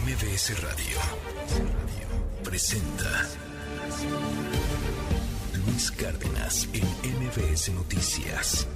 MBS Radio presenta Luis Cárdenas en MBS Noticias.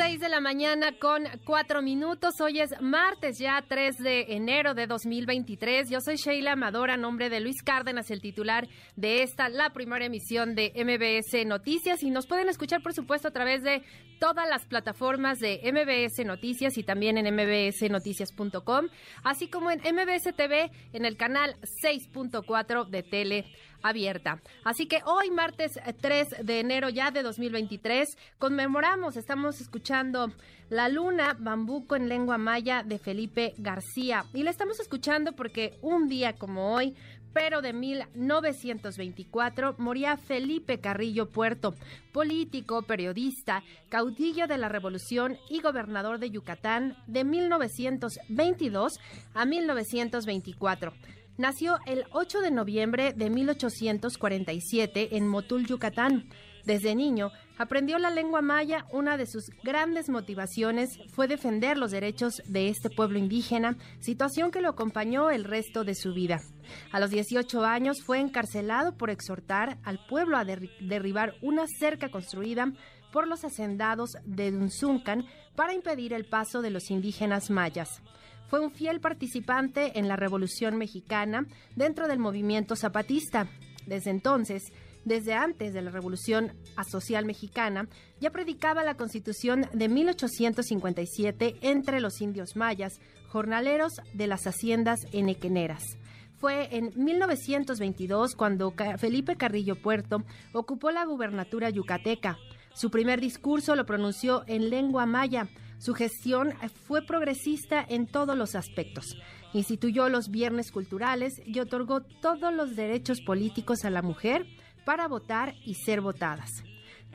6 de la mañana con 4 minutos. Hoy es martes ya 3 de enero de 2023. Yo soy Sheila Amadora, nombre de Luis Cárdenas, el titular de esta, la primera emisión de MBS Noticias. Y nos pueden escuchar, por supuesto, a través de todas las plataformas de MBS Noticias y también en mbsnoticias.com, así como en MBS TV en el canal 6.4 de Tele abierta. Así que hoy, martes 3 de enero ya de 2023, conmemoramos, estamos escuchando La Luna, Bambuco en lengua maya de Felipe García. Y la estamos escuchando porque un día como hoy, pero de 1924 moría Felipe Carrillo Puerto, político, periodista, caudillo de la Revolución y gobernador de Yucatán de 1922 a 1924. Nació el 8 de noviembre de 1847 en Motul, Yucatán. Desde niño aprendió la lengua maya. Una de sus grandes motivaciones fue defender los derechos de este pueblo indígena, situación que lo acompañó el resto de su vida. A los 18 años fue encarcelado por exhortar al pueblo a derribar una cerca construida por los hacendados de Dunzuncan para impedir el paso de los indígenas mayas. Fue un fiel participante en la Revolución Mexicana dentro del movimiento zapatista. Desde entonces, desde antes de la Revolución Social Mexicana, ya predicaba la Constitución de 1857 entre los indios mayas, jornaleros de las haciendas enequeneras. Fue en 1922 cuando Felipe Carrillo Puerto ocupó la gubernatura yucateca. Su primer discurso lo pronunció en lengua maya, su gestión fue progresista en todos los aspectos. Instituyó los viernes culturales y otorgó todos los derechos políticos a la mujer para votar y ser votadas.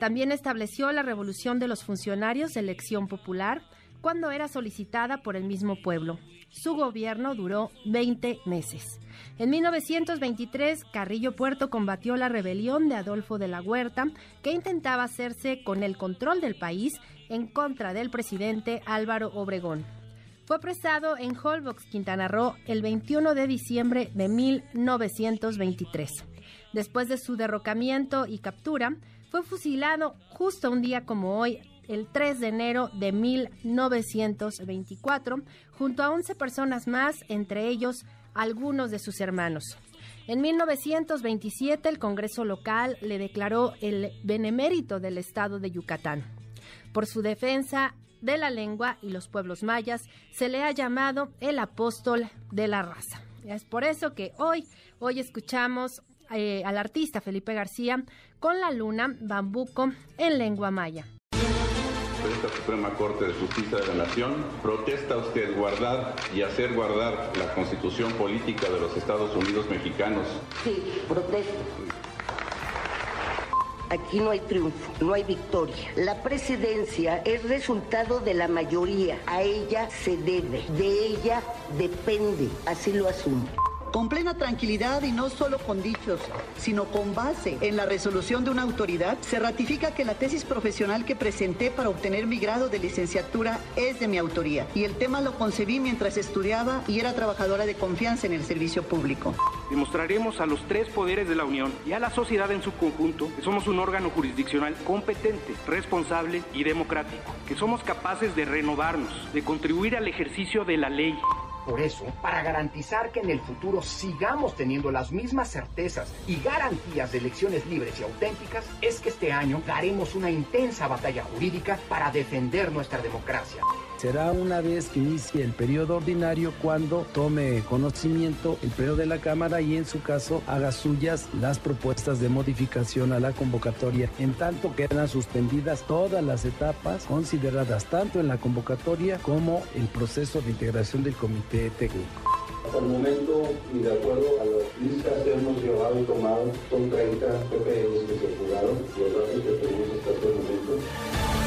También estableció la revolución de los funcionarios de elección popular cuando era solicitada por el mismo pueblo. Su gobierno duró 20 meses. En 1923, Carrillo Puerto combatió la rebelión de Adolfo de la Huerta, que intentaba hacerse con el control del país en contra del presidente Álvaro Obregón. Fue apresado en Holbox, Quintana Roo, el 21 de diciembre de 1923. Después de su derrocamiento y captura, fue fusilado justo un día como hoy, el 3 de enero de 1924, junto a 11 personas más, entre ellos algunos de sus hermanos. En 1927 el Congreso local le declaró el benemérito del estado de Yucatán. Por su defensa de la lengua y los pueblos mayas, se le ha llamado el apóstol de la raza. Es por eso que hoy, hoy escuchamos eh, al artista Felipe García con la luna bambuco en lengua maya. Esta Suprema Corte de Justicia de la Nación, protesta usted guardar y hacer guardar la constitución política de los Estados Unidos mexicanos. Sí, protesto. Aquí no hay triunfo, no hay victoria. La presidencia es resultado de la mayoría. A ella se debe, de ella depende. Así lo asumo con plena tranquilidad y no solo con dichos, sino con base en la resolución de una autoridad, se ratifica que la tesis profesional que presenté para obtener mi grado de licenciatura es de mi autoría y el tema lo concebí mientras estudiaba y era trabajadora de confianza en el servicio público. Demostraremos a los tres poderes de la Unión y a la sociedad en su conjunto que somos un órgano jurisdiccional competente, responsable y democrático, que somos capaces de renovarnos, de contribuir al ejercicio de la ley por eso, para garantizar que en el futuro sigamos teniendo las mismas certezas y garantías de elecciones libres y auténticas, es que este año daremos una intensa batalla jurídica para defender nuestra democracia. Será una vez que inicie el periodo ordinario cuando tome conocimiento el periodo de la Cámara y en su caso haga suyas las propuestas de modificación a la convocatoria, en tanto quedan suspendidas todas las etapas consideradas tanto en la convocatoria como el proceso de integración del comité técnico. Hasta el momento, y de acuerdo a las listas que hemos llevado y tomado, son 30 PPLs que se jugaron, los datos que tenemos hasta este momento.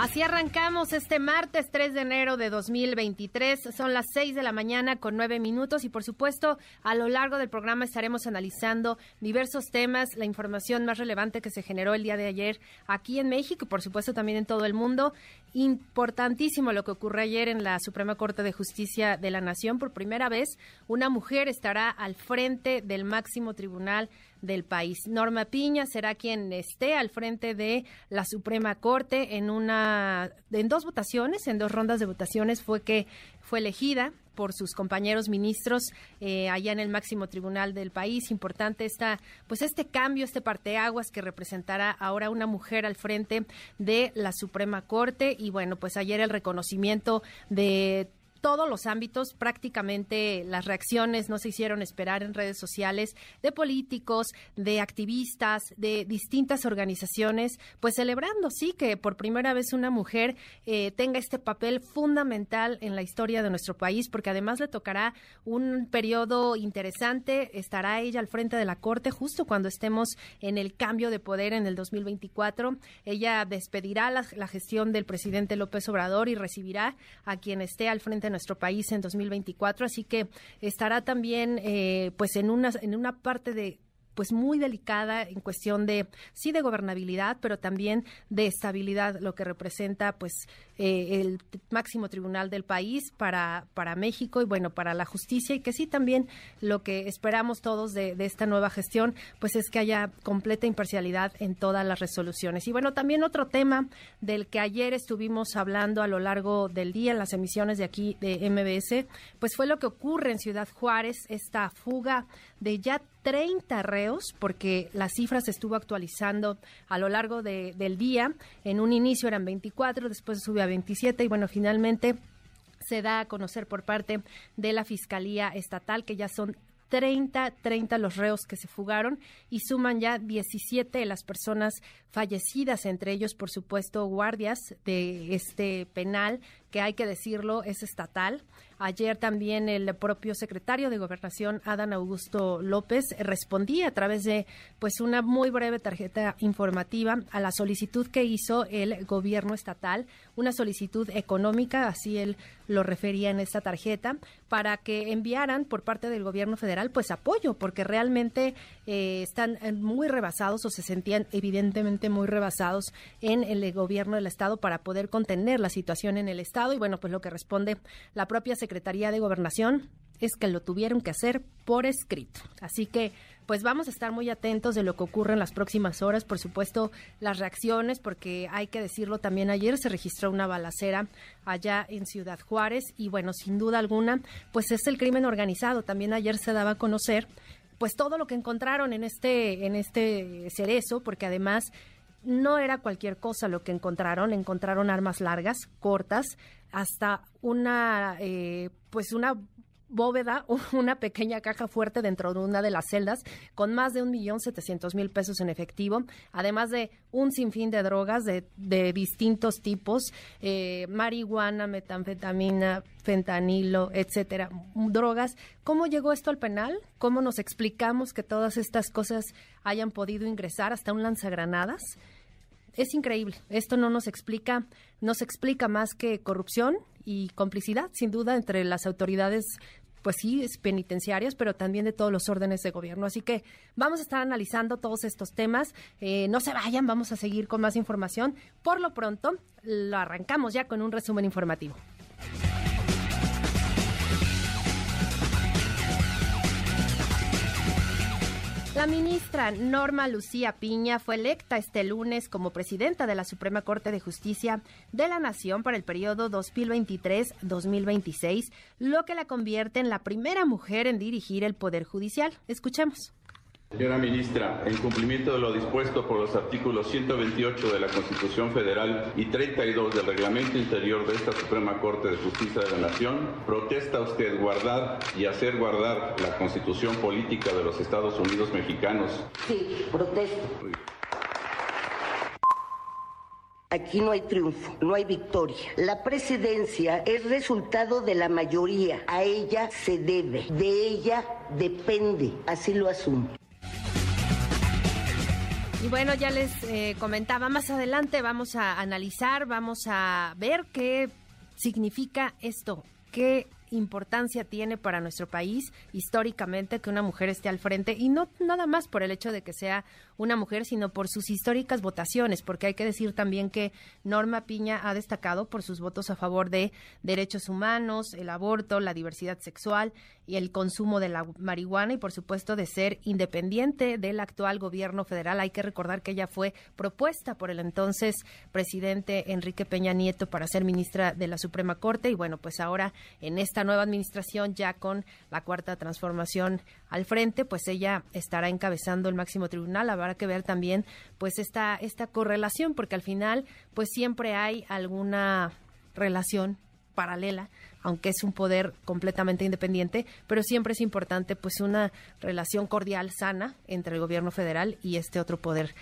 Así arrancamos este martes 3 de enero de 2023. Son las 6 de la mañana con 9 minutos y por supuesto a lo largo del programa estaremos analizando diversos temas, la información más relevante que se generó el día de ayer aquí en México y por supuesto también en todo el mundo. Importantísimo lo que ocurre ayer en la Suprema Corte de Justicia de la Nación. Por primera vez, una mujer estará al frente del máximo tribunal del país. Norma Piña será quien esté al frente de la Suprema Corte en una en dos votaciones, en dos rondas de votaciones fue que fue elegida por sus compañeros ministros eh, allá en el máximo tribunal del país. Importante esta, pues este cambio, este parteaguas que representará ahora una mujer al frente de la Suprema Corte y bueno, pues ayer el reconocimiento de todos los ámbitos, prácticamente las reacciones no se hicieron esperar en redes sociales de políticos, de activistas, de distintas organizaciones, pues celebrando, sí, que por primera vez una mujer eh, tenga este papel fundamental en la historia de nuestro país, porque además le tocará un periodo interesante, estará ella al frente de la Corte justo cuando estemos en el cambio de poder en el 2024. Ella despedirá la, la gestión del presidente López Obrador y recibirá a quien esté al frente nuestro país en 2024, así que estará también eh, pues en una, en una parte de pues muy delicada en cuestión de sí de gobernabilidad, pero también de estabilidad, lo que representa pues eh, el máximo tribunal del país para para México y bueno para la justicia. Y que sí también lo que esperamos todos de, de esta nueva gestión pues es que haya completa imparcialidad en todas las resoluciones. Y bueno también otro tema del que ayer estuvimos hablando a lo largo del día en las emisiones de aquí de MBS pues fue lo que ocurre en Ciudad Juárez esta fuga de ya 30 reos, porque la cifra se estuvo actualizando a lo largo de, del día. En un inicio eran 24, después subió a 27 y bueno, finalmente se da a conocer por parte de la Fiscalía Estatal que ya son 30, 30 los reos que se fugaron y suman ya 17 de las personas fallecidas, entre ellos, por supuesto, guardias de este penal, que hay que decirlo, es estatal. Ayer también el propio secretario de Gobernación, Adán Augusto López, respondía a través de pues una muy breve tarjeta informativa a la solicitud que hizo el gobierno estatal, una solicitud económica, así él lo refería en esta tarjeta, para que enviaran por parte del gobierno federal pues apoyo, porque realmente eh, están muy rebasados o se sentían evidentemente muy rebasados en el gobierno del estado para poder contener la situación en el estado y bueno, pues lo que responde la propia Secretaría de Gobernación es que lo tuvieron que hacer por escrito. Así que pues vamos a estar muy atentos de lo que ocurre en las próximas horas, por supuesto, las reacciones, porque hay que decirlo también, ayer se registró una balacera allá en Ciudad Juárez y bueno, sin duda alguna, pues es el crimen organizado. También ayer se daba a conocer pues todo lo que encontraron en este en este cerezo, porque además no era cualquier cosa lo que encontraron, encontraron armas largas, cortas, hasta una, eh, pues una bóveda una pequeña caja fuerte dentro de una de las celdas con más de un millón setecientos mil pesos en efectivo, además de un sinfín de drogas de, de distintos tipos, eh, marihuana, metanfetamina, fentanilo, etcétera, drogas. ¿Cómo llegó esto al penal? ¿Cómo nos explicamos que todas estas cosas hayan podido ingresar hasta un lanzagranadas? Es increíble. Esto no nos explica, nos explica más que corrupción y complicidad, sin duda, entre las autoridades pues sí, penitenciarias, pero también de todos los órdenes de gobierno. Así que vamos a estar analizando todos estos temas. Eh, no se vayan, vamos a seguir con más información. Por lo pronto, lo arrancamos ya con un resumen informativo. La ministra Norma Lucía Piña fue electa este lunes como presidenta de la Suprema Corte de Justicia de la Nación para el periodo 2023-2026, lo que la convierte en la primera mujer en dirigir el Poder Judicial. Escuchemos. Señora ministra, en cumplimiento de lo dispuesto por los artículos 128 de la Constitución Federal y 32 del Reglamento Interior de esta Suprema Corte de Justicia de la Nación, protesta usted guardar y hacer guardar la Constitución Política de los Estados Unidos Mexicanos. Sí, protesto. Aquí no hay triunfo, no hay victoria. La presidencia es resultado de la mayoría. A ella se debe, de ella depende. Así lo asumo. Y bueno, ya les eh, comentaba, más adelante vamos a analizar, vamos a ver qué significa esto, qué importancia tiene para nuestro país históricamente que una mujer esté al frente. Y no nada más por el hecho de que sea una mujer, sino por sus históricas votaciones, porque hay que decir también que Norma Piña ha destacado por sus votos a favor de derechos humanos, el aborto, la diversidad sexual y el consumo de la marihuana y por supuesto de ser independiente del actual gobierno federal. Hay que recordar que ella fue propuesta por el entonces presidente Enrique Peña Nieto para ser ministra de la Suprema Corte y bueno, pues ahora en esta nueva administración ya con la cuarta transformación al frente, pues ella estará encabezando el máximo tribunal. Habrá que ver también pues esta, esta correlación, porque al final pues siempre hay alguna relación paralela, aunque es un poder completamente independiente, pero siempre es importante pues una relación cordial sana entre el gobierno federal y este otro poder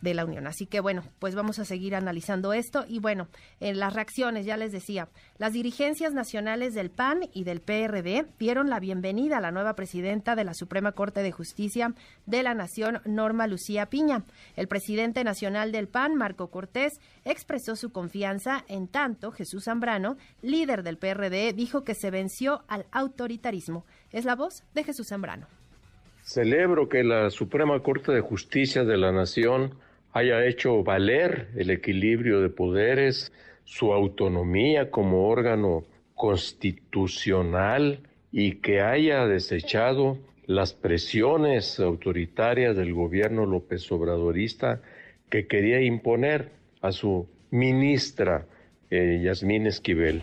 de la Unión. Así que bueno, pues vamos a seguir analizando esto y bueno, en las reacciones ya les decía, las dirigencias nacionales del PAN y del PRD dieron la bienvenida a la nueva presidenta de la Suprema Corte de Justicia de la Nación, Norma Lucía Piña. El presidente nacional del PAN, Marco Cortés, expresó su confianza, en tanto Jesús Zambrano, líder del PRD, dijo que se venció al autoritarismo. Es la voz de Jesús Zambrano. Celebro que la Suprema Corte de Justicia de la Nación haya hecho valer el equilibrio de poderes, su autonomía como órgano constitucional y que haya desechado las presiones autoritarias del gobierno López Obradorista que quería imponer a su ministra eh, Yasmín Esquivel.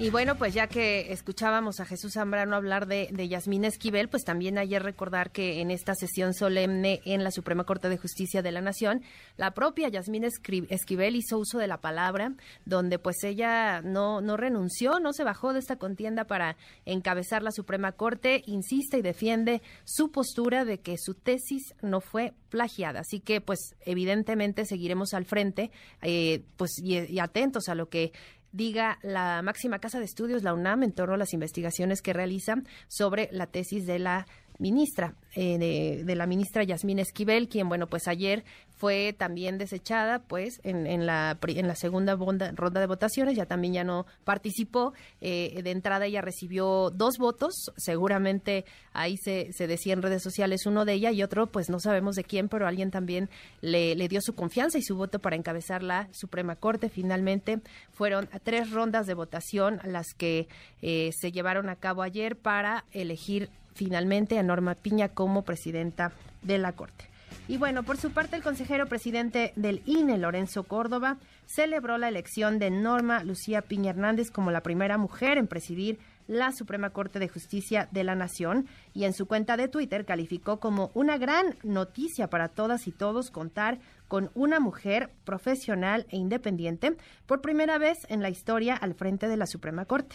Y bueno, pues ya que escuchábamos a Jesús Zambrano hablar de, de Yasmín Esquivel, pues también ayer recordar que en esta sesión solemne en la Suprema Corte de Justicia de la Nación, la propia Yasmín Esquivel hizo uso de la palabra, donde pues ella no, no renunció, no se bajó de esta contienda para encabezar la Suprema Corte, insiste y defiende su postura de que su tesis no fue plagiada. Así que pues evidentemente seguiremos al frente eh, pues y atentos a lo que diga la máxima casa de estudios, la UNAM, en torno a las investigaciones que realizan sobre la tesis de la ministra, eh, de, la ministra Yasmín Esquivel, quien, bueno, pues ayer fue también desechada, pues, en, en, la, en la segunda ronda de votaciones, ya también ya no participó. Eh, de entrada ella recibió dos votos, seguramente ahí se, se decía en redes sociales uno de ella y otro, pues no sabemos de quién, pero alguien también le, le dio su confianza y su voto para encabezar la Suprema Corte. Finalmente fueron tres rondas de votación las que eh, se llevaron a cabo ayer para elegir finalmente a Norma Piña como presidenta de la Corte. Y bueno, por su parte, el consejero presidente del INE, Lorenzo Córdoba, celebró la elección de Norma Lucía Piña Hernández como la primera mujer en presidir la Suprema Corte de Justicia de la Nación y en su cuenta de Twitter calificó como una gran noticia para todas y todos contar con una mujer profesional e independiente por primera vez en la historia al frente de la Suprema Corte.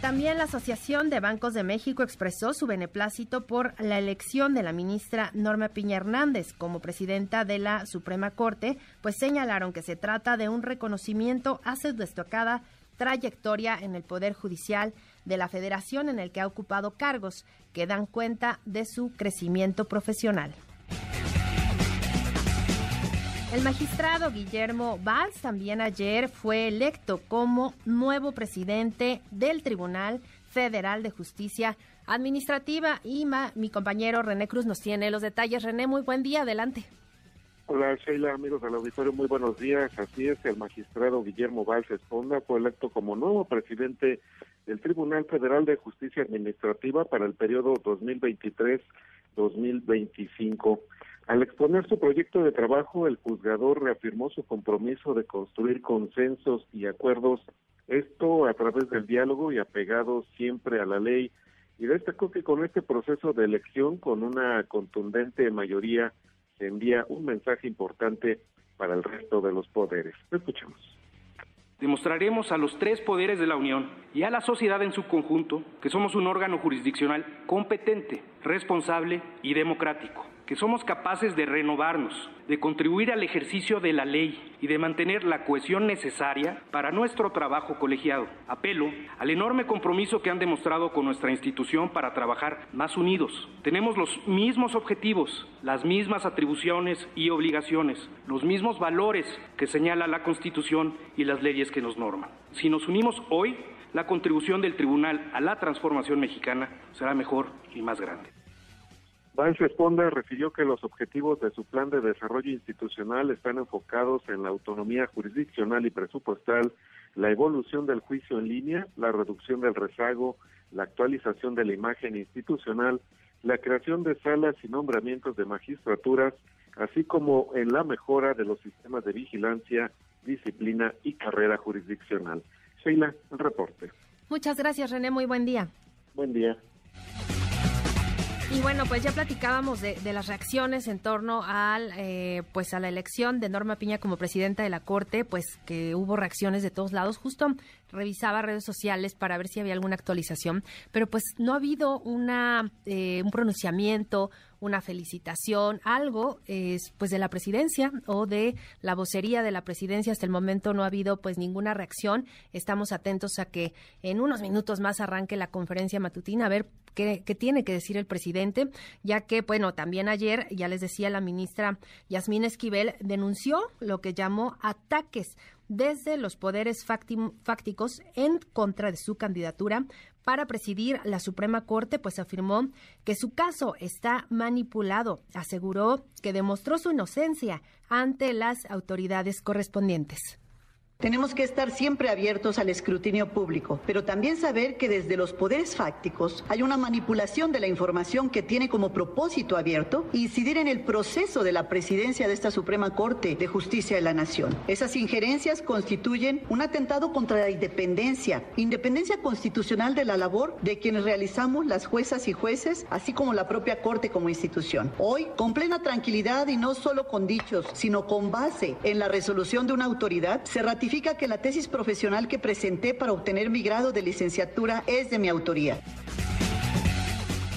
También la Asociación de Bancos de México expresó su beneplácito por la elección de la ministra Norma Piña Hernández como presidenta de la Suprema Corte, pues señalaron que se trata de un reconocimiento a su destacada trayectoria en el Poder Judicial de la Federación en el que ha ocupado cargos que dan cuenta de su crecimiento profesional. El magistrado Guillermo Valls también ayer fue electo como nuevo presidente del Tribunal Federal de Justicia Administrativa y mi compañero René Cruz nos tiene los detalles. René, muy buen día, adelante. Hola Sheila, amigos del auditorio, muy buenos días. Así es, el magistrado Guillermo Valls Esponda fue electo como nuevo presidente del Tribunal Federal de Justicia Administrativa para el periodo 2023-2025. Al exponer su proyecto de trabajo, el juzgador reafirmó su compromiso de construir consensos y acuerdos, esto a través del diálogo y apegado siempre a la ley, y destacó que con este proceso de elección, con una contundente mayoría, se envía un mensaje importante para el resto de los poderes. Escuchemos. Demostraremos a los tres poderes de la Unión y a la sociedad en su conjunto que somos un órgano jurisdiccional competente, responsable y democrático que somos capaces de renovarnos, de contribuir al ejercicio de la ley y de mantener la cohesión necesaria para nuestro trabajo colegiado. Apelo al enorme compromiso que han demostrado con nuestra institución para trabajar más unidos. Tenemos los mismos objetivos, las mismas atribuciones y obligaciones, los mismos valores que señala la Constitución y las leyes que nos norman. Si nos unimos hoy, la contribución del Tribunal a la transformación mexicana será mejor y más grande. Valls Responde refirió que los objetivos de su plan de desarrollo institucional están enfocados en la autonomía jurisdiccional y presupuestal, la evolución del juicio en línea, la reducción del rezago, la actualización de la imagen institucional, la creación de salas y nombramientos de magistraturas, así como en la mejora de los sistemas de vigilancia, disciplina y carrera jurisdiccional. Sheila, el reporte. Muchas gracias, René. Muy buen día. Buen día. Y bueno, pues ya platicábamos de, las reacciones en torno al, eh, pues a la elección de Norma Piña como presidenta de la Corte, pues que hubo reacciones de todos lados. Justo revisaba redes sociales para ver si había alguna actualización, pero pues no ha habido una, eh, un pronunciamiento, una felicitación, algo es pues de la presidencia o de la vocería de la presidencia. Hasta el momento no ha habido pues ninguna reacción. Estamos atentos a que en unos minutos más arranque la conferencia matutina a ver qué, qué tiene que decir el presidente, ya que bueno, también ayer, ya les decía la ministra Yasmín Esquivel, denunció lo que llamó ataques desde los poderes fácticos en contra de su candidatura para presidir la Suprema Corte, pues afirmó que su caso está manipulado. Aseguró que demostró su inocencia ante las autoridades correspondientes. Tenemos que estar siempre abiertos al escrutinio público, pero también saber que desde los poderes fácticos hay una manipulación de la información que tiene como propósito abierto incidir en el proceso de la presidencia de esta Suprema Corte de Justicia de la Nación. Esas injerencias constituyen un atentado contra la independencia, independencia constitucional de la labor de quienes realizamos las juezas y jueces, así como la propia Corte como institución. Hoy, con plena tranquilidad y no solo con dichos, sino con base en la resolución de una autoridad, se ratifica significa que la tesis profesional que presenté para obtener mi grado de licenciatura es de mi autoría.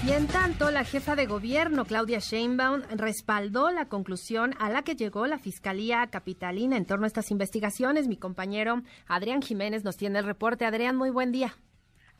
Y en tanto, la jefa de gobierno, Claudia Sheinbaum, respaldó la conclusión a la que llegó la Fiscalía Capitalina en torno a estas investigaciones. Mi compañero Adrián Jiménez nos tiene el reporte. Adrián, muy buen día.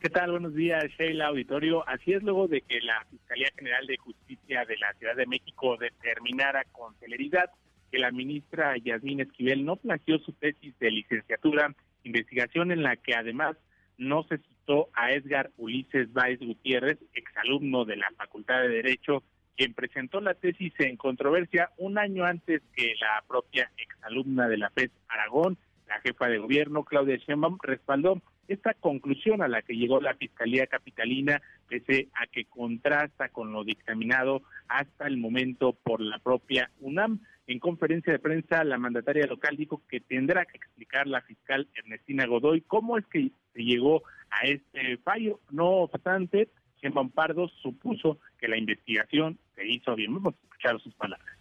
¿Qué tal? Buenos días, Sheila Auditorio. Así es, luego de que la Fiscalía General de Justicia de la Ciudad de México determinara con celeridad que la ministra Yasmín Esquivel no plagió su tesis de licenciatura, investigación en la que además no se citó a Edgar Ulises Báez Gutiérrez, exalumno de la Facultad de Derecho, quien presentó la tesis en controversia un año antes que la propia exalumna de la FED Aragón, la jefa de gobierno Claudia Sheinbaum respaldó esta conclusión a la que llegó la Fiscalía Capitalina, pese a que contrasta con lo dictaminado hasta el momento por la propia UNAM. En conferencia de prensa, la mandataria local dijo que tendrá que explicar la fiscal Ernestina Godoy cómo es que se llegó a este fallo. No obstante, Sheinbaum Pardo supuso que la investigación se hizo bien. Vamos a escuchar sus palabras.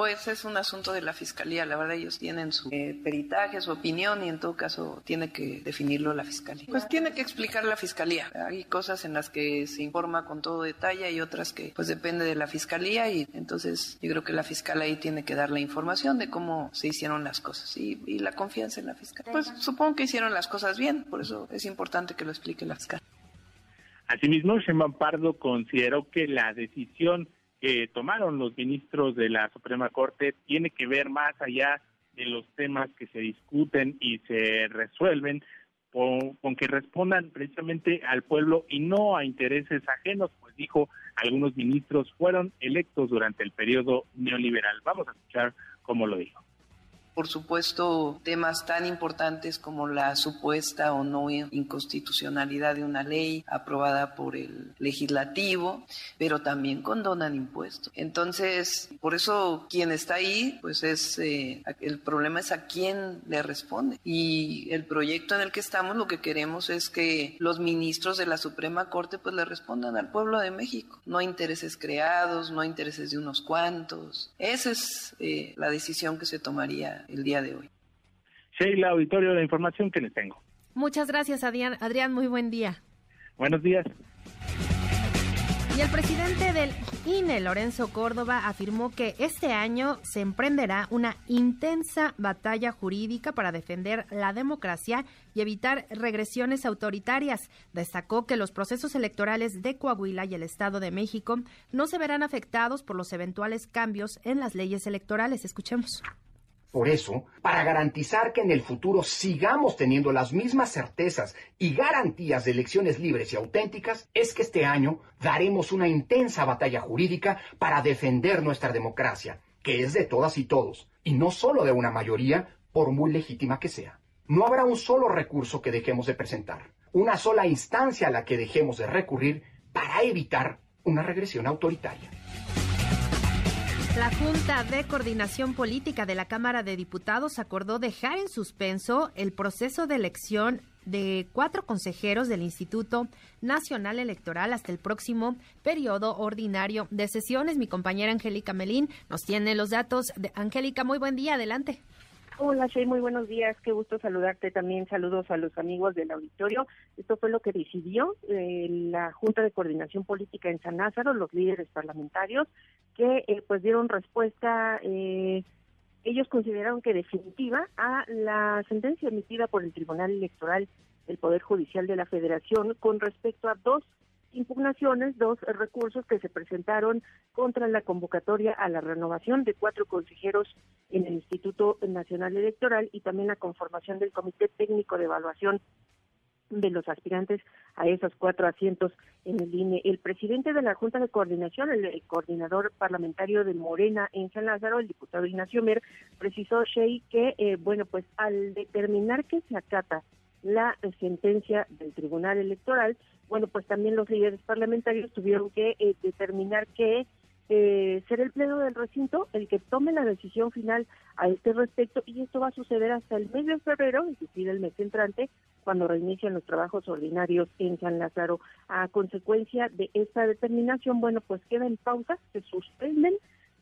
Pues es un asunto de la fiscalía, la verdad ellos tienen su eh, peritaje, su opinión y en todo caso tiene que definirlo la fiscalía. Pues tiene que explicar la fiscalía. Hay cosas en las que se informa con todo detalle y otras que pues depende de la fiscalía y entonces yo creo que la fiscal ahí tiene que dar la información de cómo se hicieron las cosas y, y la confianza en la fiscal. Pues supongo que hicieron las cosas bien, por eso es importante que lo explique la fiscal. Asimismo, Sheinbaum Pardo consideró que la decisión que tomaron los ministros de la Suprema Corte tiene que ver más allá de los temas que se discuten y se resuelven con, que respondan precisamente al pueblo y no a intereses ajenos, pues dijo, algunos ministros fueron electos durante el periodo neoliberal. Vamos a escuchar cómo lo dijo por supuesto, temas tan importantes como la supuesta o no inconstitucionalidad de una ley aprobada por el legislativo, pero también condonan impuestos. Entonces, por eso quien está ahí, pues es, eh, el problema es a quién le responde. Y el proyecto en el que estamos, lo que queremos es que los ministros de la Suprema Corte, pues le respondan al pueblo de México, no a intereses creados, no a intereses de unos cuantos. Esa es eh, la decisión que se tomaría el día de hoy. Sheila, auditorio, la información que les tengo. Muchas gracias, Adrián. Adrián, muy buen día. Buenos días. Y el presidente del INE, Lorenzo Córdoba, afirmó que este año se emprenderá una intensa batalla jurídica para defender la democracia y evitar regresiones autoritarias. Destacó que los procesos electorales de Coahuila y el Estado de México no se verán afectados por los eventuales cambios en las leyes electorales. Escuchemos. Por eso, para garantizar que en el futuro sigamos teniendo las mismas certezas y garantías de elecciones libres y auténticas, es que este año daremos una intensa batalla jurídica para defender nuestra democracia, que es de todas y todos, y no solo de una mayoría, por muy legítima que sea. No habrá un solo recurso que dejemos de presentar, una sola instancia a la que dejemos de recurrir para evitar una regresión autoritaria. La Junta de Coordinación Política de la Cámara de Diputados acordó dejar en suspenso el proceso de elección de cuatro consejeros del Instituto Nacional Electoral hasta el próximo periodo ordinario de sesiones. Mi compañera Angélica Melín nos tiene los datos. De... Angélica, muy buen día, adelante. Hola, muy buenos días. Qué gusto saludarte también. Saludos a los amigos del auditorio. Esto fue lo que decidió eh, la Junta de Coordinación Política en San Lázaro, los líderes parlamentarios, que eh, pues dieron respuesta. Eh, ellos consideraron que definitiva a la sentencia emitida por el Tribunal Electoral del Poder Judicial de la Federación con respecto a dos impugnaciones, dos recursos que se presentaron contra la convocatoria a la renovación de cuatro consejeros en el Instituto Nacional Electoral y también la conformación del Comité Técnico de Evaluación de los aspirantes a esos cuatro asientos en el INE. El presidente de la Junta de Coordinación, el, coordinador parlamentario de Morena en San Lázaro, el diputado Ignacio Mer, precisó, Shea, que, eh, bueno, pues al determinar que se acata la sentencia del Tribunal Electoral, bueno, pues también los líderes parlamentarios tuvieron que eh, determinar que eh, ser el pleno del recinto el que tome la decisión final a este respecto y esto va a suceder hasta el mes de febrero, es decir, el mes entrante, cuando reinician los trabajos ordinarios en San Lázaro. A consecuencia de esta determinación, bueno, pues queda en pausa, se suspenden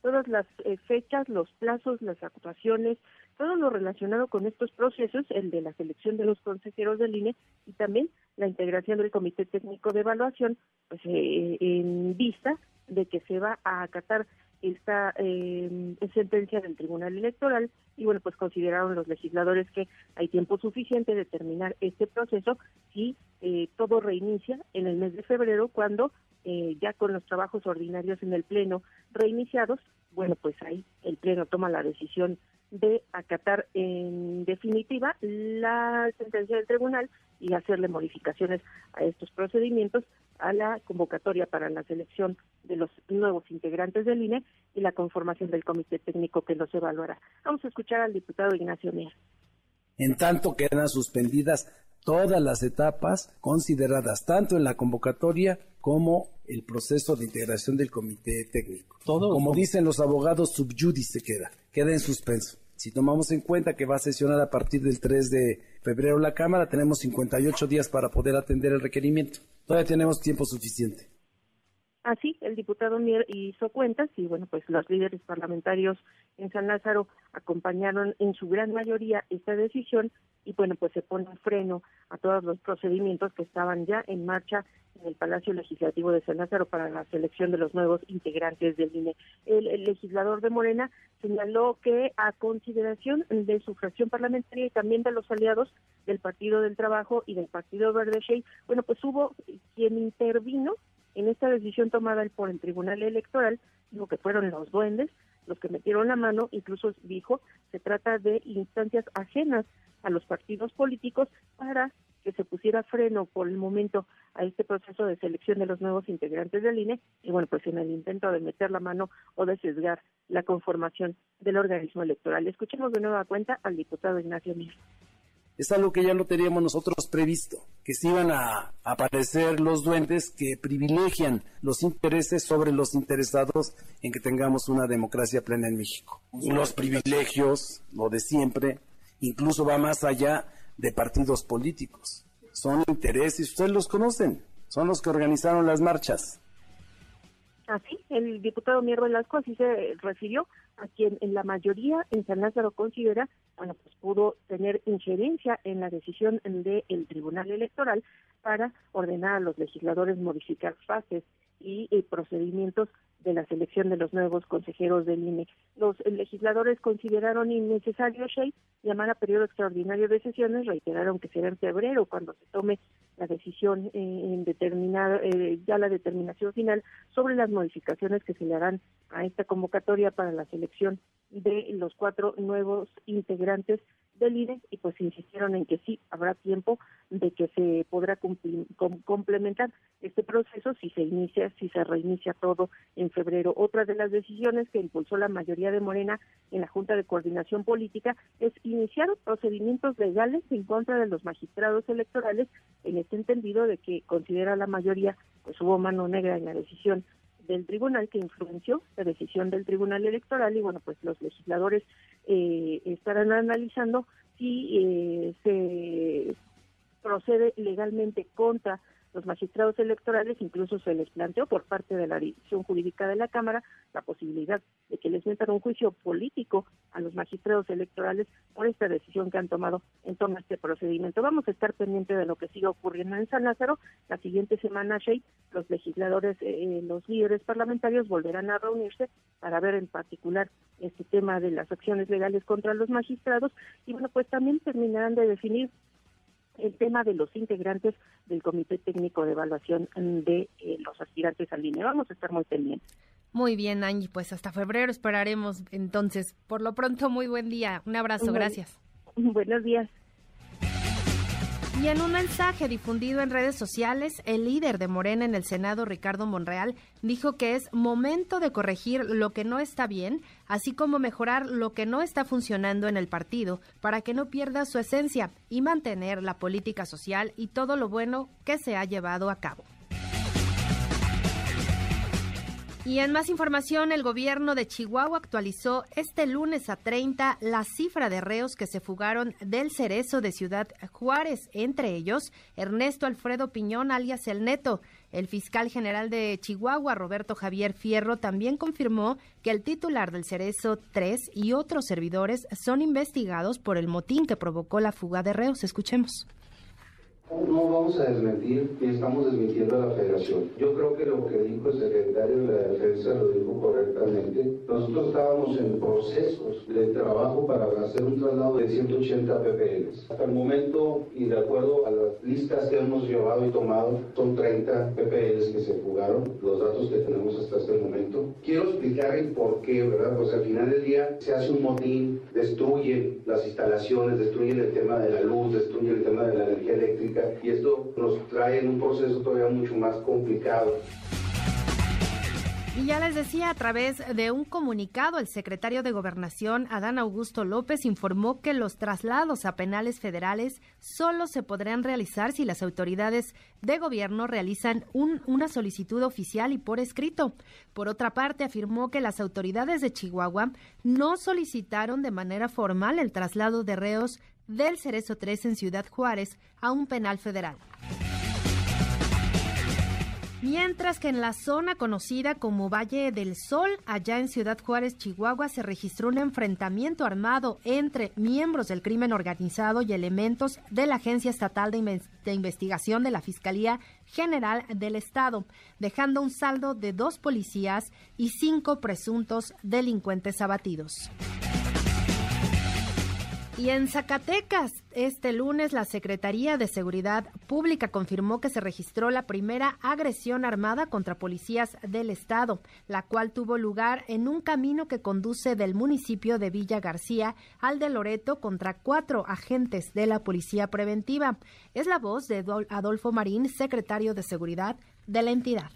todas las eh, fechas, los plazos, las actuaciones, todo lo relacionado con estos procesos, el de la selección de los consejeros del INE y también la integración del Comité Técnico de Evaluación, pues eh, en vista de que se va a acatar esta eh, sentencia del Tribunal Electoral y bueno, pues consideraron los legisladores que hay tiempo suficiente de terminar este proceso si eh, todo reinicia en el mes de febrero cuando eh, ya con los trabajos ordinarios en el Pleno reiniciados, bueno, pues ahí el Pleno toma la decisión de acatar en definitiva la sentencia del tribunal y hacerle modificaciones a estos procedimientos a la convocatoria para la selección de los nuevos integrantes del INE y la conformación del comité técnico que los evaluará. Vamos a escuchar al diputado Ignacio Mier. En tanto quedan suspendidas todas las etapas consideradas tanto en la convocatoria como el proceso de integración del comité técnico. Todo como dicen los abogados, subjudice queda, queda en suspenso. Si tomamos en cuenta que va a sesionar a partir del 3 de febrero la Cámara, tenemos 58 días para poder atender el requerimiento. Todavía tenemos tiempo suficiente. Así, el diputado Mier hizo cuentas y bueno, pues los líderes parlamentarios en San Lázaro acompañaron en su gran mayoría esta decisión y bueno, pues se pone freno a todos los procedimientos que estaban ya en marcha en el Palacio Legislativo de San Lázaro para la selección de los nuevos integrantes del INE. El, legislador de Morena señaló que a consideración de su fracción parlamentaria y también de los aliados del Partido del Trabajo y del Partido Verde Shea, bueno, pues hubo quien intervino en esta decisión tomada por el Tribunal Electoral, dijo que fueron los duendes los que metieron la mano, incluso dijo, se trata de instancias ajenas a los partidos políticos para que se pusiera freno por el momento a este proceso de selección de los nuevos integrantes del INE y bueno, pues en el intento de meter la mano o de sesgar la conformación del organismo electoral. Escuchemos de nueva cuenta al diputado Ignacio Mir. Es algo que ya lo teníamos nosotros previsto, que se iban a aparecer los duendes que privilegian los intereses sobre los interesados en que tengamos una democracia plena en México. Los privilegios, lo de siempre, incluso va más allá de partidos políticos. Son intereses, ustedes los conocen, son los que organizaron las marchas. Así, el diputado Mier Velasco así se refirió a quien en la mayoría en San Lázaro considera, bueno, pues pudo tener injerencia en la decisión del Tribunal Electoral para ordenar a los legisladores modificar fases y, y procedimientos de la selección de los nuevos consejeros del INE. Los legisladores consideraron innecesario, Shea, llamar a periodo extraordinario de sesiones, reiteraron que será en febrero cuando se tome la decisión eh, en determinar, eh, ya la determinación final sobre las modificaciones que se le harán a esta convocatoria para la selección de los cuatro nuevos integrantes del INE y pues insistieron en que sí habrá tiempo de que se podrá complementar este proceso si se inicia, si se reinicia todo en febrero. Otra de las decisiones que impulsó la mayoría de Morena en la Junta de Coordinación Política es iniciar procedimientos legales en contra de los magistrados electorales en este entendido de que considera la mayoría pues hubo mano negra en la decisión del tribunal que influenció la decisión del tribunal electoral y bueno pues los legisladores eh, estarán analizando si eh, se procede legalmente contra los magistrados electorales, incluso se les planteó por parte de la Dirección Jurídica de la Cámara la posibilidad de que les metan un juicio político a los magistrados electorales por esta decisión que han tomado en torno a este procedimiento. Vamos a estar pendientes de lo que siga ocurriendo en San Lázaro. La siguiente semana, Shea, los legisladores, eh, los líderes parlamentarios volverán a reunirse para ver en particular este tema de las acciones legales contra los magistrados y bueno, pues también terminarán de definir el tema de los integrantes del Comité Técnico de Evaluación de eh, los aspirantes al INE. Vamos a estar muy pendientes. Muy bien, Angie, pues hasta febrero esperaremos entonces. Por lo pronto, muy buen día. Un abrazo, gracias. Buenos días. Y en un mensaje difundido en redes sociales, el líder de Morena en el Senado, Ricardo Monreal, dijo que es momento de corregir lo que no está bien, así como mejorar lo que no está funcionando en el partido, para que no pierda su esencia y mantener la política social y todo lo bueno que se ha llevado a cabo. Y en más información, el gobierno de Chihuahua actualizó este lunes a 30 la cifra de reos que se fugaron del cerezo de Ciudad Juárez, entre ellos Ernesto Alfredo Piñón, alias El Neto. El fiscal general de Chihuahua, Roberto Javier Fierro, también confirmó que el titular del Cerezo 3 y otros servidores son investigados por el motín que provocó la fuga de reos. Escuchemos. No vamos a desmentir y estamos desmintiendo a la federación. Yo creo que lo que dijo el secretario de la defensa lo dijo correctamente. Nosotros estábamos en procesos de trabajo para hacer un traslado de 180 ppl. Hasta el momento, y de acuerdo a las listas que hemos llevado y tomado, son 30 ppl que se fugaron, los datos que tenemos hasta este momento. Quiero explicar el por qué, ¿verdad? Pues al final del día se hace un motín, destruyen las instalaciones, destruyen el tema de la luz, destruyen el tema de la energía eléctrica y esto nos trae en un proceso todavía mucho más complicado. Y ya les decía, a través de un comunicado, el secretario de Gobernación, Adán Augusto López, informó que los traslados a penales federales solo se podrán realizar si las autoridades de gobierno realizan un, una solicitud oficial y por escrito. Por otra parte, afirmó que las autoridades de Chihuahua no solicitaron de manera formal el traslado de reos del Cerezo 3 en Ciudad Juárez a un penal federal. Mientras que en la zona conocida como Valle del Sol, allá en Ciudad Juárez, Chihuahua, se registró un enfrentamiento armado entre miembros del crimen organizado y elementos de la Agencia Estatal de, de Investigación de la Fiscalía General del Estado, dejando un saldo de dos policías y cinco presuntos delincuentes abatidos. Y en Zacatecas, este lunes la Secretaría de Seguridad Pública confirmó que se registró la primera agresión armada contra policías del estado, la cual tuvo lugar en un camino que conduce del municipio de Villa García al de Loreto contra cuatro agentes de la Policía Preventiva. Es la voz de Adolfo Marín, secretario de Seguridad de la entidad.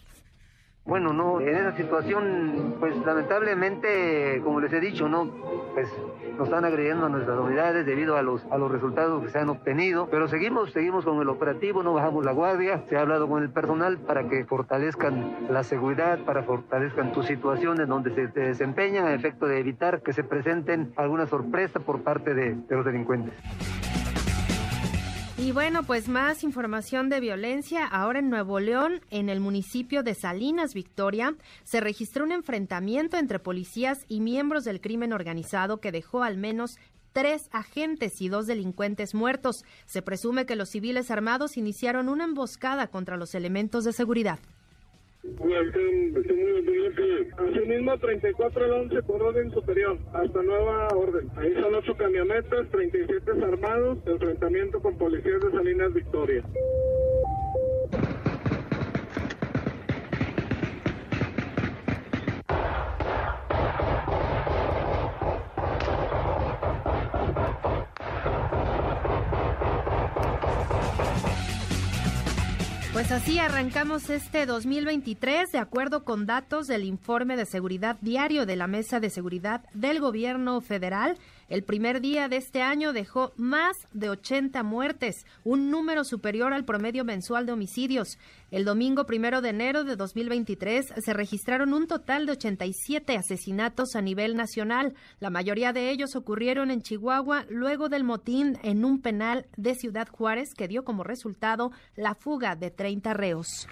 Bueno, no, en esa situación, pues lamentablemente, como les he dicho, no, pues nos están agrediendo a nuestras unidades debido a los, a los resultados que se han obtenido, pero seguimos, seguimos con el operativo, no bajamos la guardia, se ha hablado con el personal para que fortalezcan la seguridad, para fortalezcan tu situación en donde se desempeñan a efecto de evitar que se presenten alguna sorpresa por parte de los delincuentes. Y bueno, pues más información de violencia. Ahora en Nuevo León, en el municipio de Salinas, Victoria, se registró un enfrentamiento entre policías y miembros del crimen organizado que dejó al menos tres agentes y dos delincuentes muertos. Se presume que los civiles armados iniciaron una emboscada contra los elementos de seguridad. Asimismo, 34 al 11 por orden superior, hasta nueva orden. Ahí son ocho camionetas, 37 armados, enfrentamiento con policías de Salinas Victoria. Pues así arrancamos este 2023 de acuerdo con datos del informe de seguridad diario de la Mesa de Seguridad del Gobierno Federal. El primer día de este año dejó más de 80 muertes, un número superior al promedio mensual de homicidios. El domingo primero de enero de 2023 se registraron un total de 87 asesinatos a nivel nacional. La mayoría de ellos ocurrieron en Chihuahua luego del motín en un penal de Ciudad Juárez que dio como resultado la fuga de 30 reos.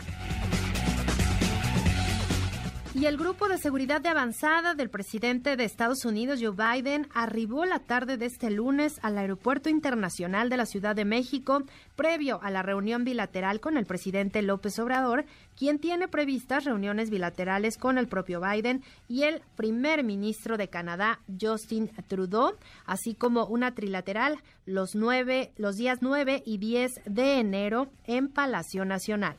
Y el grupo de seguridad de avanzada del presidente de Estados Unidos, Joe Biden, arribó la tarde de este lunes al Aeropuerto Internacional de la Ciudad de México, previo a la reunión bilateral con el presidente López Obrador, quien tiene previstas reuniones bilaterales con el propio Biden y el primer ministro de Canadá, Justin Trudeau, así como una trilateral los, nueve, los días 9 y 10 de enero en Palacio Nacional.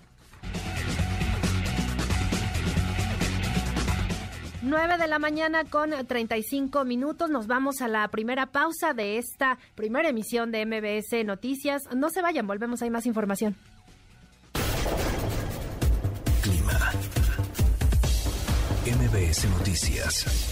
9 de la mañana con 35 minutos. Nos vamos a la primera pausa de esta primera emisión de MBS Noticias. No se vayan, volvemos, hay más información. Clima. MBS Noticias.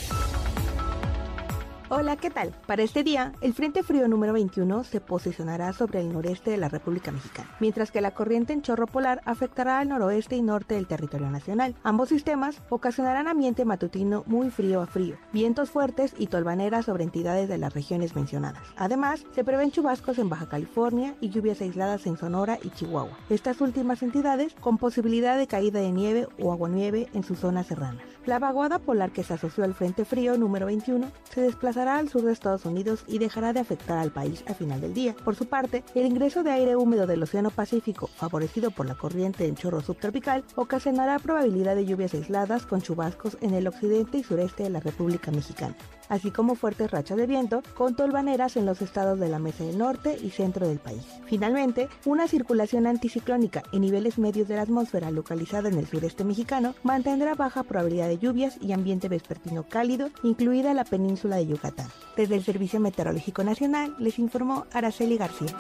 Hola, ¿qué tal? Para este día, el Frente Frío número 21 se posicionará sobre el noreste de la República Mexicana, mientras que la corriente en chorro polar afectará al noroeste y norte del territorio nacional. Ambos sistemas ocasionarán ambiente matutino muy frío a frío, vientos fuertes y tolvaneras sobre entidades de las regiones mencionadas. Además, se prevén chubascos en Baja California y lluvias aisladas en Sonora y Chihuahua. Estas últimas entidades con posibilidad de caída de nieve o aguanieve en sus zonas serranas. La vaguada polar que se asoció al Frente Frío número 21 se desplazará al sur de Estados Unidos y dejará de afectar al país a final del día. Por su parte, el ingreso de aire húmedo del Océano Pacífico, favorecido por la corriente en chorro subtropical, ocasionará probabilidad de lluvias aisladas con chubascos en el occidente y sureste de la República Mexicana así como fuertes rachas de viento con tolvaneras en los estados de la Mesa del Norte y centro del país. Finalmente, una circulación anticiclónica en niveles medios de la atmósfera localizada en el sureste mexicano mantendrá baja probabilidad de lluvias y ambiente vespertino cálido, incluida la península de Yucatán. Desde el Servicio Meteorológico Nacional les informó Araceli García.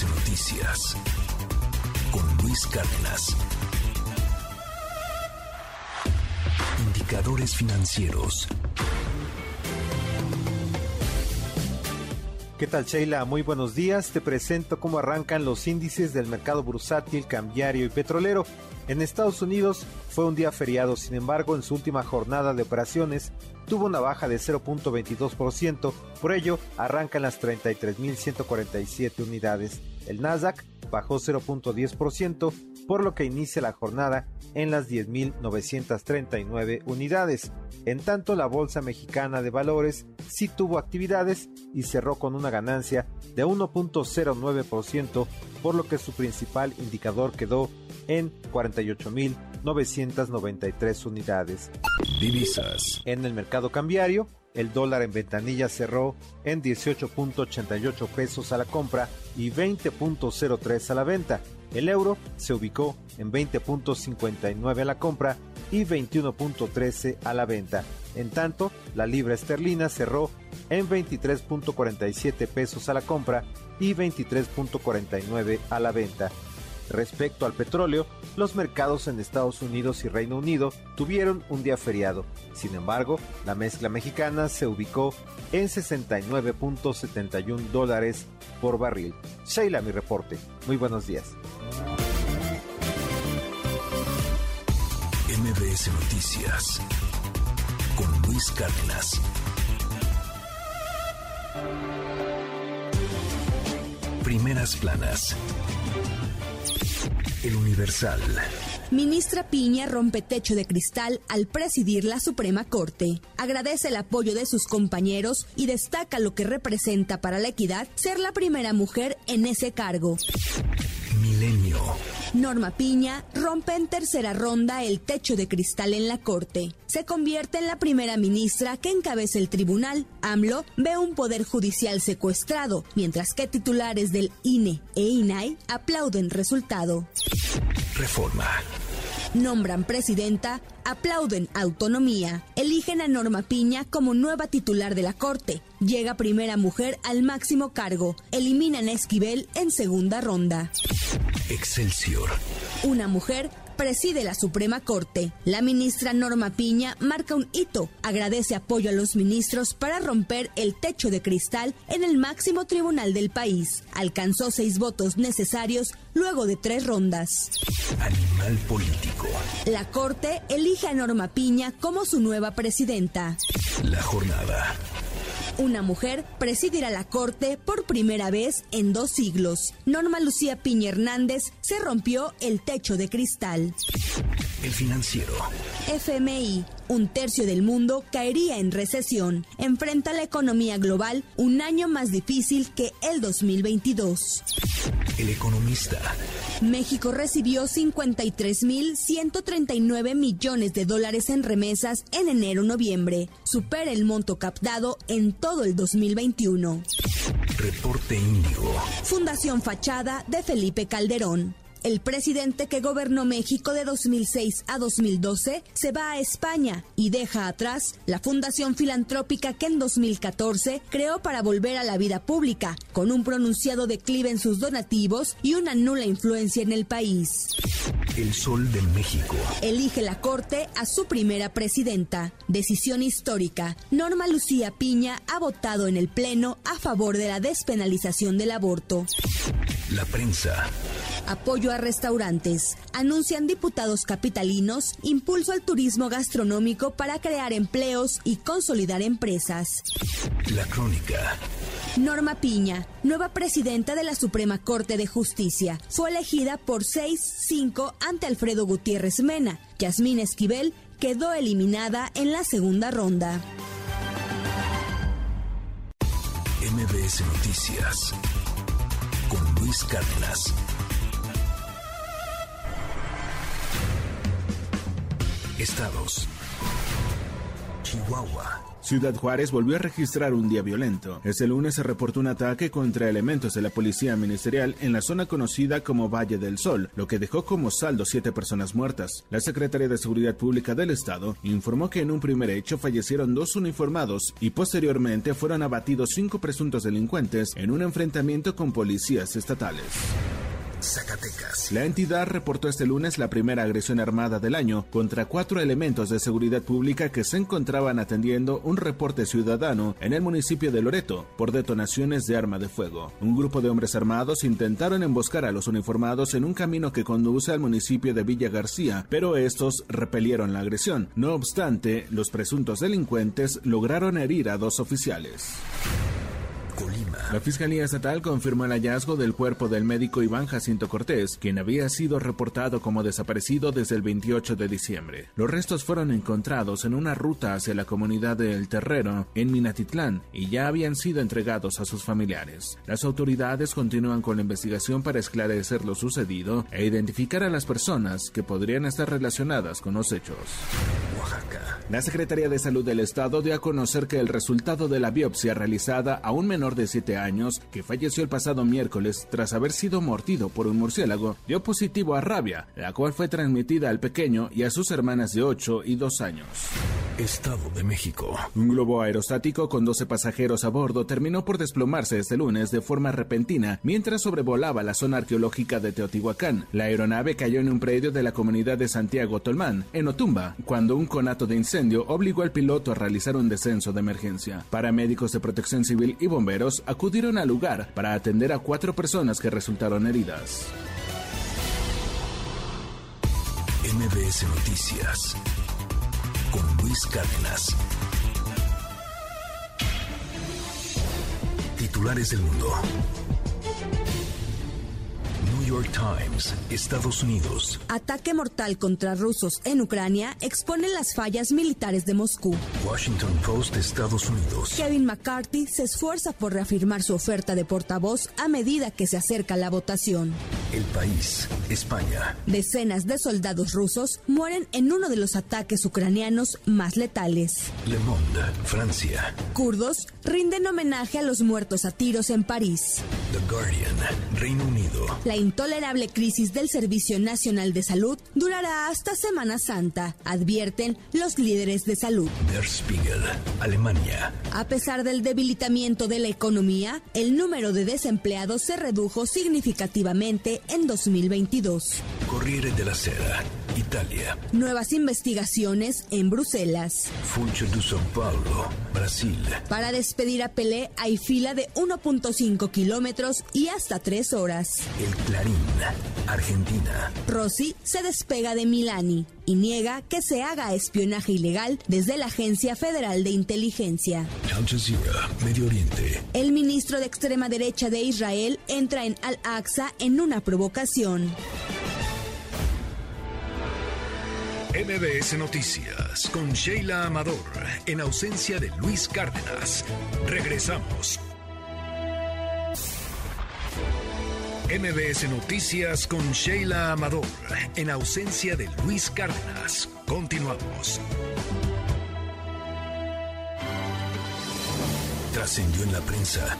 Noticias Cárdenas. Indicadores financieros. ¿Qué tal Sheila? Muy buenos días. Te presento cómo arrancan los índices del mercado bursátil, cambiario y petrolero. En Estados Unidos fue un día feriado, sin embargo, en su última jornada de operaciones tuvo una baja de 0.22%, por ello arrancan las 33.147 unidades. El Nasdaq bajó 0.10%, por lo que inicia la jornada en las 10.939 unidades. En tanto, la Bolsa Mexicana de Valores sí tuvo actividades y cerró con una ganancia de 1.09%, por lo que su principal indicador quedó en 48.993 unidades. Divisas. En el mercado cambiario, el dólar en ventanilla cerró en 18.88 pesos a la compra y 20.03 a la venta. El euro se ubicó en 20.59 a la compra y 21.13 a la venta. En tanto, la libra esterlina cerró en 23.47 pesos a la compra y 23.49 a la venta. Respecto al petróleo, los mercados en Estados Unidos y Reino Unido tuvieron un día feriado. Sin embargo, la mezcla mexicana se ubicó en 69.71 dólares por barril. Sheila, mi reporte. Muy buenos días. MBS Noticias con Luis Cárdenas. Primeras planas. El Universal. Ministra Piña rompe techo de cristal al presidir la Suprema Corte. Agradece el apoyo de sus compañeros y destaca lo que representa para la equidad ser la primera mujer en ese cargo. Milenio. Norma Piña rompe en tercera ronda el techo de cristal en la Corte. Se convierte en la primera ministra que encabeza el tribunal. AMLO ve un poder judicial secuestrado, mientras que titulares del INE e INAI aplauden resultado. Reforma. Nombran presidenta, aplauden autonomía. Eligen a Norma Piña como nueva titular de la Corte. Llega primera mujer al máximo cargo. Eliminan a Esquivel en segunda ronda. Excelsior. Una mujer preside la Suprema Corte. La ministra Norma Piña marca un hito, agradece apoyo a los ministros para romper el techo de cristal en el máximo tribunal del país. Alcanzó seis votos necesarios luego de tres rondas. Animal político. La Corte elige a Norma Piña como su nueva presidenta. La jornada. Una mujer presidirá la Corte por primera vez en dos siglos. Norma Lucía Piña Hernández se rompió el techo de cristal. El financiero. FMI, un tercio del mundo caería en recesión. Enfrenta la economía global un año más difícil que el 2022. El economista. México recibió 53.139 millones de dólares en remesas en enero-noviembre. Supera el monto captado en todo el 2021. Reporte Índigo. Fundación Fachada de Felipe Calderón. El presidente que gobernó México de 2006 a 2012 se va a España y deja atrás la fundación filantrópica que en 2014 creó para volver a la vida pública, con un pronunciado declive en sus donativos y una nula influencia en el país. El Sol de México. Elige la Corte a su primera presidenta. Decisión histórica. Norma Lucía Piña ha votado en el Pleno a favor de la despenalización del aborto. La prensa. Apoyo a restaurantes. Anuncian diputados capitalinos impulso al turismo gastronómico para crear empleos y consolidar empresas. La crónica. Norma Piña, nueva presidenta de la Suprema Corte de Justicia, fue elegida por 6-5 ante Alfredo Gutiérrez Mena. Yasmín Esquivel quedó eliminada en la segunda ronda. MBS Noticias. Con Luis Cárdenas. Estados. Chihuahua. Ciudad Juárez volvió a registrar un día violento. Este lunes se reportó un ataque contra elementos de la policía ministerial en la zona conocida como Valle del Sol, lo que dejó como saldo siete personas muertas. La Secretaría de Seguridad Pública del Estado informó que en un primer hecho fallecieron dos uniformados y posteriormente fueron abatidos cinco presuntos delincuentes en un enfrentamiento con policías estatales. Zacatecas. La entidad reportó este lunes la primera agresión armada del año contra cuatro elementos de seguridad pública que se encontraban atendiendo un reporte ciudadano en el municipio de Loreto por detonaciones de arma de fuego. Un grupo de hombres armados intentaron emboscar a los uniformados en un camino que conduce al municipio de Villa García, pero estos repelieron la agresión. No obstante, los presuntos delincuentes lograron herir a dos oficiales. La Fiscalía Estatal confirmó el hallazgo del cuerpo del médico Iván Jacinto Cortés, quien había sido reportado como desaparecido desde el 28 de diciembre. Los restos fueron encontrados en una ruta hacia la comunidad de El Terrero, en Minatitlán, y ya habían sido entregados a sus familiares. Las autoridades continúan con la investigación para esclarecer lo sucedido e identificar a las personas que podrían estar relacionadas con los hechos. Oaxaca. La Secretaría de Salud del Estado dio a conocer que el resultado de la biopsia realizada a un menor de 7 años que falleció el pasado miércoles tras haber sido mordido por un murciélago dio positivo a rabia, la cual fue transmitida al pequeño y a sus hermanas de 8 y 2 años. Estado de México. Un globo aerostático con 12 pasajeros a bordo terminó por desplomarse este lunes de forma repentina mientras sobrevolaba la zona arqueológica de Teotihuacán. La aeronave cayó en un predio de la comunidad de Santiago Tolmán, en Otumba, cuando un conato de incendio obligó al piloto a realizar un descenso de emergencia. Paramédicos de protección civil y bomberos acudieron al lugar para atender a cuatro personas que resultaron heridas. MBS Noticias con Luis Cárdenas. Titulares del mundo. New York Times, Estados Unidos. Ataque mortal contra rusos en Ucrania expone las fallas militares de Moscú. Washington Post, Estados Unidos. Kevin McCarthy se esfuerza por reafirmar su oferta de portavoz a medida que se acerca la votación. El país, España. Decenas de soldados rusos mueren en uno de los ataques ucranianos más letales. Le Monde, Francia. Kurdos rinden homenaje a los muertos a tiros en París. The Guardian, Reino Unido. La intolerable crisis del Servicio Nacional de Salud durará hasta Semana Santa, advierten los líderes de salud. Der Spiegel, Alemania. A pesar del debilitamiento de la economía, el número de desempleados se redujo significativamente en 2022. Corriere della Sera, Italia. Nuevas investigaciones en Bruselas. Funcho de São Paulo, Brasil. Para despedir a Pelé hay fila de 1.5 kilómetros y hasta 3 horas. El Clarín, Argentina. Rossi se despega de Milani y niega que se haga espionaje ilegal desde la Agencia Federal de Inteligencia. Al Jazeera, Medio Oriente. El ministro de extrema derecha de Israel entra en Al-Aqsa en una provocación. MBS Noticias con Sheila Amador, en ausencia de Luis Cárdenas. Regresamos. MBS Noticias con Sheila Amador, en ausencia de Luis Cárdenas. Continuamos. Trascendió en la prensa.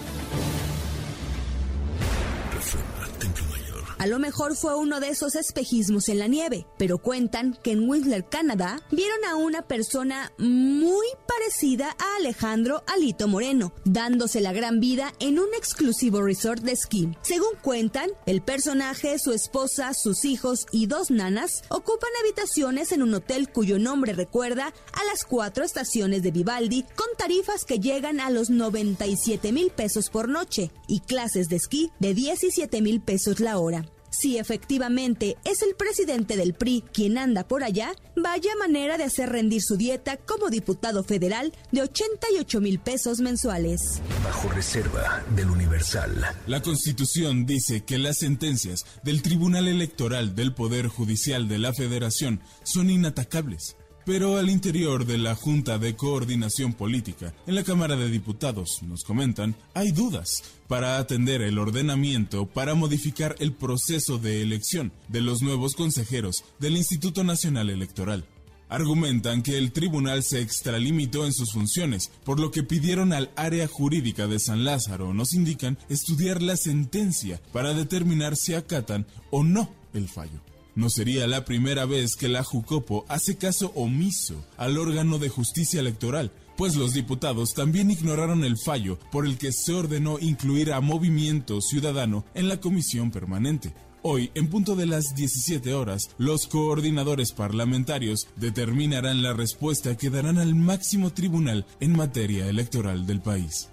A lo mejor fue uno de esos espejismos en la nieve, pero cuentan que en Whistler, Canadá, vieron a una persona muy parecida a Alejandro Alito Moreno, dándose la gran vida en un exclusivo resort de esquí. Según cuentan, el personaje, su esposa, sus hijos y dos nanas ocupan habitaciones en un hotel cuyo nombre recuerda a las cuatro estaciones de Vivaldi, con tarifas que llegan a los 97 mil pesos por noche y clases de esquí de 17 mil pesos la hora. Si efectivamente es el presidente del PRI quien anda por allá, vaya manera de hacer rendir su dieta como diputado federal de 88 mil pesos mensuales. Bajo reserva del Universal. La Constitución dice que las sentencias del Tribunal Electoral del Poder Judicial de la Federación son inatacables. Pero al interior de la Junta de Coordinación Política, en la Cámara de Diputados, nos comentan, hay dudas para atender el ordenamiento para modificar el proceso de elección de los nuevos consejeros del Instituto Nacional Electoral. Argumentan que el tribunal se extralimitó en sus funciones, por lo que pidieron al área jurídica de San Lázaro, nos indican, estudiar la sentencia para determinar si acatan o no el fallo. No sería la primera vez que la Jucopo hace caso omiso al órgano de justicia electoral, pues los diputados también ignoraron el fallo por el que se ordenó incluir a Movimiento Ciudadano en la comisión permanente. Hoy, en punto de las 17 horas, los coordinadores parlamentarios determinarán la respuesta que darán al máximo tribunal en materia electoral del país.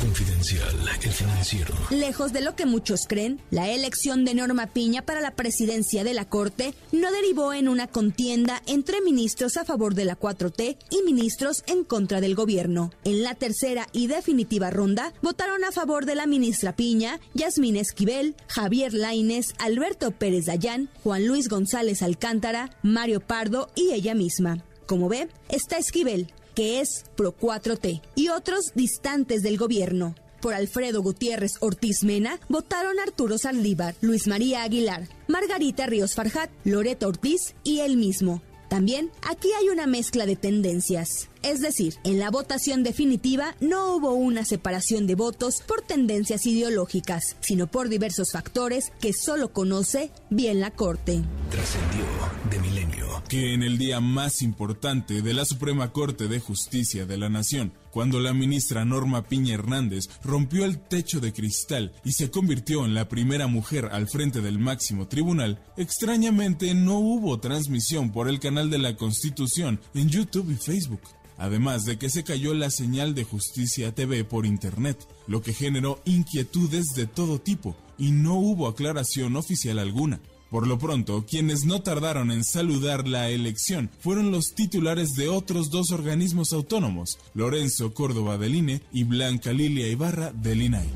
Confidencial, el financiero. Lejos de lo que muchos creen, la elección de Norma Piña para la presidencia de la Corte no derivó en una contienda entre ministros a favor de la 4T y ministros en contra del gobierno. En la tercera y definitiva ronda, votaron a favor de la ministra Piña, Yasmín Esquivel, Javier Laines, Alberto Pérez Dayán, Juan Luis González Alcántara, Mario Pardo y ella misma. Como ve, está Esquivel, que es Pro 4T, y otros distantes del gobierno. Por Alfredo Gutiérrez Ortiz Mena votaron Arturo Saldívar, Luis María Aguilar, Margarita Ríos Farjat, Loreto Ortiz y él mismo. También aquí hay una mezcla de tendencias. Es decir, en la votación definitiva no hubo una separación de votos por tendencias ideológicas, sino por diversos factores que solo conoce bien la Corte. Trascendió de. Que en el día más importante de la Suprema Corte de Justicia de la Nación, cuando la ministra Norma Piña Hernández rompió el techo de cristal y se convirtió en la primera mujer al frente del máximo tribunal, extrañamente no hubo transmisión por el canal de la Constitución en YouTube y Facebook además de que se cayó la señal de Justicia TV por Internet, lo que generó inquietudes de todo tipo y no hubo aclaración oficial alguna. Por lo pronto, quienes no tardaron en saludar la elección fueron los titulares de otros dos organismos autónomos, Lorenzo Córdoba del INE y Blanca Lilia Ibarra del INAI.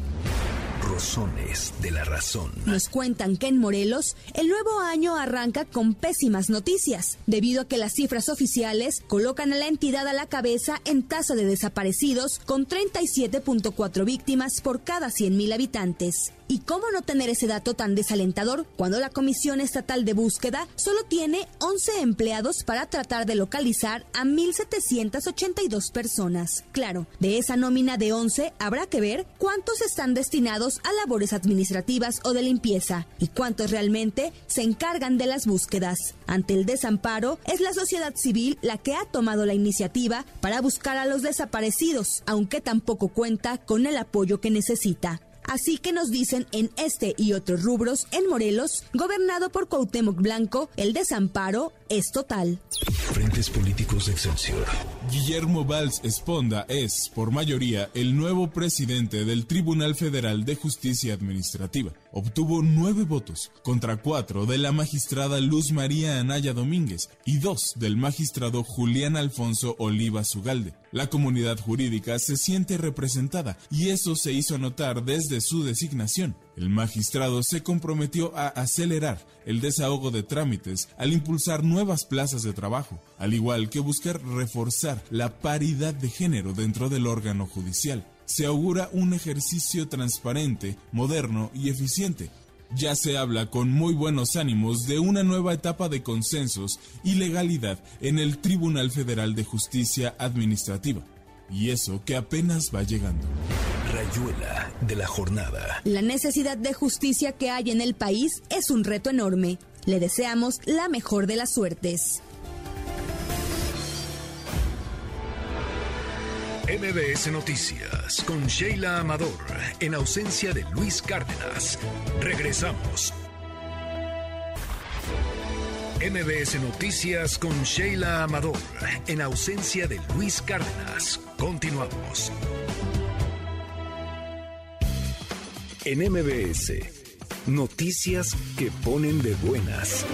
Rosones de la razón. Nos cuentan que en Morelos el nuevo año arranca con pésimas noticias, debido a que las cifras oficiales colocan a la entidad a la cabeza en tasa de desaparecidos con 37.4 víctimas por cada 100.000 habitantes. ¿Y cómo no tener ese dato tan desalentador cuando la Comisión Estatal de Búsqueda solo tiene 11 empleados para tratar de localizar a 1.782 personas? Claro, de esa nómina de 11 habrá que ver cuántos están destinados a labores administrativas o de limpieza y cuántos realmente se encargan de las búsquedas. Ante el desamparo, es la sociedad civil la que ha tomado la iniciativa para buscar a los desaparecidos, aunque tampoco cuenta con el apoyo que necesita. Así que nos dicen en este y otros rubros, en Morelos, gobernado por Cuauhtémoc Blanco, el desamparo es total. Frentes políticos de Excelsior. Guillermo Valls Esponda es, por mayoría, el nuevo presidente del Tribunal Federal de Justicia Administrativa. Obtuvo nueve votos contra cuatro de la magistrada Luz María Anaya Domínguez y dos del magistrado Julián Alfonso Oliva Zugalde. La comunidad jurídica se siente representada y eso se hizo notar desde su designación. El magistrado se comprometió a acelerar el desahogo de trámites al impulsar nuevas plazas de trabajo, al igual que buscar reforzar la paridad de género dentro del órgano judicial. Se augura un ejercicio transparente, moderno y eficiente. Ya se habla con muy buenos ánimos de una nueva etapa de consensos y legalidad en el Tribunal Federal de Justicia Administrativa. Y eso que apenas va llegando. Rayuela de la jornada. La necesidad de justicia que hay en el país es un reto enorme. Le deseamos la mejor de las suertes. MBS Noticias con Sheila Amador en ausencia de Luis Cárdenas. Regresamos. MBS Noticias con Sheila Amador en ausencia de Luis Cárdenas. Continuamos. En MBS, noticias que ponen de buenas.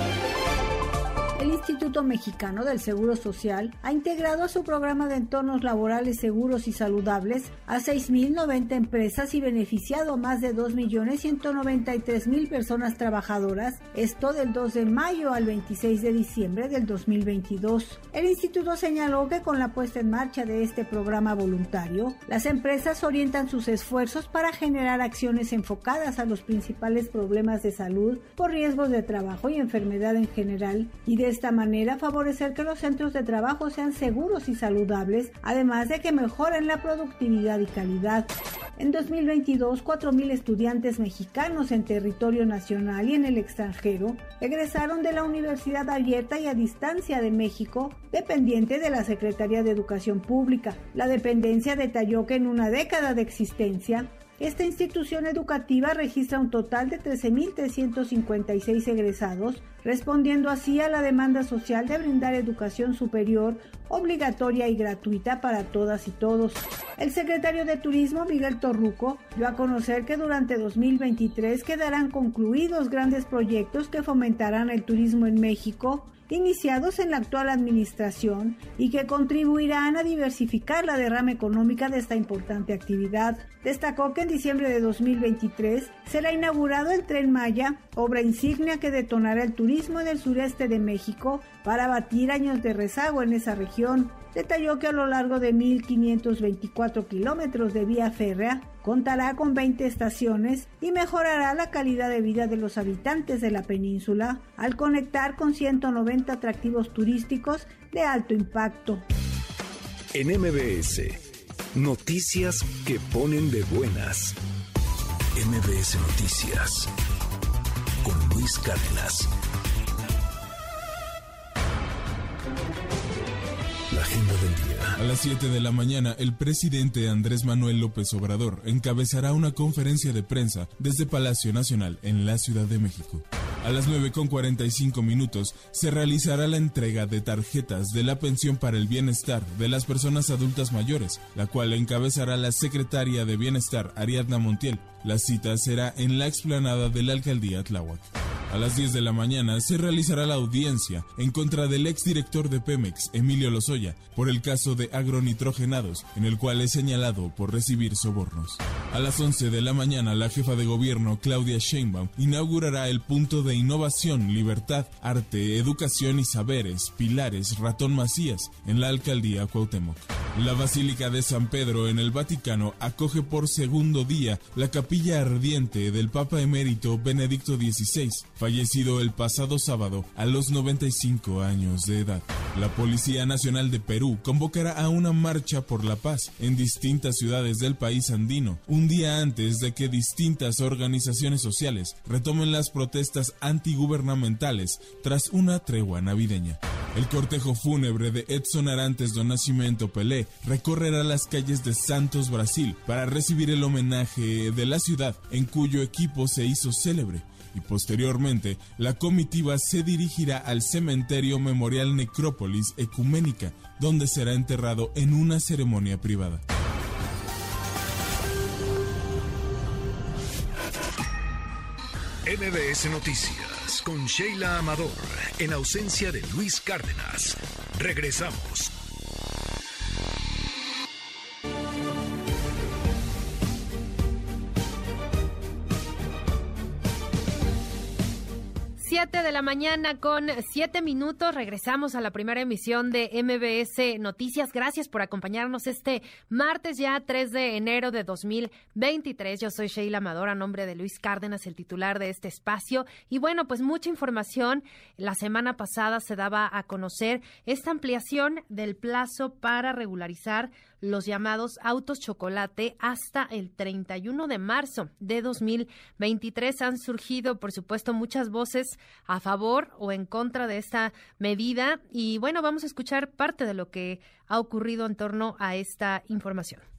El Instituto Mexicano del Seguro Social ha integrado a su programa de entornos laborales seguros y saludables a 6.090 empresas y beneficiado a más de 2.193.000 personas trabajadoras, esto del 2 de mayo al 26 de diciembre del 2022. El instituto señaló que con la puesta en marcha de este programa voluntario, las empresas orientan sus esfuerzos para generar acciones enfocadas a los principales problemas de salud por riesgos de trabajo y enfermedad en general y de esta manera favorecer que los centros de trabajo sean seguros y saludables, además de que mejoren la productividad y calidad. En 2022, 4.000 estudiantes mexicanos en territorio nacional y en el extranjero egresaron de la Universidad Abierta y a Distancia de México, dependiente de la Secretaría de Educación Pública. La dependencia detalló que en una década de existencia, esta institución educativa registra un total de 13.356 egresados, respondiendo así a la demanda social de brindar educación superior obligatoria y gratuita para todas y todos. El secretario de Turismo, Miguel Torruco, dio a conocer que durante 2023 quedarán concluidos grandes proyectos que fomentarán el turismo en México, iniciados en la actual administración y que contribuirán a diversificar la derrama económica de esta importante actividad. Destacó que en diciembre de 2023 será inaugurado el Tren Maya, obra insignia que detonará el turismo en el sureste de México para batir años de rezago en esa región. Detalló que a lo largo de 1.524 kilómetros de vía férrea contará con 20 estaciones y mejorará la calidad de vida de los habitantes de la península al conectar con 190 atractivos turísticos de alto impacto. En MBS, noticias que ponen de buenas. MBS Noticias con Luis Cárdenas. Agenda. A las 7 de la mañana, el presidente Andrés Manuel López Obrador encabezará una conferencia de prensa desde Palacio Nacional en la Ciudad de México. A las 9 con 45 minutos se realizará la entrega de tarjetas de la pensión para el bienestar de las personas adultas mayores, la cual encabezará la secretaria de Bienestar Ariadna Montiel. La cita será en la explanada de la alcaldía Tláhuac. A las 10 de la mañana se realizará la audiencia en contra del exdirector de Pemex, Emilio Lozoya, por el caso de agronitrogenados, en el cual es señalado por recibir sobornos. A las 11 de la mañana, la jefa de gobierno, Claudia Sheinbaum, inaugurará el punto de innovación, libertad, arte, educación y saberes, Pilares, Ratón Macías, en la alcaldía Cuauhtémoc. La Basílica de San Pedro en el Vaticano acoge por segundo día la capilla ardiente del Papa emérito Benedicto XVI, fallecido el pasado sábado a los 95 años de edad. La Policía Nacional Perú convocará a una marcha por la paz en distintas ciudades del país andino, un día antes de que distintas organizaciones sociales retomen las protestas antigubernamentales tras una tregua navideña. El cortejo fúnebre de Edson Arantes do Nascimento Pelé recorrerá las calles de Santos, Brasil, para recibir el homenaje de la ciudad en cuyo equipo se hizo célebre. Y posteriormente, la comitiva se dirigirá al cementerio Memorial Necrópolis Ecuménica, donde será enterrado en una ceremonia privada. MBS Noticias con Sheila Amador, en ausencia de Luis Cárdenas. Regresamos. 7 de la mañana con 7 minutos. Regresamos a la primera emisión de MBS Noticias. Gracias por acompañarnos este martes ya 3 de enero de 2023. Yo soy Sheila Amador a nombre de Luis Cárdenas, el titular de este espacio. Y bueno, pues mucha información. La semana pasada se daba a conocer esta ampliación del plazo para regularizar los llamados autos chocolate hasta el 31 de marzo de 2023. Han surgido, por supuesto, muchas voces a favor o en contra de esta medida y bueno, vamos a escuchar parte de lo que ha ocurrido en torno a esta información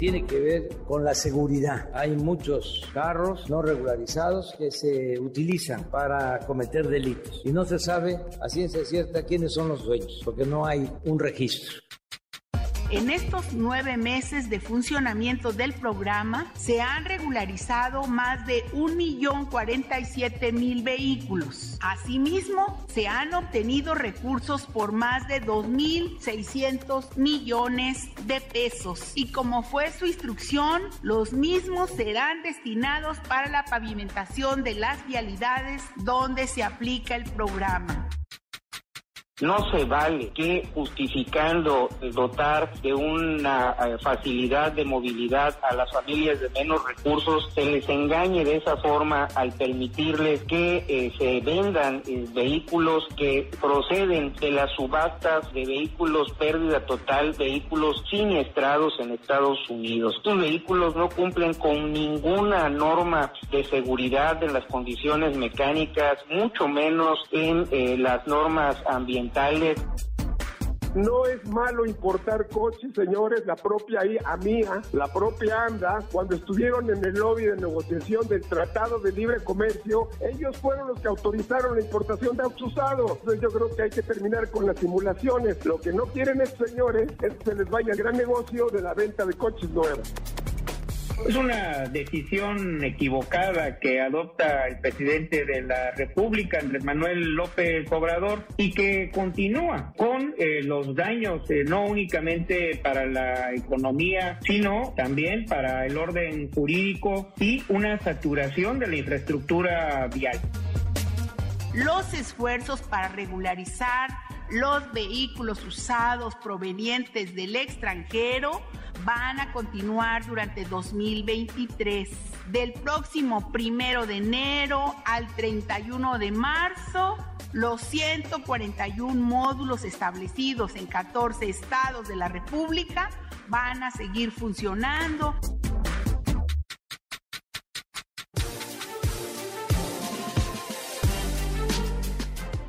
tiene que ver con la seguridad. Hay muchos carros no regularizados que se utilizan para cometer delitos y no se sabe a ciencia cierta quiénes son los dueños, porque no hay un registro. En estos nueve meses de funcionamiento del programa se han regularizado más de 1.047.000 vehículos. Asimismo, se han obtenido recursos por más de 2.600 millones de pesos. Y como fue su instrucción, los mismos serán destinados para la pavimentación de las vialidades donde se aplica el programa. No se vale que justificando dotar de una eh, facilidad de movilidad a las familias de menos recursos se les engañe de esa forma al permitirles que eh, se vendan eh, vehículos que proceden de las subastas de vehículos pérdida total, vehículos siniestrados en Estados Unidos. Estos vehículos no cumplen con ninguna norma de seguridad en las condiciones mecánicas, mucho menos en las normas ambientales no es malo importar coches, señores. La propia AMIA, la propia ANDA, cuando estuvieron en el lobby de negociación del Tratado de Libre Comercio, ellos fueron los que autorizaron la importación de autos usados. Entonces yo creo que hay que terminar con las simulaciones. Lo que no quieren estos señores es que se les vaya el gran negocio de la venta de coches nuevos. Es una decisión equivocada que adopta el presidente de la República, Andrés Manuel López Obrador, y que continúa con eh, los daños eh, no únicamente para la economía, sino también para el orden jurídico y una saturación de la infraestructura vial. Los esfuerzos para regularizar los vehículos usados provenientes del extranjero van a continuar durante 2023. Del próximo primero de enero al 31 de marzo, los 141 módulos establecidos en 14 estados de la República van a seguir funcionando.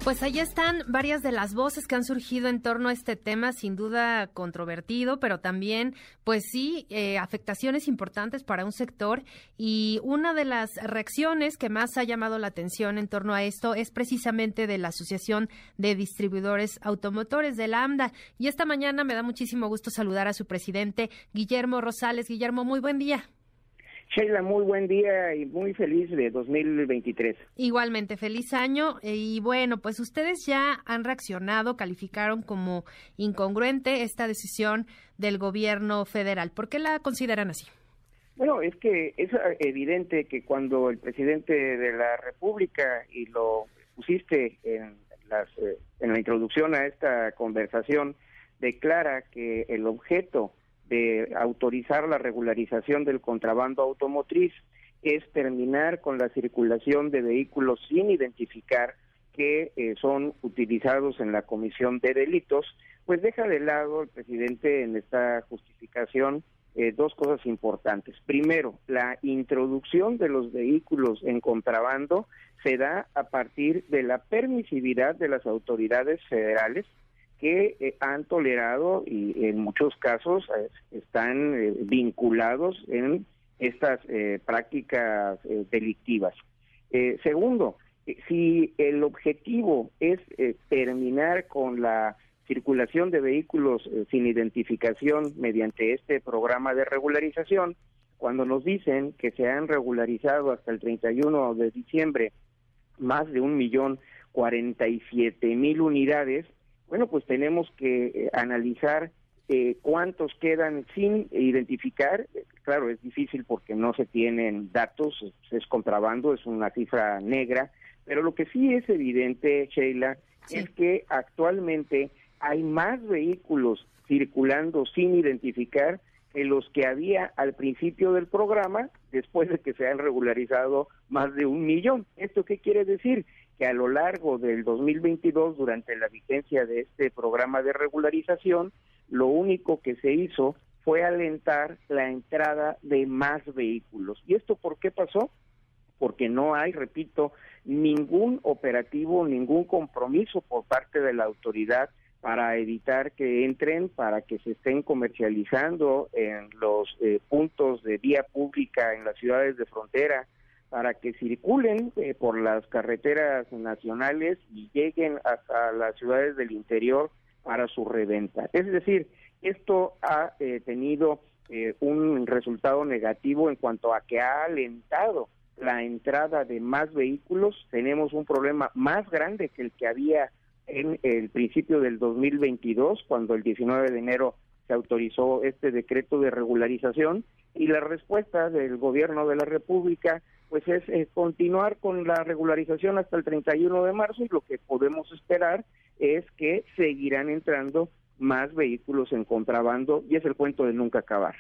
Pues ahí están varias de las voces que han surgido en torno a este tema, sin duda controvertido, pero también, pues sí, eh, afectaciones importantes para un sector. Y una de las reacciones que más ha llamado la atención en torno a esto es precisamente de la Asociación de Distribuidores Automotores de la AMDA. Y esta mañana me da muchísimo gusto saludar a su presidente, Guillermo Rosales. Guillermo, muy buen día. Sheila, muy buen día y muy feliz de 2023. Igualmente, feliz año. Y bueno, pues ustedes ya han reaccionado, calificaron como incongruente esta decisión del gobierno federal. ¿Por qué la consideran así? Bueno, es que es evidente que cuando el presidente de la República, y lo pusiste en, las, eh, en la introducción a esta conversación, declara que el objeto de autorizar la regularización del contrabando automotriz es terminar con la circulación de vehículos sin identificar que eh, son utilizados en la comisión de delitos, pues deja de lado el presidente en esta justificación eh, dos cosas importantes. Primero, la introducción de los vehículos en contrabando se da a partir de la permisividad de las autoridades federales que eh, han tolerado y en muchos casos eh, están eh, vinculados en estas prácticas delictivas. segundo, si el objetivo es terminar con la circulación de vehículos sin identificación mediante este programa de regularización, cuando nos dicen que se han regularizado hasta el 31 de diciembre más de un millón cuarenta y siete mil unidades, bueno, pues tenemos que eh, analizar eh, cuántos quedan sin identificar. Claro, es difícil porque no se tienen datos, es contrabando, es una cifra negra, pero lo que sí es evidente, Sheila, es que actualmente hay más vehículos circulando sin identificar que los que había al principio del programa, después de que se han regularizado más de un millón. ¿Esto qué quiere decir? Que a lo largo del 2022, durante la vigencia de este programa de regularización, lo único que se hizo fue alentar la entrada de más vehículos. ¿Y esto por qué pasó? Porque no hay, repito, ningún operativo, ningún compromiso por parte de la autoridad para evitar que entren, para que se estén comercializando en los eh, puntos de vía pública en las ciudades de frontera, para que circulen eh, por las carreteras nacionales y lleguen hasta las ciudades del interior para su reventa. Es decir, esto ha eh, tenido eh, un resultado negativo en cuanto a que ha alentado la entrada de más vehículos. Tenemos un problema más grande que el que había en el principio del 2022, cuando el 19 de enero se autorizó este decreto de regularización y la respuesta del gobierno de la República pues es eh, continuar con la regularización hasta el 31 de marzo y lo que podemos esperar es que seguirán entrando más vehículos en contrabando y es el cuento de nunca acabar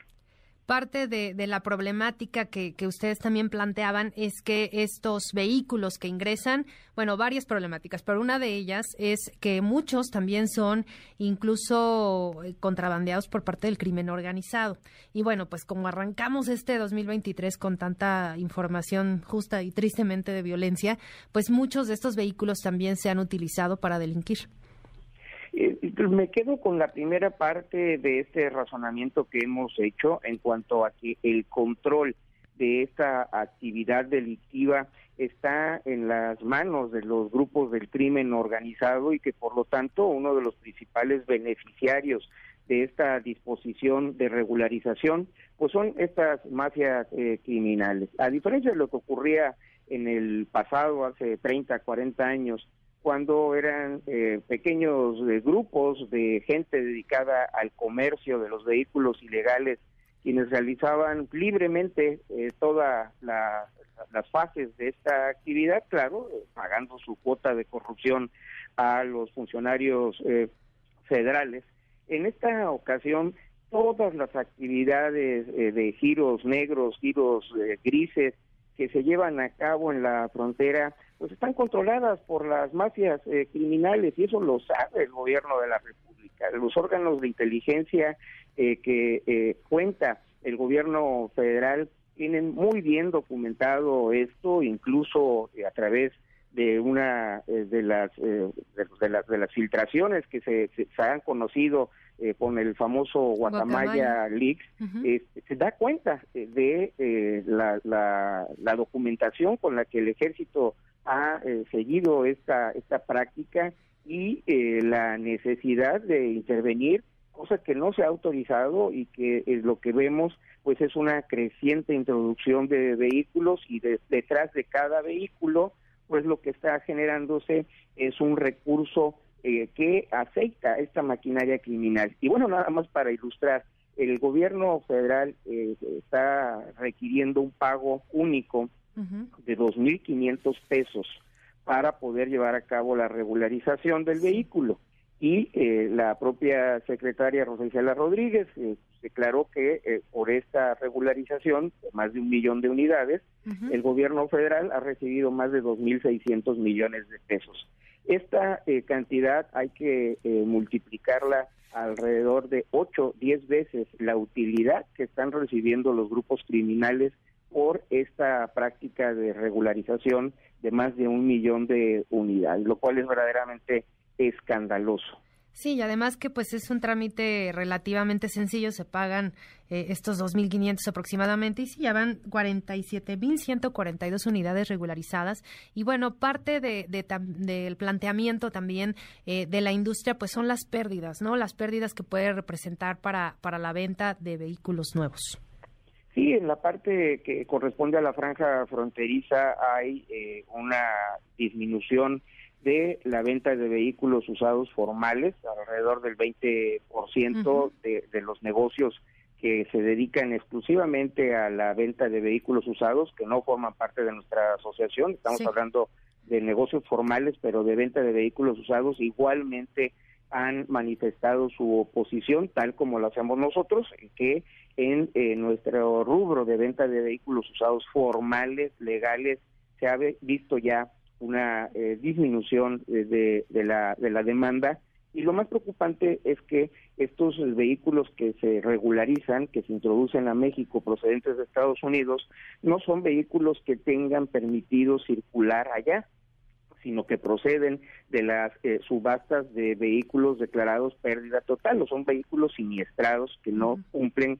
parte de, la problemática que, ustedes también planteaban es que estos vehículos que ingresan, bueno, varias problemáticas, pero una de ellas es que muchos también son incluso eh, contrabandeados por parte del crimen organizado. Y bueno, pues como arrancamos este 2023 con tanta información justa y tristemente de violencia, pues muchos de estos vehículos también se han utilizado para delinquir. Eh, me quedo con la primera parte de este razonamiento que hemos hecho en cuanto a que el control de esta actividad delictiva está en las manos de los grupos del crimen organizado y que por lo tanto uno de los principales beneficiarios de esta disposición de regularización pues son estas mafias eh, criminales. A diferencia de lo que ocurría en el pasado, hace 30, 40 años, cuando eran eh, pequeños eh, grupos de gente dedicada al comercio de los vehículos ilegales quienes realizaban libremente eh, todas las fases de esta actividad, claro, pagando su cuota de corrupción a los funcionarios federales. En esta ocasión, todas las actividades de giros negros, giros grises que se llevan a cabo en la frontera, pues están controladas por las mafias eh, criminales y eso lo sabe el gobierno de la República. Los órganos de inteligencia eh, que eh, cuenta el gobierno federal tienen muy bien documentado esto, incluso a través de una de las, de, las de las filtraciones que se, se, han conocido con el famoso Guatemala Leaks, se da cuenta de la, la, la documentación con la que el ejército ha eh, seguido esta, esta práctica y eh, la necesidad de intervenir cosa que no se ha autorizado y que es lo que vemos pues es una creciente introducción de vehículos y detrás de cada vehículo pues lo que está generándose es un recurso eh, que aceita esta maquinaria criminal. Y bueno, nada más para ilustrar, el gobierno federal eh, está requiriendo un pago único de 2.500 pesos para poder llevar a cabo la regularización del vehículo. Y eh, la propia secretaria Rosela Rodríguez eh, declaró que eh, por esta regularización, más de un millón de unidades, el gobierno federal ha recibido más de 2.600 millones de pesos. Esta cantidad hay que multiplicarla alrededor de 8, 10 veces la utilidad que están recibiendo los grupos criminales por esta práctica de regularización de más de un millón de unidades, lo cual es verdaderamente escandaloso. Sí, y además que pues es un trámite relativamente sencillo, se pagan eh, estos 2.500 aproximadamente y sí, ya van 47.142 unidades regularizadas. Y bueno, parte de, del planteamiento también eh, de la industria pues son las pérdidas, ¿no? Las pérdidas que puede representar para, para la venta de vehículos nuevos. Sí, en la parte que corresponde a la franja fronteriza hay eh, una disminución de la venta de vehículos usados formales, alrededor del 20% de, de los negocios que se dedican exclusivamente a la venta de vehículos usados, que no forman parte de nuestra asociación. Estamos hablando de negocios formales, pero de venta de vehículos usados igualmente han manifestado su oposición, tal como lo hacemos nosotros, que en eh, nuestro rubro de venta de vehículos usados formales, legales, se ha visto ya una eh, disminución de, de, la, de la demanda. Y lo más preocupante es que estos vehículos que se regularizan, que se introducen a México procedentes de Estados Unidos, no son vehículos que tengan permitido circular allá sino que proceden de las eh, subastas de vehículos declarados pérdida total, o son vehículos siniestrados que no cumplen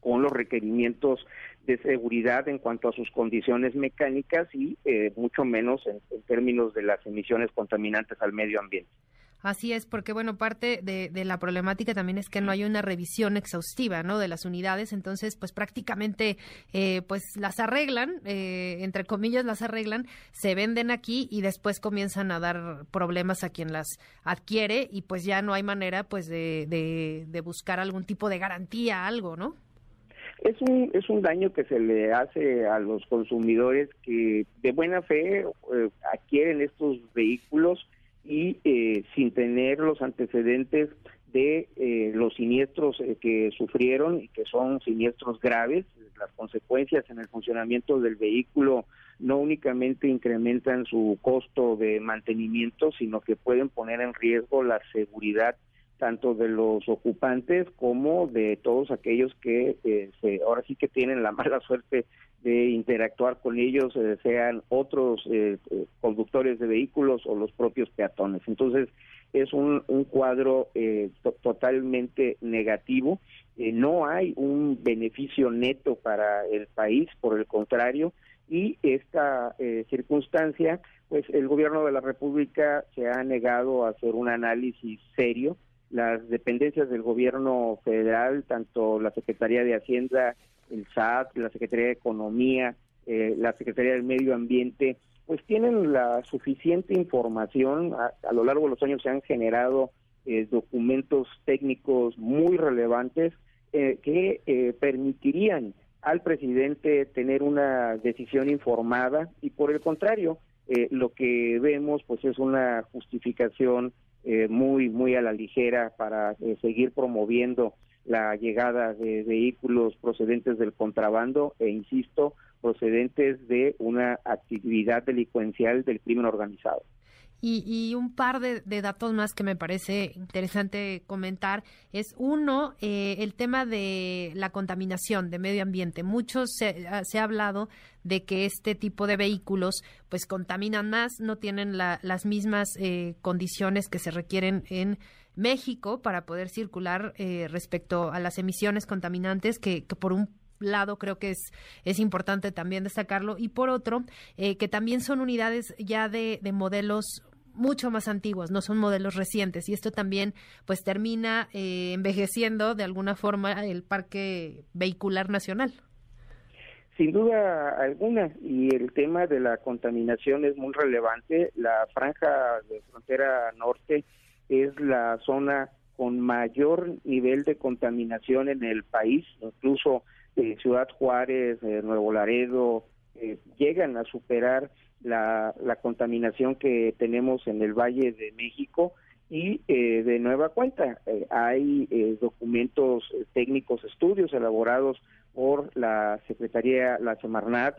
con los requerimientos de seguridad en cuanto a sus condiciones mecánicas y eh, mucho menos en términos de las emisiones contaminantes al medio ambiente. Así es, porque bueno, parte de, la problemática también es que no hay una revisión exhaustiva, ¿no? De las unidades, entonces, pues prácticamente, eh, pues las arreglan, eh, entre comillas las arreglan, se venden aquí y después comienzan a dar problemas a quien las adquiere y pues ya no hay manera, pues, de, de, buscar algún tipo de garantía, algo, ¿no? Es un, es un daño que se le hace a los consumidores que de buena fe eh, adquieren estos vehículos y eh, sin tener los antecedentes de eh, los siniestros eh, que sufrieron y que son siniestros graves. Las consecuencias en el funcionamiento del vehículo no únicamente incrementan su costo de mantenimiento, sino que pueden poner en riesgo la seguridad tanto de los ocupantes como de todos aquellos que se, ahora sí que tienen la mala suerte de interactuar con ellos, eh, sean otros eh, eh, conductores de vehículos o los propios peatones. Entonces, es un, un cuadro totalmente negativo. no hay un beneficio neto para el país, por el contrario, y esta circunstancia, pues el gobierno de la República se ha negado a hacer un análisis serio. Las dependencias del gobierno federal, tanto la Secretaría de Hacienda el SAT, la Secretaría de Economía, eh, la Secretaría del Medio Ambiente, pues tienen la suficiente información. A, lo largo de los años se han generado eh, documentos técnicos muy relevantes eh, que permitirían al presidente tener una decisión informada y por el contrario, lo que vemos pues es una justificación muy muy a la ligera para seguir promoviendo la llegada de vehículos procedentes del contrabando e, insisto, procedentes de una actividad delincuencial del crimen organizado. Y, un par de, datos más que me parece interesante comentar es uno, eh, el tema de la contaminación de medio ambiente. Muchos se, ah, ha hablado de que este tipo de vehículos pues contaminan más, no tienen las mismas eh, condiciones que se requieren en México para poder circular eh, respecto a las emisiones contaminantes que, por un lado creo que es, es importante también destacarlo y por otro eh, que también son unidades ya de, de modelos mucho más antiguos, no son modelos recientes y esto también pues termina eh, envejeciendo de alguna forma el parque vehicular nacional. Sin duda alguna, y el tema de la contaminación es muy relevante. La franja de frontera norte es la zona con mayor nivel de contaminación en el país, incluso eh, Ciudad Juárez, eh, Nuevo Laredo, eh, llegan a superar la, la, contaminación que tenemos en el Valle de México y de nueva cuenta hay documentos técnicos, estudios elaborados por la Secretaría, la Semarnat,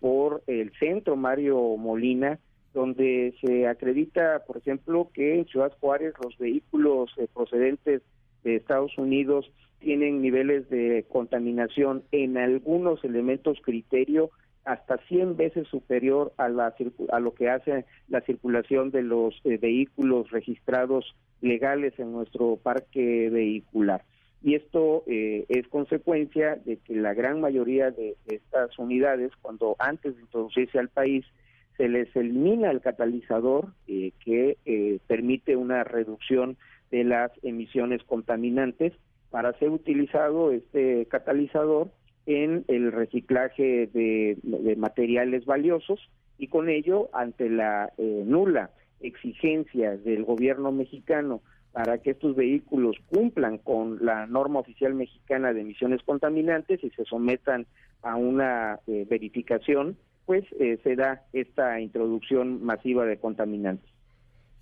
por el Centro Mario Molina, donde se acredita, por ejemplo, que en Ciudad Juárez los vehículos procedentes de Estados Unidos tienen niveles de contaminación en algunos elementos criterio hasta 100 veces superior a, la, a lo que hace la circulación de los eh, vehículos registrados legales en nuestro parque vehicular. Y esto eh, es consecuencia de que la gran mayoría de, estas unidades, cuando antes de introducirse al país, se les elimina el catalizador eh, que permite una reducción de las emisiones contaminantes para ser utilizado este catalizador en el reciclaje de, materiales valiosos y con ello, ante la eh, nula exigencia del gobierno mexicano para que estos vehículos cumplan con la norma oficial mexicana de emisiones contaminantes y se sometan a una eh, verificación, pues eh, se da esta introducción masiva de contaminantes.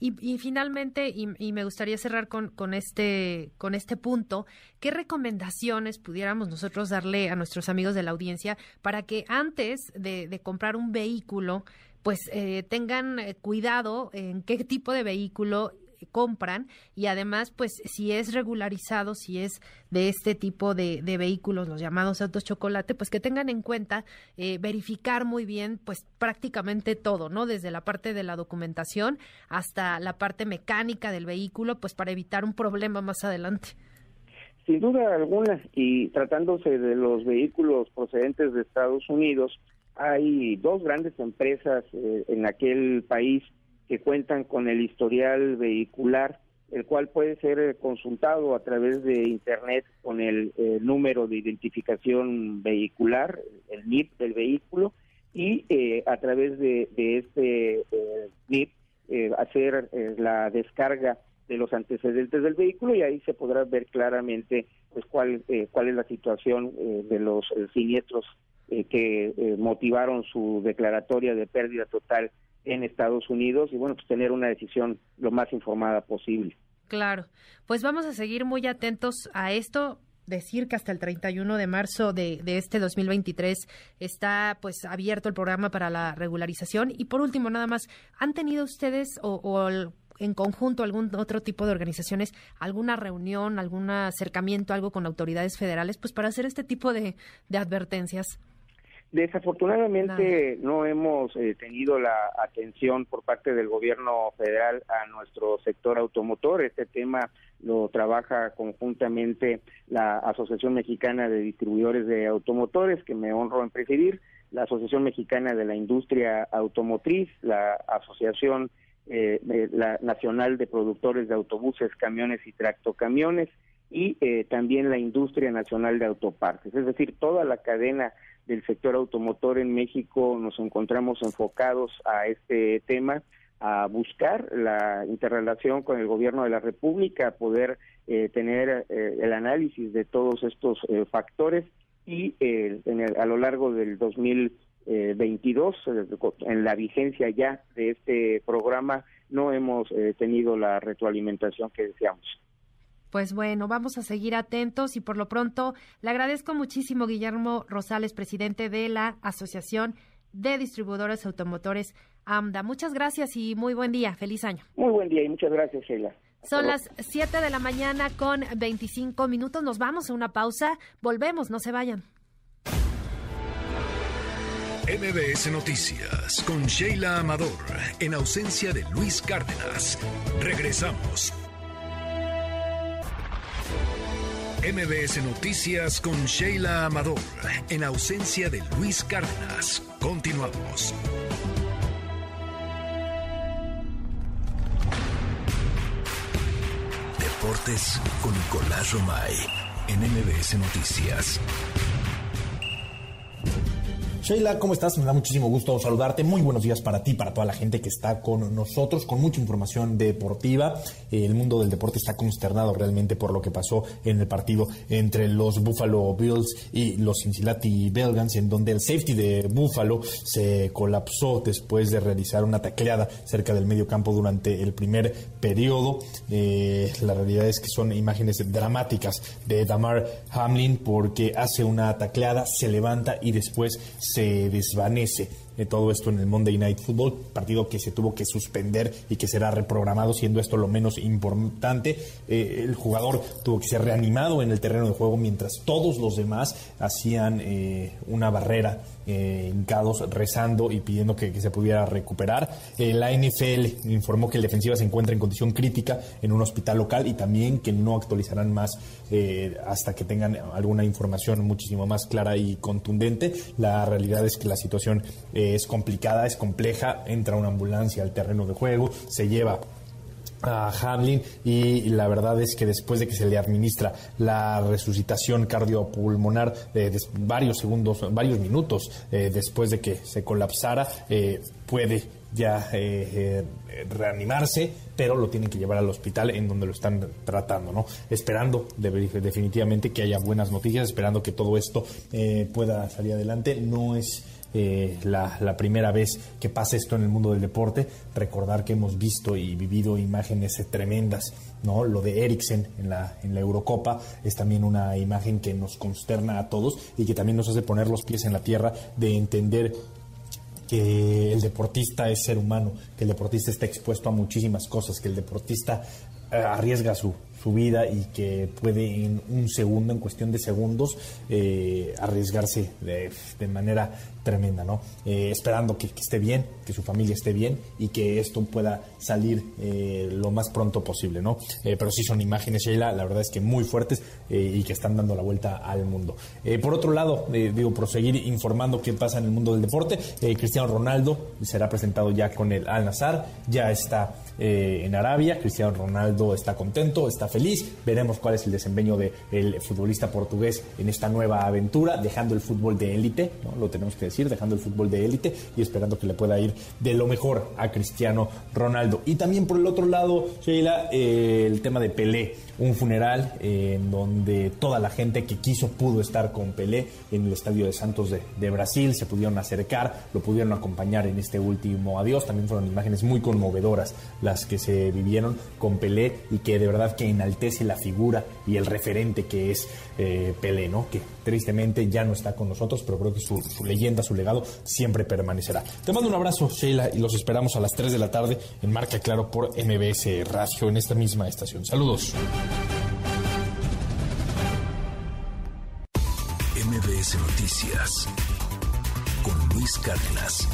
Y, finalmente, y, me gustaría cerrar con, con, este, con este punto, ¿qué recomendaciones pudiéramos nosotros darle a nuestros amigos de la audiencia para que antes de, comprar un vehículo, pues eh, tengan eh, cuidado en qué tipo de vehículo compran y además, pues si es regularizado, si es de este tipo de, vehículos, los llamados autos chocolate, pues que tengan en cuenta eh, verificar muy bien, pues prácticamente todo, ¿no? Desde la parte de la documentación hasta la parte mecánica del vehículo, pues para evitar un problema más adelante. Sin duda alguna, y tratándose de los vehículos procedentes de Estados Unidos, hay dos grandes empresas eh, en aquel país que cuentan con el historial vehicular, el cual puede ser eh, consultado a través de Internet con el eh, número de identificación vehicular, el NIP del vehículo, y eh, a través de, este NIP hacer la descarga de los antecedentes del vehículo y ahí se podrá ver claramente pues cuál cuál es la situación de los siniestros que motivaron su declaratoria de pérdida total en Estados Unidos y bueno, pues tener una decisión lo más informada posible. Claro, pues vamos a seguir muy atentos a esto decir que hasta el 31 de marzo de, de, este 2023 está pues abierto el programa para la regularización. Y por último, nada más, ¿han tenido ustedes o, en conjunto algún otro tipo de organizaciones alguna reunión, algún acercamiento, algo con autoridades federales, pues para hacer este tipo de advertencias? Desafortunadamente no hemos eh, tenido la atención por parte del gobierno federal a nuestro sector automotor. Este tema lo trabaja conjuntamente la Asociación Mexicana de Distribuidores de Automotores, que me honro en presidir, la Asociación Mexicana de la Industria Automotriz, la Asociación eh, la Nacional de Productores de Autobuses, Camiones y Tractocamiones y eh, también la Industria Nacional de Autopartes. Es decir, toda la cadena del sector automotor en México nos encontramos enfocados a este tema, a buscar la interrelación con el gobierno de la República, poder eh, tener eh, el análisis de todos estos eh, factores y a lo largo del 2022, en la vigencia ya de este programa, no hemos tenido la retroalimentación que deseamos. Pues bueno, vamos a seguir atentos y por lo pronto le agradezco muchísimo Guillermo Rosales, presidente de la Asociación de Distribuidores Automotores AMDA. Muchas gracias y muy buen día. Feliz año. Muy buen día y muchas gracias, Sheila. Son las 7 de la mañana con 25 minutos. Nos vamos a una pausa. Volvemos, no se vayan. MBS Noticias con Sheila Amador, en ausencia de Luis Cárdenas. Regresamos. MBS Noticias con Sheila Amador, en ausencia de Luis Cárdenas. Continuamos. Deportes con Nicolás Romay, en MBS Noticias. Sheila, ¿cómo estás? Me da muchísimo gusto saludarte. Muy buenos días para ti, para toda la gente que está con nosotros, con mucha información deportiva. El mundo del deporte está consternado realmente por lo que pasó en el partido entre los Buffalo Bills y los Cincinnati Bengals, en donde el safety de Buffalo se colapsó después de realizar una tacleada cerca del medio campo durante el primer periodo. Eh, la realidad es que son imágenes dramáticas de Damar Hamlin porque hace una tacleada, se levanta y después se desvanece de todo esto en el Monday Night Football, partido que se tuvo que suspender y que será reprogramado, siendo esto lo menos importante. Eh, el jugador tuvo que ser reanimado en el terreno de juego mientras todos los demás hacían eh, una barrera eh, hincados rezando y pidiendo que, se pudiera recuperar. la NFL informó que el defensiva se encuentra en condición crítica en un hospital local y también que no actualizarán más hasta que tengan alguna información muchísimo más clara y contundente. La realidad es que la situación es complicada, es compleja, entra una ambulancia al terreno de juego, se lleva a Hamlin y la verdad es que después de que se le administra la resucitación cardiopulmonar de, varios segundos, varios minutos eh, después de que se colapsara, eh, puede ya eh, reanimarse, pero lo tienen que llevar al hospital en donde lo están tratando, ¿no? Esperando definitivamente que haya buenas noticias, esperando que todo esto pueda salir adelante. No es eh, la, primera vez que pasa esto en el mundo del deporte. Recordar que hemos visto y vivido imágenes tremendas, ¿no? Lo de Eriksen en la, en la Eurocopa es también una imagen que nos consterna a todos y que también nos hace poner los pies en la tierra de entender que el deportista es ser humano, que el deportista está expuesto a muchísimas cosas, que el deportista eh, arriesga su, su vida y que puede en un segundo, en cuestión de segundos, eh, arriesgarse de, de, manera tremenda, ¿no? Eh, esperando que, esté bien, que su familia esté bien y que esto pueda salir eh, lo más pronto posible, ¿no? pero sí son imágenes, Sheila, la verdad es que muy fuertes y que están dando la vuelta al mundo. por otro lado, digo, proseguir informando qué pasa en el mundo del deporte, Cristiano Ronaldo será presentado ya con el Al Nazar, ya está en Arabia, Cristiano Ronaldo está contento, está feliz. Veremos cuál es el desempeño del futbolista portugués en esta nueva aventura, dejando el fútbol de élite, ¿no? lo tenemos que dejando el fútbol de élite y esperando que le pueda ir de lo mejor a Cristiano Ronaldo. Y también por el otro lado, Sheila, eh, el tema de Pelé un funeral en donde toda la gente que quiso pudo estar con Pelé en el Estadio de Santos de, Brasil, se pudieron acercar, lo pudieron acompañar en este último adiós. También fueron imágenes muy conmovedoras las que se vivieron con Pelé y que de verdad que enaltece la figura y el referente que es eh, Pelé, ¿no? Que tristemente ya no está con nosotros, pero creo que su, leyenda, su legado siempre permanecerá. Te mando un abrazo, Sheila, y los esperamos a las 3 de la tarde en Marca Claro por MBS Radio en esta misma estación. Saludos. MBS Noticias con Luis Cárdenas.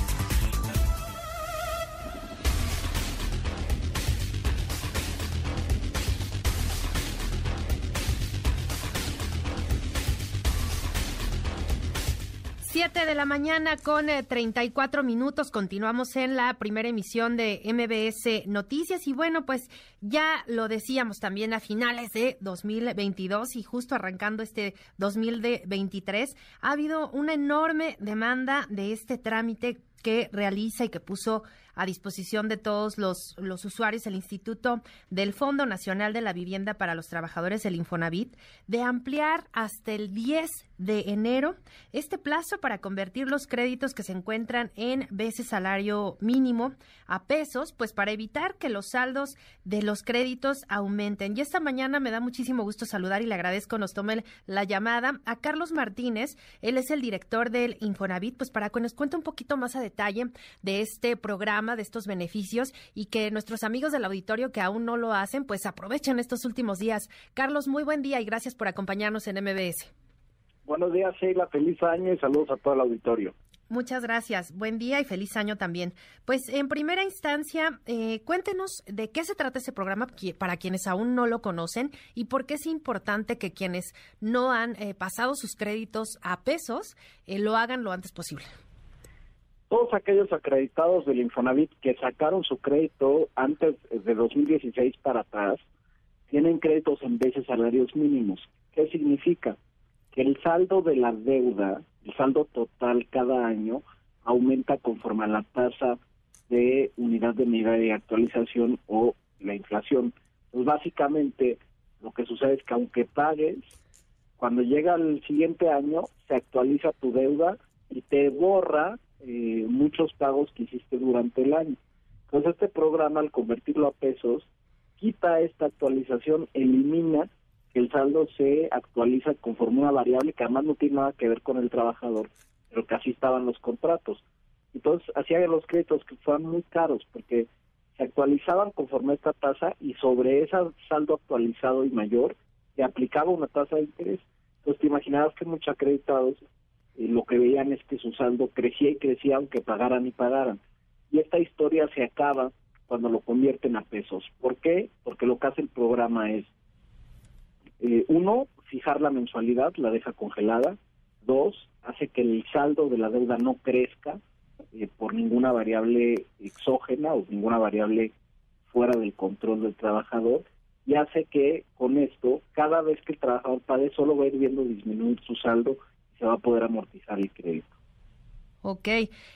7 de la mañana con 34 eh, minutos. Continuamos en la primera emisión de MBS Noticias. Y bueno, pues ya lo decíamos también a finales de 2022 y justo arrancando este 2023, ha habido una enorme demanda de este trámite que realiza y que puso a disposición de todos los, los usuarios el Instituto del Fondo Nacional de la Vivienda para los Trabajadores del Infonavit de ampliar hasta el 10 de enero este plazo para convertir los créditos que se encuentran en veces salario mínimo a pesos, pues para evitar que los saldos de los créditos aumenten. Y esta mañana me da muchísimo gusto saludar y le agradezco nos tome la llamada a Carlos Martínez. Él es el director del Infonavit, pues para que nos cuente un poquito más a detalle de este programa, de estos beneficios y que nuestros amigos del auditorio que aún no lo hacen, pues aprovechen estos últimos días. Carlos, muy buen día y gracias por acompañarnos en MBS. Buenos días, Sheila. Feliz año y saludos a todo el auditorio. Muchas gracias. Buen día y feliz año también. Pues en primera instancia, eh, cuéntenos de qué se trata ese programa para quienes aún no lo conocen y por qué es importante que quienes no han eh, pasado sus créditos a pesos eh, lo hagan lo antes posible. Todos aquellos acreditados del Infonavit que sacaron su crédito antes de 2016 para atrás tienen créditos en veces salarios mínimos. ¿Qué significa? El saldo de la deuda, el saldo total cada año, aumenta conforme a la tasa de unidad de medida de actualización o la inflación. Pues básicamente lo que sucede es que aunque pagues, cuando llega el siguiente año se actualiza tu deuda y te borra eh, muchos pagos que hiciste durante el año. Entonces este programa al convertirlo a pesos quita esta actualización, elimina el saldo se actualiza conforme una variable que además no tiene nada que ver con el trabajador, pero que así estaban los contratos. Entonces hacía los créditos que fueran muy caros porque se actualizaban conforme a esta tasa y sobre ese saldo actualizado y mayor se aplicaba una tasa de interés. Entonces te imaginabas que muchos acreditados eh, lo que veían es que su saldo crecía y crecía aunque pagaran y pagaran. Y esta historia se acaba cuando lo convierten a pesos. ¿Por qué? Porque lo que hace el programa es, eh, uno, fijar la mensualidad, la deja congelada. Dos, hace que el saldo de la deuda no crezca eh, por ninguna variable exógena o ninguna variable fuera del control del trabajador y hace que con esto, cada vez que el trabajador pague, solo va a ir viendo disminuir su saldo y se va a poder amortizar el crédito. Ok,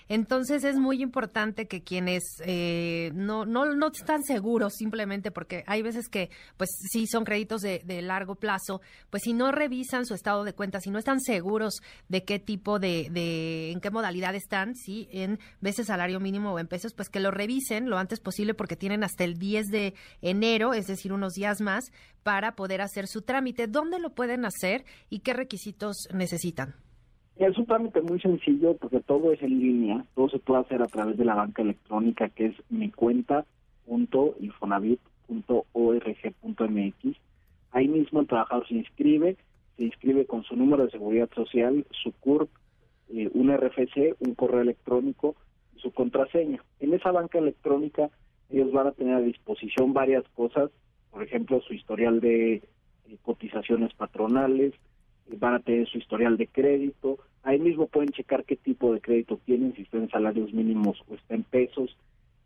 entonces es muy importante que quienes eh, no, no, no están seguros simplemente porque hay veces que, pues sí, son créditos de, largo plazo, pues si no revisan su estado de cuenta, si no están seguros de qué tipo de, de, en qué modalidad están, sí, en veces salario mínimo o en pesos, pues que lo revisen lo antes posible porque tienen hasta el 10 de enero, es decir, unos días más, para poder hacer su trámite. ¿Dónde lo pueden hacer y qué requisitos necesitan? Es un trámite muy sencillo porque todo es en línea, todo se puede hacer a través de la banca electrónica que es micuenta.infonavit.org.mx. Ahí mismo el trabajador se inscribe, se inscribe con su número de seguridad social, su CURP, eh, un RFC, un correo electrónico, su contraseña. En esa banca electrónica ellos van a tener a disposición varias cosas, por ejemplo, su historial de eh, cotizaciones patronales, van a tener su historial de crédito, ahí mismo pueden checar qué tipo de crédito tienen, si están en salarios mínimos o está en pesos,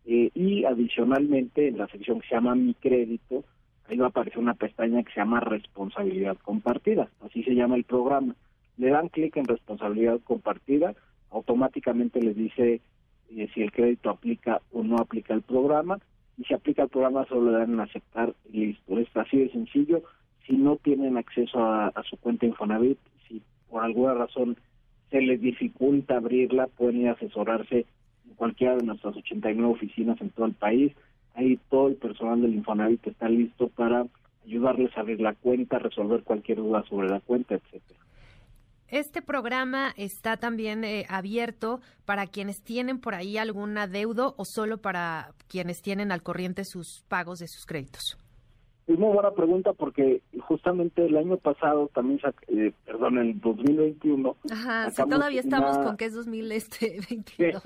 eh, y adicionalmente en la sección que se llama Mi Crédito, ahí va a aparecer una pestaña que se llama Responsabilidad Compartida, así se llama el programa. Le dan clic en Responsabilidad Compartida, automáticamente les dice eh, si el crédito aplica o no aplica el programa, y si aplica el programa solo le dan en aceptar y listo. Es así de sencillo, si no tienen acceso a, su cuenta Infonavit, si por alguna razón se les dificulta abrirla, pueden ir a asesorarse en cualquiera de nuestras 89 oficinas en todo el país. Ahí todo el personal del Infonavit está listo para ayudarles a abrir la cuenta, resolver cualquier duda sobre la cuenta, etcétera. Este programa está también eh, abierto para quienes tienen por ahí algún adeudo o solo para quienes tienen al corriente sus pagos de sus créditos. Es muy buena pregunta porque justamente el año pasado también, eh, perdón, en 2021. Ajá, si todavía estamos con que es 2022.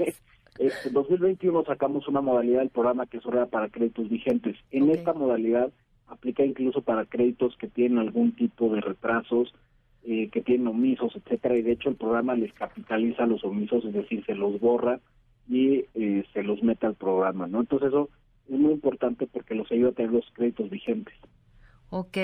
En 2021 sacamos una modalidad del programa que es para créditos vigentes. En esta modalidad aplica incluso para créditos que tienen algún tipo de retrasos, eh, que tienen omisos, etcétera. Y de hecho el programa les capitaliza los omisos, es decir, se los borra y eh, se los mete al programa, ¿no? Entonces eso es muy importante porque los ayuda a tener los créditos vigentes. Ok,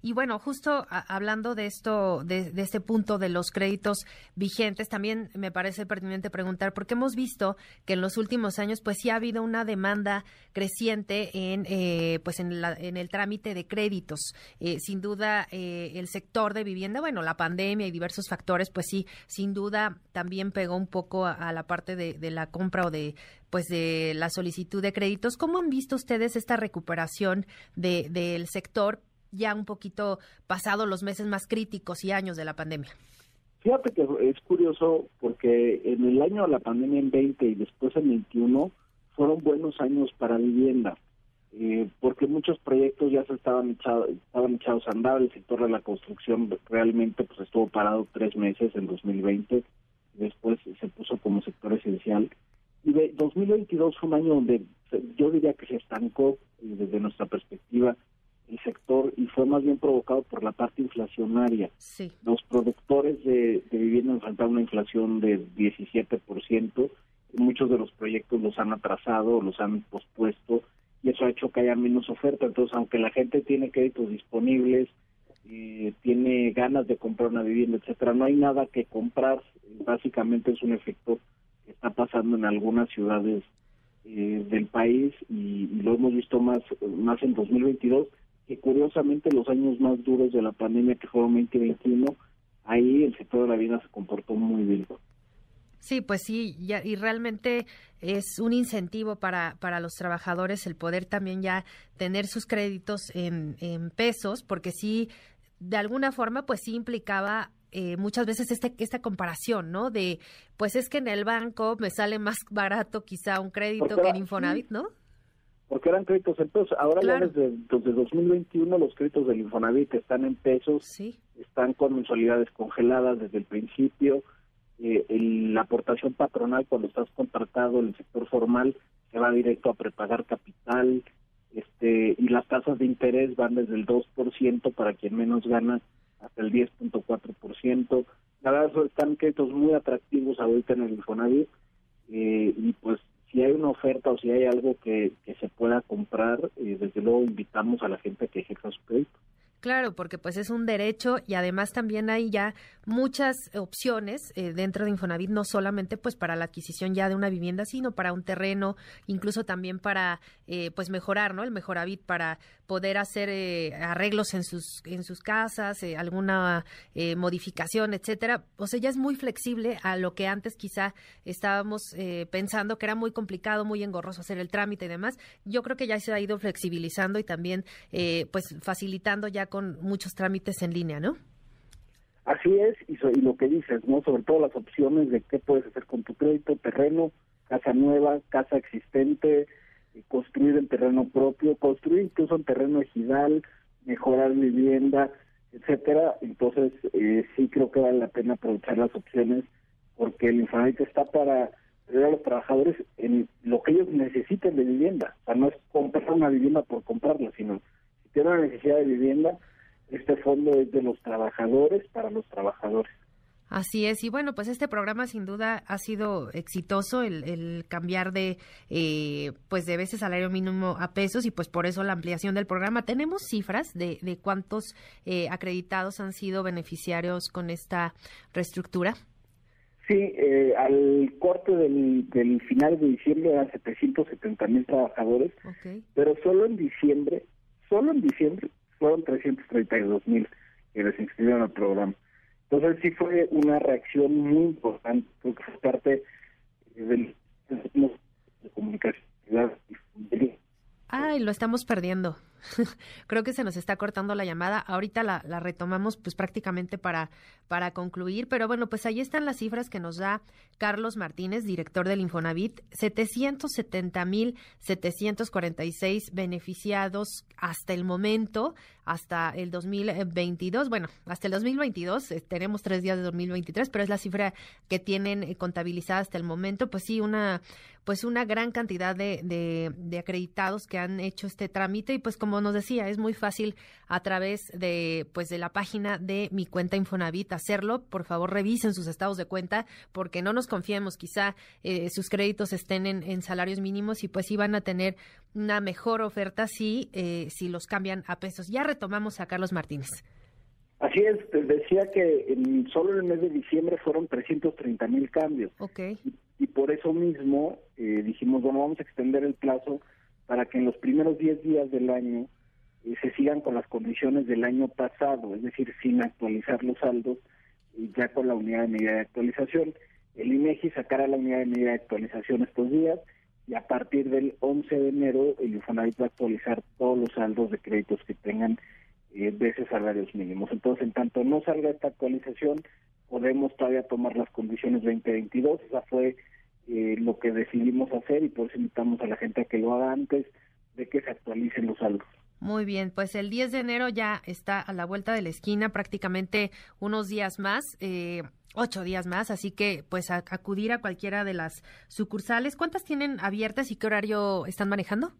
y bueno, justo hablando de esto, de, este punto de los créditos vigentes, también me parece pertinente preguntar, porque hemos visto que en los últimos años, pues sí ha habido una demanda creciente en, eh, pues en, en, el trámite de créditos. Eh, sin duda, eh, el sector de vivienda, bueno, la pandemia y diversos factores, pues sí, sin duda también pegó un poco a, la parte de la compra o de pues de la solicitud de créditos. ¿Cómo han visto ustedes esta recuperación de, del sector ya un poquito pasado los meses más críticos y años de la pandemia? Fíjate que es curioso porque en el año de la pandemia en 20 y después en 21 fueron buenos años para vivienda, eh, porque muchos proyectos ya se estaban, echados estaban echados a andar, el sector de la construcción realmente pues estuvo parado tres meses en 2020, después se puso como sector esencial. Y de 2022 fue un año donde yo diría que se estancó eh, desde nuestra perspectiva el sector y fue más bien provocado por la parte inflacionaria. Los productores de, vivienda enfrentaron una inflación de 17%, muchos de los proyectos los han atrasado, los han pospuesto y eso ha hecho que haya menos oferta. Entonces, aunque la gente tiene créditos disponibles, eh, tiene ganas de comprar una vivienda, etcétera, no hay nada que comprar. Básicamente es un efecto está pasando en algunas ciudades eh, del país y, lo hemos visto más, más en 2022, que curiosamente los años más duros de la pandemia, que fueron 2021, ahí el sector de la vivienda se comportó muy bien. Sí, pues sí, y realmente es un incentivo para, para los trabajadores el poder también ya tener sus créditos en pesos, porque sí, de alguna forma, pues sí implicaba eh, muchas veces este, esta comparación, ¿no? De, pues es que en el banco me sale más barato quizá un crédito que en Infonavit, ¿no? Porque eran créditos en pesos. Ahora ya desde, desde 2021 los créditos del Infonavit están en pesos, están con mensualidades congeladas desde el principio eh, la aportación patronal cuando estás contratado en el sector formal se va directo a prepagar capital este y las tasas de interés van desde el 2% para quien menos gana hasta el 10.4%. La verdad están créditos muy atractivos ahorita en el Infonavit eh, y pues si hay una oferta o si hay algo que, que se pueda comprar, eh, desde luego invitamos a la gente que ejerza su crédito. Claro, porque pues es un derecho y además también hay ya muchas opciones eh, dentro de Infonavit, no solamente pues para la adquisición ya de una vivienda, sino para un terreno, incluso también para eh, pues mejorar, ¿no? El Mejoravit para poder hacer eh, arreglos en sus en sus casas, alguna modificación, etcétera. O sea, ya es muy flexible a lo que antes quizá estábamos pensando que era muy complicado, muy engorroso hacer el trámite y demás. Yo creo que ya se ha ido flexibilizando y también pues facilitando ya con muchos trámites en línea, ¿no? Así es, y, lo que dices, ¿no? Sobre todo las opciones de qué puedes hacer con tu crédito, terreno, casa nueva, casa existente, eh, construir en terreno propio, construir incluso en terreno ejidal, mejorar vivienda, etcétera. Entonces, eh, sí creo que vale la pena aprovechar las opciones porque el Infonavit está para ayudar a los trabajadores en lo que ellos necesiten de vivienda. O sea, no es comprar una vivienda por comprarla, sino tiene una necesidad de vivienda, este fondo es de los trabajadores para los trabajadores. Así es, y bueno, pues este programa sin duda ha sido exitoso, el, cambiar de, eh, pues de veces salario mínimo a pesos y pues por eso la ampliación del programa. ¿Tenemos cifras de, de cuántos eh, acreditados han sido beneficiarios con esta reestructura? Sí, eh, al corte del, del final de diciembre eran 770 mil trabajadores, pero solo en diciembre solo en diciembre fueron 332 mil que se inscribieron al programa. Entonces sí fue una reacción muy importante, porque fue parte del de comunicación Ay, lo estamos perdiendo. Creo que se nos está cortando la llamada. Ahorita la, retomamos pues prácticamente para, para concluir, pero bueno, pues ahí están las cifras que nos da Carlos Martínez, director del Infonavit. 770 mil 746 beneficiados hasta el momento, hasta el 2022. Bueno, hasta el 2022, eh, tenemos tres días de 2023, pero es la cifra que tienen eh, contabilizada hasta el momento. Pues sí, una pues una gran cantidad de, de, acreditados que han hecho este trámite y pues como nos decía es muy fácil a través de pues de la página de mi cuenta Infonavit hacerlo. Por favor revisen sus estados de cuenta porque no nos confiemos. Quizá eh, sus créditos estén en, salarios mínimos y pues sí van a tener una mejor oferta si eh, si los cambian a pesos. Ya retomamos a Carlos Martínez. Así es, decía que en, solo en el mes de diciembre fueron 330 mil cambios. Okay y por eso mismo eh, dijimos, bueno, vamos a extender el plazo para que en los primeros 10 días del año eh, se sigan con las condiciones del año pasado, es decir, sin actualizar los saldos y ya con la unidad de medida de actualización. El INEGI sacará la unidad de medida de actualización estos días y a partir del 11 de enero el Infonavit va a actualizar todos los saldos de créditos que tengan eh, de esos salarios mínimos. Entonces, en tanto no salga esta actualización, podemos todavía tomar las condiciones 2022. Esa fue eh, lo que decidimos hacer y por eso invitamos a la gente a que lo haga antes de que se actualicen los saldos. Muy bien, pues el 10 de enero ya está a la vuelta de la esquina, prácticamente unos días más. Eh, ocho días más, así que pues acudir a cualquiera de las sucursales. ¿Cuántas tienen abiertas y qué horario están manejando?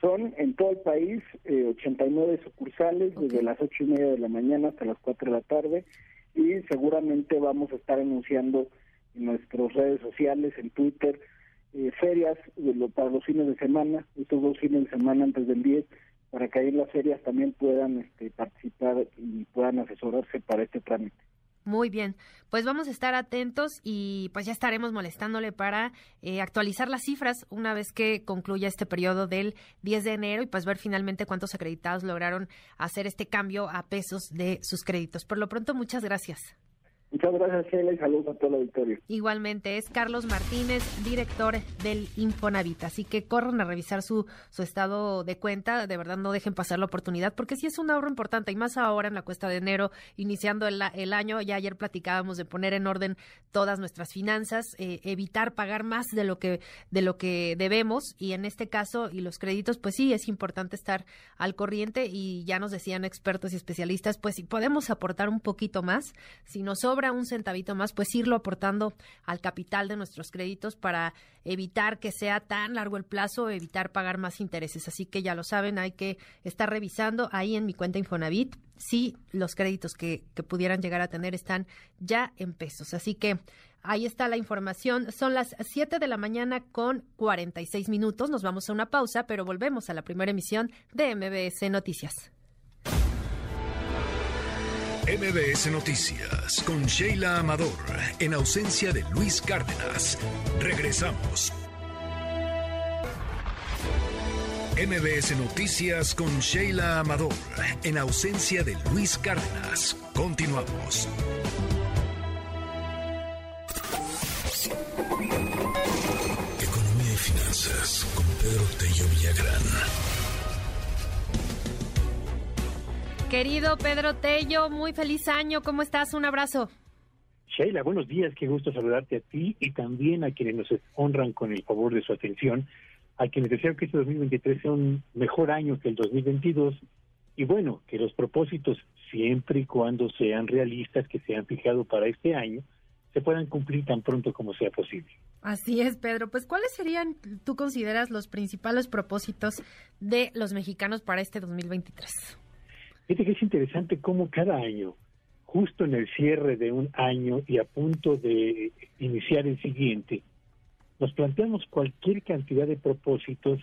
Son en todo el país eh, 89 sucursales desde las ocho y media de la mañana hasta las cuatro de la tarde y seguramente vamos a estar anunciando en nuestras redes sociales, en Twitter eh, ferias para los fines de semana, estos dos fines de semana antes del 10, para que ahí las ferias también puedan este, participar y puedan asesorarse para este trámite. Muy bien, pues vamos a estar atentos y pues ya estaremos molestándole para eh, actualizar las cifras una vez que concluya este periodo del 10 de enero y pues ver finalmente cuántos acreditados lograron hacer este cambio a pesos de sus créditos. Por lo pronto, muchas gracias. Muchas gracias, Sheila, y saludos a toda la auditorio. Igualmente, es Carlos Martínez, director del Infonavit. Así que corran a revisar su, su estado de cuenta. De verdad, no dejen pasar la oportunidad, porque sí es un ahorro importante, y más ahora en la cuesta de enero, iniciando el, año. Ya ayer platicábamos de poner en orden todas nuestras finanzas, eh, evitar pagar más de lo que de lo que debemos, y en este caso, y los créditos, pues sí, es importante estar al corriente, y ya nos decían expertos y especialistas, pues si podemos aportar un poquito más, si nos sobra un centavito más, pues irlo aportando al capital de nuestros créditos para evitar que sea tan largo el plazo, evitar pagar más intereses. Así que ya lo saben, hay que estar revisando ahí en mi cuenta Infonavit si los créditos que, que pudieran llegar a tener están ya en pesos. Así que Ahí está la información. Son las 7 de la mañana con 46 minutos. Nos vamos a una pausa, pero volvemos a la primera emisión de MBS Noticias. MBS Noticias con Sheila Amador, en ausencia de Luis Cárdenas. Regresamos. MBS Noticias con Sheila Amador, en ausencia de Luis Cárdenas. Continuamos. Economía y finanzas con Pedro Tello Villagrán. Querido Pedro Tello, muy feliz año. ¿Cómo estás? Un abrazo. Sheila, buenos días. Qué gusto saludarte a ti y también a quienes nos honran con el favor de su atención. A quienes deseo que este 2023 sea un mejor año que el 2022 y bueno, que los propósitos, siempre y cuando sean realistas, que se han fijado para este año, se puedan cumplir tan pronto como sea posible. Así es, Pedro. Pues, ¿cuáles serían, tú consideras, los principales propósitos de los mexicanos para este 2023? Fíjate que es interesante cómo cada año, justo en el cierre de un año y a punto de iniciar el siguiente, nos planteamos cualquier cantidad de propósitos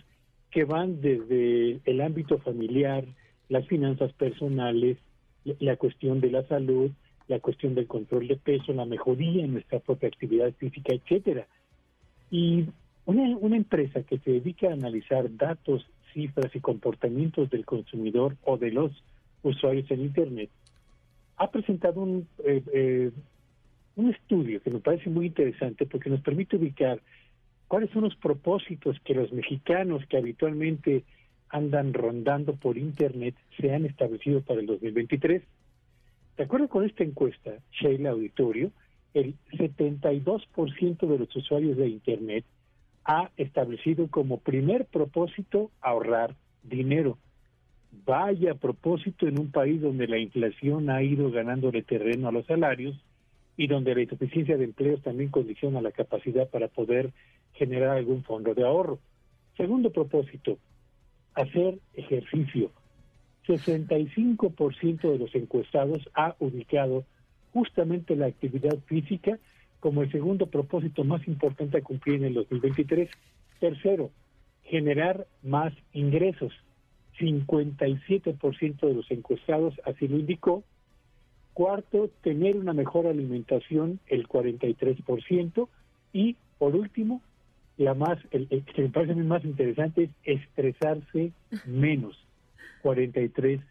que van desde el ámbito familiar, las finanzas personales, la cuestión de la salud, la cuestión del control de peso, la mejoría en nuestra propia actividad física, etcétera. Y una, una empresa que se dedica a analizar datos, cifras y comportamientos del consumidor o de los usuarios en Internet, ha presentado un, eh, eh, un estudio que me parece muy interesante porque nos permite ubicar cuáles son los propósitos que los mexicanos que habitualmente andan rondando por Internet se han establecido para el 2023. De acuerdo con esta encuesta, Sheila Auditorio, el 72% de los usuarios de Internet ha establecido como primer propósito ahorrar dinero. Vaya propósito en un país donde la inflación ha ido ganándole terreno a los salarios y donde la insuficiencia de empleos también condiciona la capacidad para poder generar algún fondo de ahorro. Segundo propósito, hacer ejercicio. 65% de los encuestados ha ubicado justamente la actividad física como el segundo propósito más importante a cumplir en el 2023. Tercero, generar más ingresos. 57% de los encuestados así lo indicó. Cuarto, tener una mejor alimentación, el 43%. Y por último, la más, el, que me parece más interesante es estresarse menos, 43%.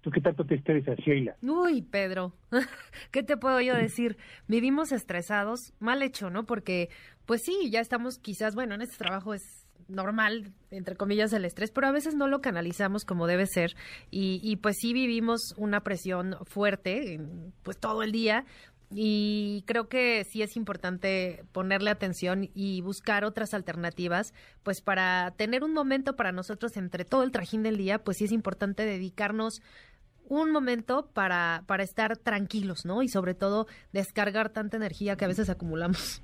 ¿Tú qué tanto te estresas, Sheila? Uy, Pedro, ¿qué te puedo yo decir? Vivimos estresados, mal hecho, ¿no? Porque, pues sí, ya estamos quizás, bueno, en este trabajo es normal, entre comillas, el estrés, pero a veces no lo canalizamos como debe ser y, y pues sí vivimos una presión fuerte, pues todo el día, y creo que sí es importante ponerle atención y buscar otras alternativas, pues para tener un momento para nosotros entre todo el trajín del día, pues sí es importante dedicarnos un momento para, para estar tranquilos, ¿no? Y sobre todo descargar tanta energía que a veces acumulamos.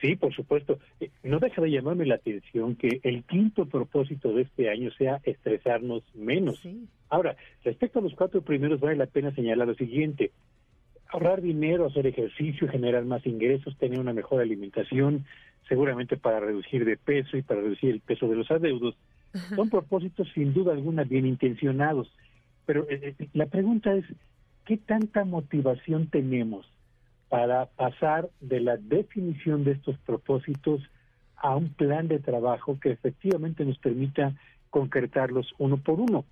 Sí, por supuesto. Eh, no deja de llamarme la atención que el quinto propósito de este año sea estresarnos menos. Ahora, respecto a los cuatro primeros, vale la pena señalar lo siguiente. Ahorrar dinero, hacer ejercicio, generar más ingresos, tener una mejor alimentación, seguramente para reducir de peso y para reducir el peso de los adeudos. Son propósitos sin duda alguna bien intencionados, pero eh, eh, la pregunta es, ¿qué tanta motivación tenemos para pasar de la definición de estos propósitos a un plan de trabajo que efectivamente nos permita concretarlos uno por uno?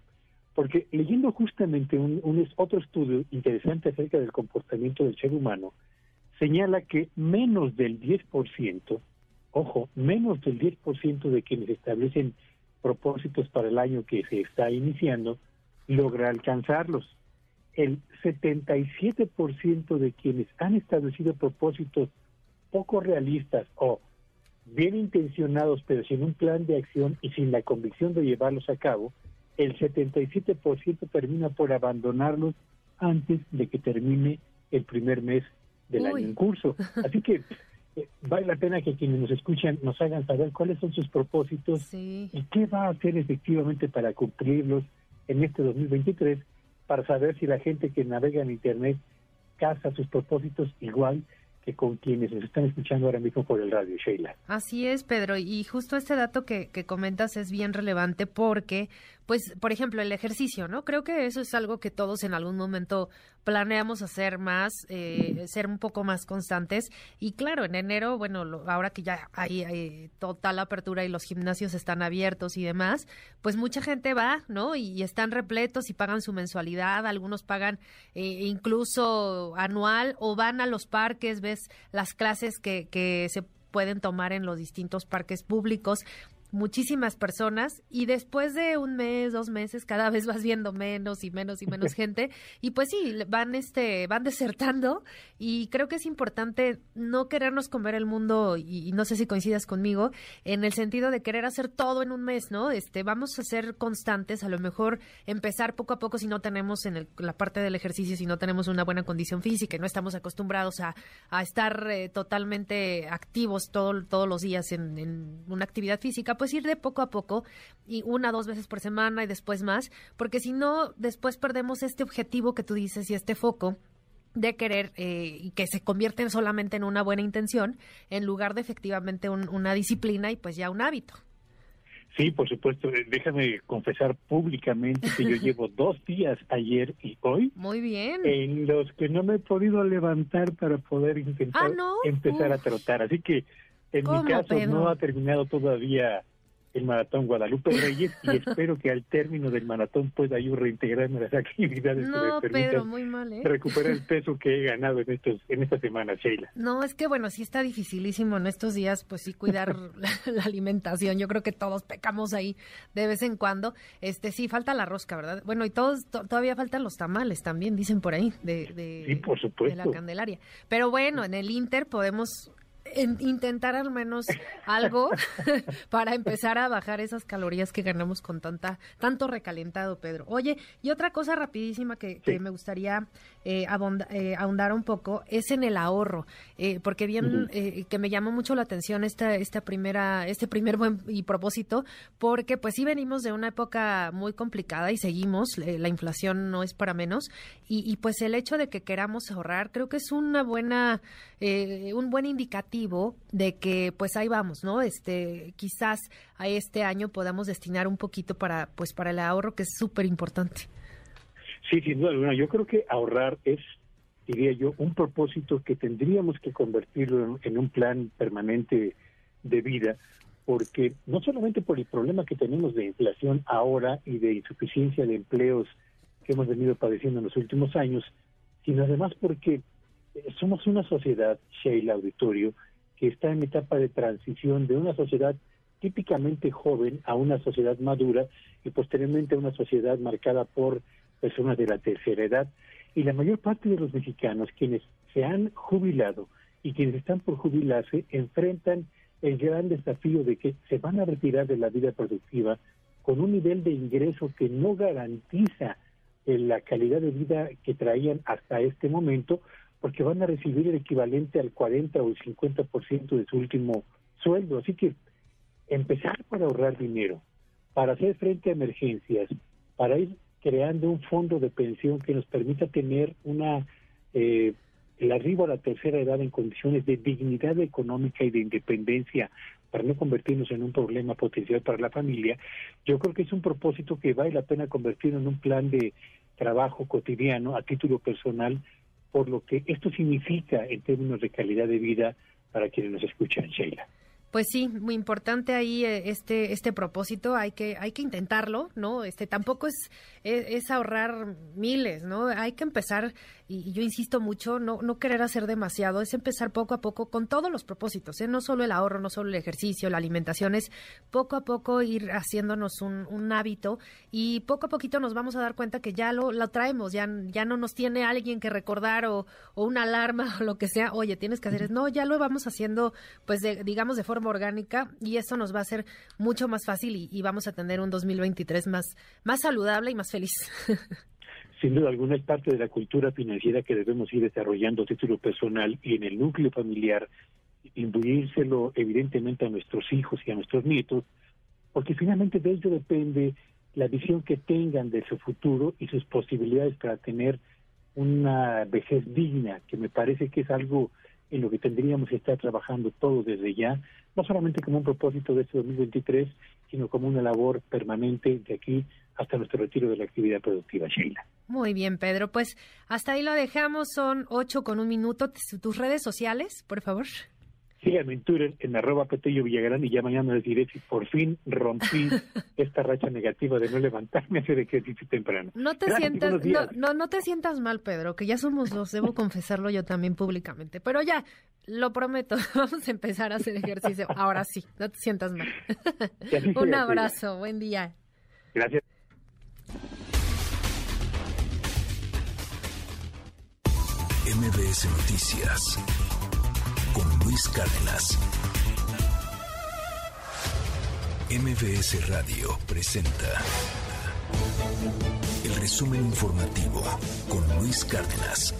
Porque leyendo justamente un, un otro estudio interesante acerca del comportamiento del ser humano, señala que menos del 10%, ojo, menos del 10% de quienes establecen propósitos para el año que se está iniciando, logra alcanzarlos. El 77% de quienes han establecido propósitos poco realistas o bien intencionados, pero sin un plan de acción y sin la convicción de llevarlos a cabo, el 77% termina por abandonarlos antes de que termine el primer mes del año en curso. Así que eh, vale la pena que quienes nos escuchan nos hagan saber cuáles son sus propósitos y qué va a hacer efectivamente para cumplirlos en este 2023, para saber si la gente que navega en Internet casa sus propósitos igual que con quienes nos están escuchando ahora mismo por el radio, Sheila. Así es, Pedro, y justo este dato que, que comentas es bien relevante porque pues, por ejemplo, el ejercicio, ¿no? Creo que eso es algo que todos en algún momento planeamos hacer más, eh, ser un poco más constantes. Y claro, en enero, bueno, ahora que ya hay, total apertura y los gimnasios están abiertos y demás, pues mucha gente va, ¿no? Y, están repletos y pagan su mensualidad, algunos pagan eh, incluso anual o van a los parques, ves las clases que, que se pueden tomar en los distintos parques públicos muchísimas personas y después de un mes, dos meses, cada vez vas viendo menos y menos y menos gente y pues sí, van este van desertando y creo que es importante no querernos comer el mundo y, no sé si coincidas conmigo en el sentido de querer hacer todo en un mes, ¿no? Este, vamos a ser constantes, a lo mejor empezar poco a poco si no tenemos en la parte del ejercicio, si no tenemos una buena condición física y no estamos acostumbrados a, a estar eh, totalmente activos todo, todos los días en, en una actividad física, pues pues ir de poco a poco y una dos veces por semana y después más, porque si no, después perdemos este objetivo que tú dices y este foco de querer eh, y que se convierten solamente en una buena intención en lugar de efectivamente una disciplina y pues ya un hábito. Sí, por supuesto. Eh, déjame confesar públicamente que yo llevo dos días, ayer y hoy. Muy bien. En los que no me he podido levantar para poder intentar ah, empezar a trotar. Así que en mi caso no ha terminado todavía el maratón Guadalupe Reyes y espero que al término del maratón pueda yo reintegrarme a las actividades no, que me permitan muy mal, ¿eh? recuperar el peso que he ganado en estos en esta semana, Sheila. No, es que bueno, sí está dificilísimo en estos días, pues sí cuidar la, alimentación. Yo creo que todos pecamos ahí de vez en cuando. Este sí falta la rosca, ¿verdad? Bueno, y todos todavía faltan los tamales también, dicen por ahí de de, por supuesto. de la Candelaria. Pero bueno, en el Inter podemos intentar al menos algo para empezar a bajar esas calorías que ganamos con tanta tanto recalentado, Pedro. Oye, y otra cosa rapidísima que, me gustaría eh, eh, ahondar un poco es en el ahorro, eh, porque bien que me llamó mucho la atención esta esta primera este primer buen y propósito, porque pues sí venimos de una época muy complicada y seguimos, la inflación no es para menos y, y, pues el hecho de que queramos ahorrar creo que es una buena un buen indicativo de que pues ahí vamos, ¿no? Este, quizás a este año podamos destinar un poquito para pues para el ahorro que es súper importante. Sí, sin duda alguna. Yo creo que ahorrar es, diría yo, un propósito que tendríamos que convertirlo en, un plan permanente de vida, porque no solamente por el problema que tenemos de inflación ahora y de insuficiencia de empleos que hemos venido padeciendo en los últimos años, sino además porque somos una sociedad, Sheila Auditorio, que está en etapa de transición de una sociedad típicamente joven a una sociedad madura y posteriormente a una sociedad marcada por personas de la tercera edad. Y la mayor parte de los mexicanos, quienes se han jubilado y quienes están por jubilarse, enfrentan el gran desafío de que se van a retirar de la vida productiva con un nivel de ingreso que no garantiza eh, la calidad de vida que traían hasta este momento, porque van a recibir el equivalente al 40 o el 50% de su último sueldo. Así que empezar para ahorrar dinero, para hacer frente a emergencias, para ir creando un fondo de pensión que nos permita tener una eh, el arribo a la tercera edad en condiciones de dignidad económica y de independencia para no convertirnos en un problema potencial para la familia, yo creo que es un propósito que vale la pena convertir en un plan de trabajo cotidiano a título personal, por lo que esto significa en términos de calidad de vida para quienes nos escuchan, Sheila. Pues sí, muy importante ahí eh, este este propósito, hay que hay que intentarlo, ¿no? Este tampoco es, es, ahorrar miles, ¿no? Hay que empezar y, yo insisto mucho, no no querer hacer demasiado, es empezar poco a poco con todos los propósitos, ¿eh? no solo el ahorro, no solo el ejercicio, la alimentación, es poco a poco ir haciéndonos un, un hábito y poco a poquito nos vamos a dar cuenta que ya lo, lo traemos, ya ya no nos tiene alguien que recordar o, o una alarma o lo que sea, oye, tienes que hacer es no, ya lo vamos haciendo pues digamos de forma orgánica y eso nos va a hacer mucho más fácil y, vamos a tener un 2023 más, más saludable y más feliz. Sin duda alguna es parte de la cultura financiera que debemos ir desarrollando a título personal y en el núcleo familiar, imbuírselo evidentemente a nuestros hijos y a nuestros nietos, porque finalmente de ello depende la visión que tengan de su futuro y sus posibilidades para tener una vejez digna, que me parece que es algo en lo que tendríamos que estar trabajando todos desde ya, no solamente como un propósito de este 2023, sino como una labor permanente de aquí hasta nuestro retiro de la actividad productiva, Sheila. Muy bien, Pedro. Pues hasta ahí lo dejamos. Son ocho con un minuto. Tus redes sociales, por favor. Síganme en Twitter en arroba Petello Villagrán y ya mañana les diré si por fin rompí esta racha negativa de no levantarme a hacer ejercicio temprano. No te sientas, no, no, te sientas mal, Pedro, que ya somos dos, debo confesarlo yo también públicamente. Pero ya, lo prometo, vamos a empezar a hacer ejercicio. Ahora sí, no te sientas mal. Un abrazo, buen día. Gracias. MBS Noticias con Luis Cárdenas. MBS Radio presenta el resumen informativo con Luis Cárdenas.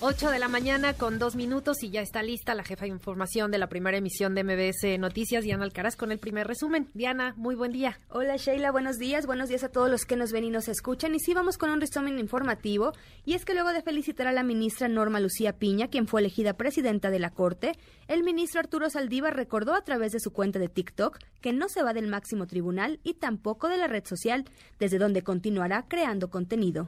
8 de la mañana con dos minutos y ya está lista la jefa de información de la primera emisión de MBS Noticias, Diana Alcaraz, con el primer resumen. Diana, muy buen día. Hola Sheila, buenos días. Buenos días a todos los que nos ven y nos escuchan. Y sí, vamos con un resumen informativo. Y es que luego de felicitar a la ministra Norma Lucía Piña, quien fue elegida presidenta de la Corte, el ministro Arturo Saldívar recordó a través de su cuenta de TikTok que no se va del máximo tribunal y tampoco de la red social, desde donde continuará creando contenido.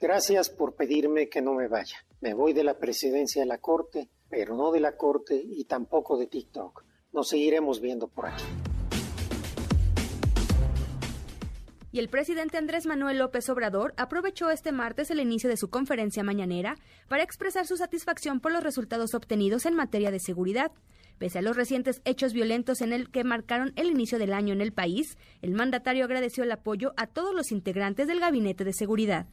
Gracias por pedirme que no me vaya. Me voy de la presidencia de la Corte, pero no de la Corte y tampoco de TikTok. Nos seguiremos viendo por aquí. Y el presidente Andrés Manuel López Obrador aprovechó este martes el inicio de su conferencia mañanera para expresar su satisfacción por los resultados obtenidos en materia de seguridad. Pese a los recientes hechos violentos en el que marcaron el inicio del año en el país, el mandatario agradeció el apoyo a todos los integrantes del Gabinete de Seguridad.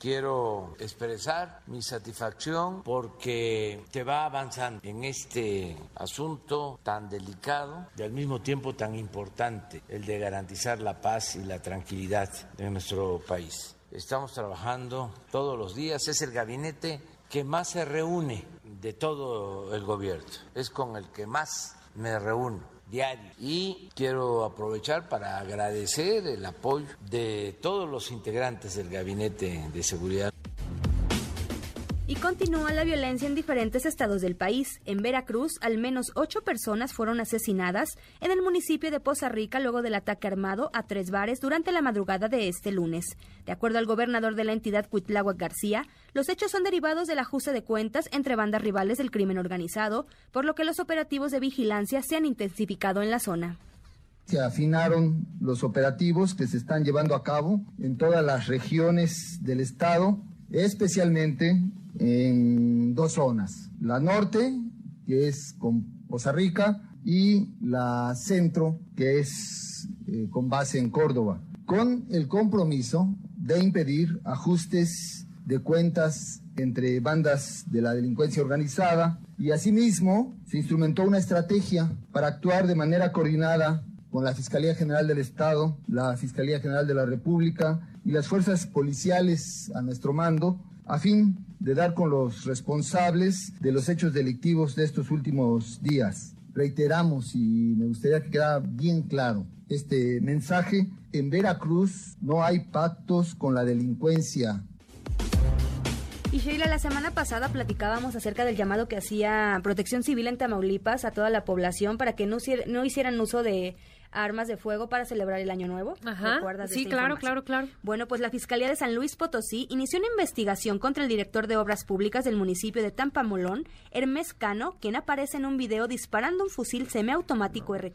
Quiero expresar mi satisfacción porque se va avanzando en este asunto tan delicado y al mismo tiempo tan importante, el de garantizar la paz y la tranquilidad en nuestro país. Estamos trabajando todos los días, es el gabinete que más se reúne de todo el gobierno, es con el que más me reúno diario. Y quiero aprovechar para agradecer el apoyo de todos los integrantes del Gabinete de Seguridad y continúa la violencia en diferentes estados del país. En Veracruz, al menos ocho personas fueron asesinadas en el municipio de Poza Rica luego del ataque armado a tres bares durante la madrugada de este lunes. De acuerdo al gobernador de la entidad, Cuitláhuac García, los hechos son derivados del ajuste de cuentas entre bandas rivales del crimen organizado, por lo que los operativos de vigilancia se han intensificado en la zona. Se afinaron los operativos que se están llevando a cabo en todas las regiones del estado, especialmente en dos zonas. La norte, que es con Poza Rica, y la centro, que es eh, con base en Córdoba, con el compromiso de impedir ajustes de cuentas entre bandas de la delincuencia organizada y asimismo se instrumentó una estrategia para actuar de manera coordinada con la Fiscalía General del Estado, la Fiscalía General de la República y las fuerzas policiales a nuestro mando a fin de dar con los responsables de los hechos delictivos de estos últimos días. reiteramos y me gustaría que quedara bien claro este mensaje. En Veracruz no hay pactos con la delincuencia. Y Sheila, la semana pasada platicábamos acerca del llamado que hacía Protección Civil en Tamaulipas a toda la población para que no, no hicieran uso de armas de fuego para celebrar el Año Nuevo. Ajá. sí, claro, claro, claro. Bueno, pues la Fiscalía de San Luis Potosí inició una investigación contra el director de Obras Públicas del municipio de Tampamolón, Hermes Cano, quien aparece en un video disparando un fusil semiautomático R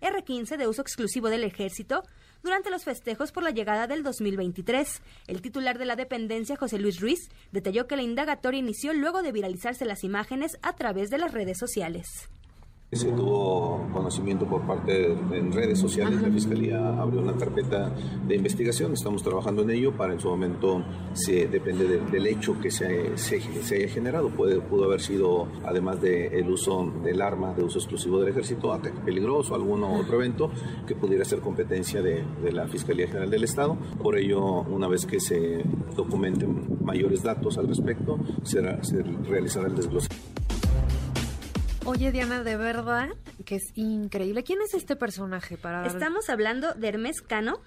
R15 de uso exclusivo del ejército durante los festejos por la llegada del 2023. El titular de la dependencia, José Luis Ruiz, detalló que la indagatoria inició luego de viralizarse las imágenes a través de las redes sociales. Se tuvo conocimiento por parte en redes sociales, la Fiscalía abrió una carpeta de investigación, estamos trabajando en ello para en su momento, se, depende del hecho que se, se, haya generado, puede, pudo haber sido además del uso del arma de uso exclusivo del ejército, ataque peligroso, algún otro evento que pudiera ser competencia de, de la Fiscalía General del Estado, por ello una vez que se documenten mayores datos al respecto, será, se realizará el desglose. Oye, Diana, de verdad que es increíble. ¿Quién es este personaje? Para... Estamos hablando de Hermes Cano,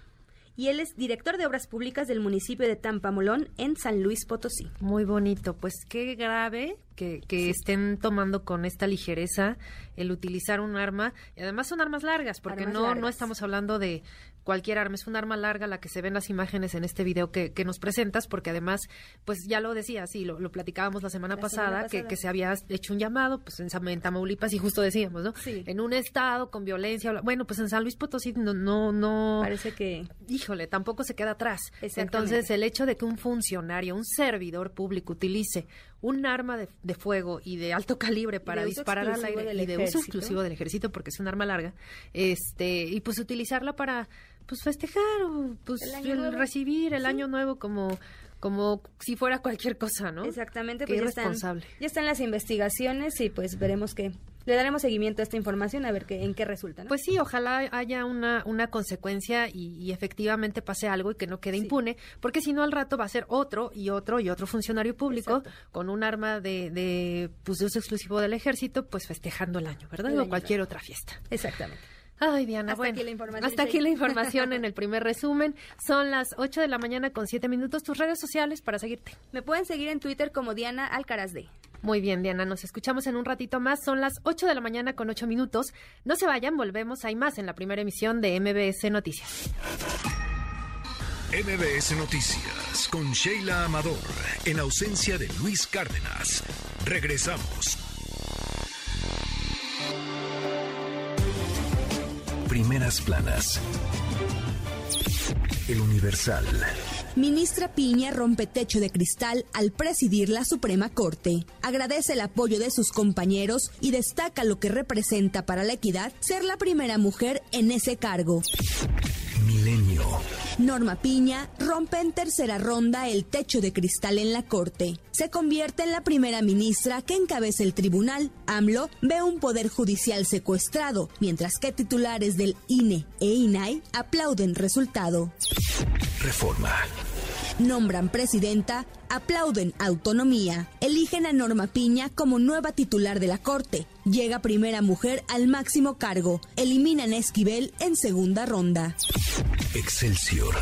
y él es director de Obras Públicas del municipio de Tampamolón en San Luis Potosí. Muy bonito, pues qué grave que, estén tomando con esta ligereza el utilizar un arma, y además son armas largas, porque no, no estamos hablando de cualquier arma, es un arma larga la que se ven las imágenes en este video que, nos presentas, porque además, pues ya lo decía, sí, lo, platicábamos la semana pasada, Que, se había hecho un llamado, pues en, en Tamaulipas, y justo decíamos, ¿no? En un estado con violencia, bueno, pues en San Luis Potosí no, no, no... Parece que... Híjole, tampoco se queda atrás. Entonces, el hecho de que un funcionario, un servidor público utilice un arma de, fuego y de alto calibre para disparar al aire y de uso exclusivo del ejército porque es un arma larga, este, y pues utilizarla para pues festejar o pues recibir el año nuevo como como si fuera cualquier cosa, ¿no? Exactamente, pues ya están, ya están las investigaciones y pues veremos que le daremos seguimiento a esta información a ver qué, en qué resulta. Pues sí, ojalá haya una, una consecuencia y, efectivamente pase algo y que no quede impune, porque si no al rato va a ser otro y otro y otro funcionario público con un arma de, de, pues, de uso exclusivo del ejército, pues festejando el año, ¿verdad? o cualquier otra fiesta. Exactamente. Ay, Diana, hasta aquí la información. Hasta aquí la información en el primer resumen. Son las 8 de la mañana con 7 minutos. Tus redes sociales para seguirte. Me pueden seguir en Twitter como Diana Alcaraz de. Muy bien, Diana, nos escuchamos en un ratito más. Son las 8 de la mañana con 8 minutos. No se vayan, volvemos. Hay más en la primera emisión de MBS Noticias. MBS Noticias con Sheila Amador, en ausencia de Luis Cárdenas. Regresamos. Primeras planas. El Universal. Ministra Piña rompe techo de cristal al presidir la Suprema Corte. Agradece el apoyo de sus compañeros y destaca lo que representa para la equidad ser la primera mujer en ese cargo. Milenio. Norma Piña rompe en tercera ronda el techo de cristal en la Corte. Se convierte en la primera ministra que encabeza el tribunal. AMLO ve un poder judicial secuestrado, mientras que titulares del INE e INAI aplauden resultado. Reforma. Nombran presidenta, aplauden autonomía. Eligen a Norma Piña como nueva titular de la Corte. Llega primera mujer al máximo cargo. Eliminan a Esquivel en segunda ronda. Excelsior.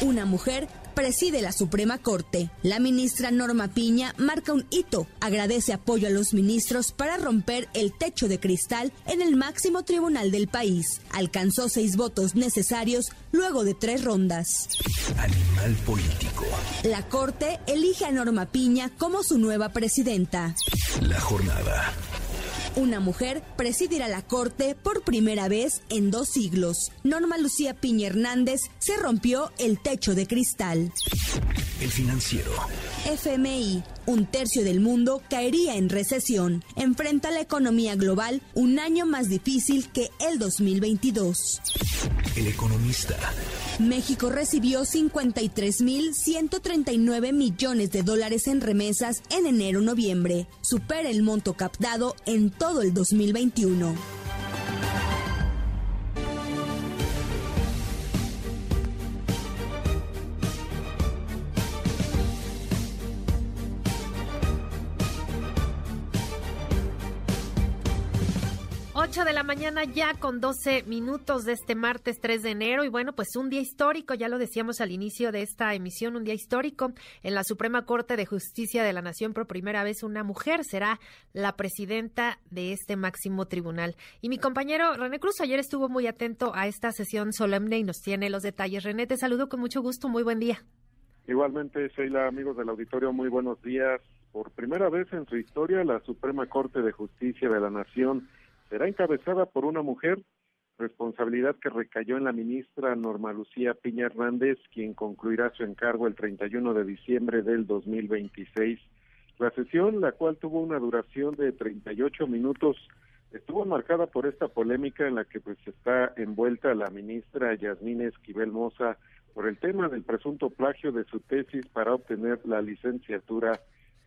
Una mujer preside la Suprema Corte. La ministra Norma Piña marca un hito, agradece apoyo a los ministros para romper el techo de cristal en el máximo tribunal del país. Alcanzó seis votos necesarios luego de tres rondas. Animal político. La Corte elige a Norma Piña como su nueva presidenta. La jornada. Una mujer presidirá la Corte por primera vez en dos siglos. Norma Lucía Piña Hernández se rompió el techo de cristal. El financiero. FMI, un tercio del mundo caería en recesión. Enfrenta la economía global un año más difícil que el 2022. El economista. México recibió 53.139 millones de dólares en remesas en enero-noviembre. Supera el monto captado en todo el 2021. 8 de la mañana ya con 12 minutos de este martes 3 de enero y bueno, pues un día histórico, ya lo decíamos al inicio de esta emisión, un día histórico en la Suprema Corte de Justicia de la Nación por primera vez una mujer será la presidenta de este máximo tribunal. Y mi compañero René Cruz ayer estuvo muy atento a esta sesión solemne y nos tiene los detalles. René, te saludo con mucho gusto, muy buen día. Igualmente, Sheila, amigos del auditorio, muy buenos días. Por primera vez en su historia, la Suprema Corte de Justicia de la Nación será encabezada por una mujer, responsabilidad que recayó en la ministra Norma Lucía Piña Hernández, quien concluirá su encargo el 31 de diciembre del 2026. La sesión, la cual tuvo una duración de 38 minutos, estuvo marcada por esta polémica en la que pues está envuelta la ministra Yasmín Esquivel Moza por el tema del presunto plagio de su tesis para obtener la licenciatura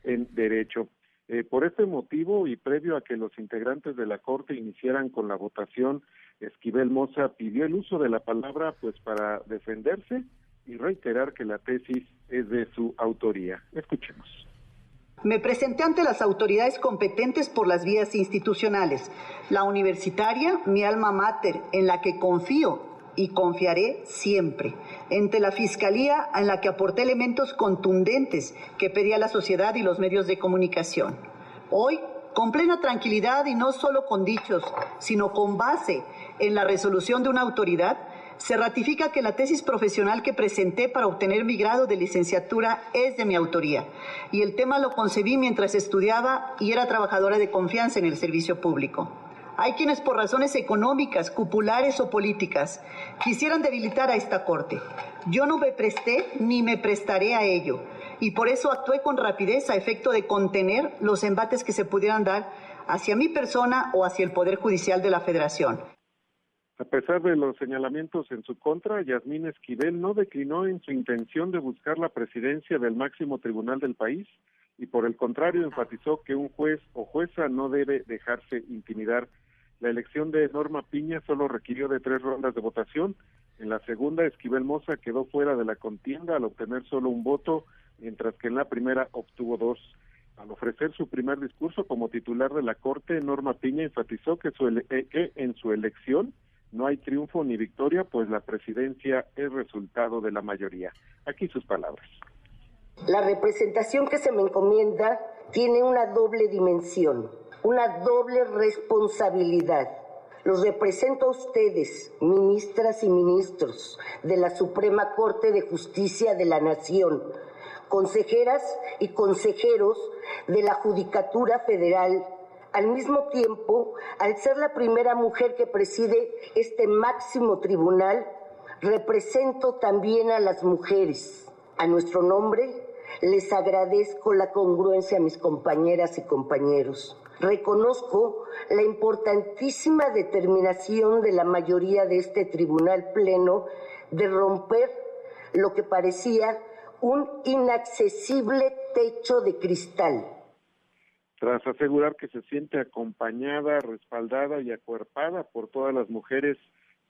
en Derecho. Eh, por este motivo y previo a que los integrantes de la Corte iniciaran con la votación, Esquivel Moza pidió el uso de la palabra pues para defenderse y reiterar que la tesis es de su autoría. Escuchemos. Me presenté ante las autoridades competentes por las vías institucionales, la universitaria, mi alma mater, en la que confío y confiaré siempre. Entre la Fiscalía, en la que aporté elementos contundentes que pedía la sociedad y los medios de comunicación. Hoy, con plena tranquilidad y no solo con dichos, sino con base en la resolución de una autoridad, se ratifica que la tesis profesional que presenté para obtener mi grado de licenciatura es de mi autoría y el tema lo concebí mientras estudiaba y era trabajadora de confianza en el servicio público. Hay quienes por razones económicas, cupulares o políticas quisieran debilitar a esta Corte. Yo no me presté ni me prestaré a ello y por eso actué con rapidez a efecto de contener los embates que se pudieran dar hacia mi persona o hacia el Poder Judicial de la Federación. A pesar de los señalamientos en su contra, Yasmín Esquivel no declinó en su intención de buscar la presidencia del máximo tribunal del país y por el contrario enfatizó que un juez o jueza no debe dejarse intimidar la elección de Norma Piña solo requirió de tres rondas de votación. En la segunda, Esquivel Moza quedó fuera de la contienda al obtener solo un voto, mientras que en la primera obtuvo dos. Al ofrecer su primer discurso como titular de la Corte, Norma Piña enfatizó que, su eh, que en su elección no hay triunfo ni victoria, pues la presidencia es resultado de la mayoría. Aquí sus palabras. La representación que se me encomienda tiene una doble dimensión una doble responsabilidad. Los represento a ustedes, ministras y ministros de la Suprema Corte de Justicia de la Nación, consejeras y consejeros de la Judicatura Federal. Al mismo tiempo, al ser la primera mujer que preside este máximo tribunal, represento también a las mujeres. A nuestro nombre, les agradezco la congruencia a mis compañeras y compañeros reconozco la importantísima determinación de la mayoría de este tribunal pleno de romper lo que parecía un inaccesible techo de cristal. Tras asegurar que se siente acompañada, respaldada y acuerpada por todas las mujeres,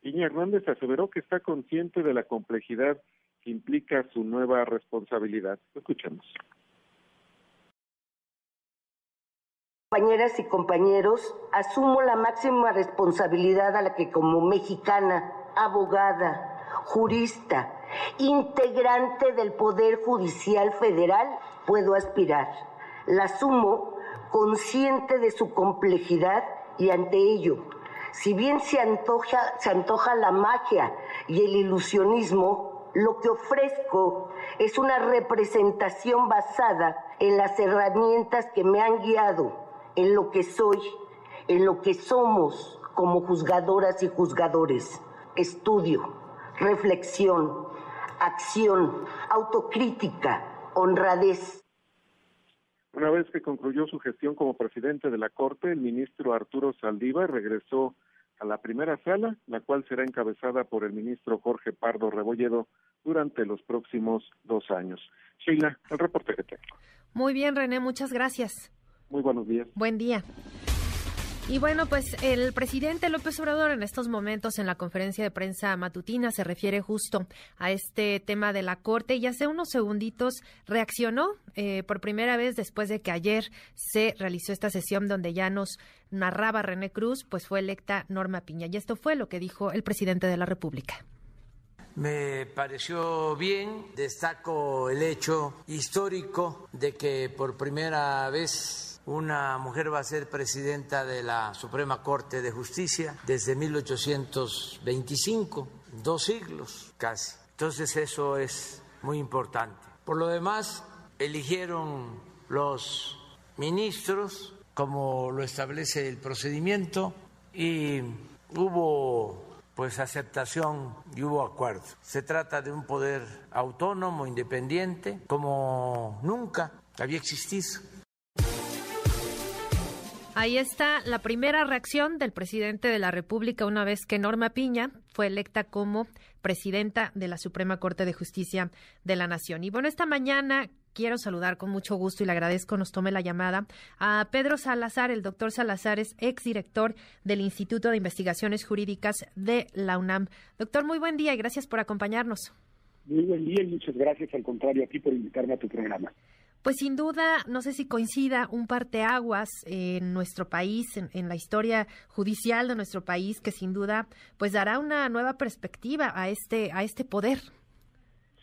Iña Hernández aseveró que está consciente de la complejidad que implica su nueva responsabilidad. Escuchemos. Compañeras y compañeros, asumo la máxima responsabilidad a la que como mexicana, abogada, jurista, integrante del Poder Judicial Federal puedo aspirar. La asumo consciente de su complejidad y ante ello, si bien se antoja, se antoja la magia y el ilusionismo, lo que ofrezco es una representación basada en las herramientas que me han guiado en lo que soy, en lo que somos como juzgadoras y juzgadores. Estudio, reflexión, acción, autocrítica, honradez. Una vez que concluyó su gestión como presidente de la Corte, el ministro Arturo Saldívar regresó a la primera sala, la cual será encabezada por el ministro Jorge Pardo Rebolledo durante los próximos dos años. Sheila, el reporte que tengo. Muy bien, René, muchas gracias. Muy buenos días. Buen día. Y bueno, pues el presidente López Obrador en estos momentos en la conferencia de prensa matutina se refiere justo a este tema de la Corte y hace unos segunditos reaccionó eh, por primera vez después de que ayer se realizó esta sesión donde ya nos narraba René Cruz, pues fue electa Norma Piña. Y esto fue lo que dijo el presidente de la República. Me pareció bien, destaco el hecho histórico de que por primera vez una mujer va a ser presidenta de la Suprema Corte de Justicia desde 1825, dos siglos casi. Entonces eso es muy importante. Por lo demás, eligieron los ministros como lo establece el procedimiento y hubo pues aceptación y hubo acuerdo. Se trata de un poder autónomo, independiente, como nunca había existido Ahí está la primera reacción del presidente de la República una vez que Norma Piña fue electa como presidenta de la Suprema Corte de Justicia de la Nación. Y bueno, esta mañana quiero saludar con mucho gusto y le agradezco nos tome la llamada a Pedro Salazar. El doctor Salazar es exdirector del Instituto de Investigaciones Jurídicas de la UNAM. Doctor, muy buen día y gracias por acompañarnos. Muy buen día y muchas gracias al contrario a ti por invitarme a tu programa. Pues sin duda, no sé si coincida un parteaguas en nuestro país, en, la historia judicial de nuestro país, que sin duda, pues dará una nueva perspectiva a este a este poder.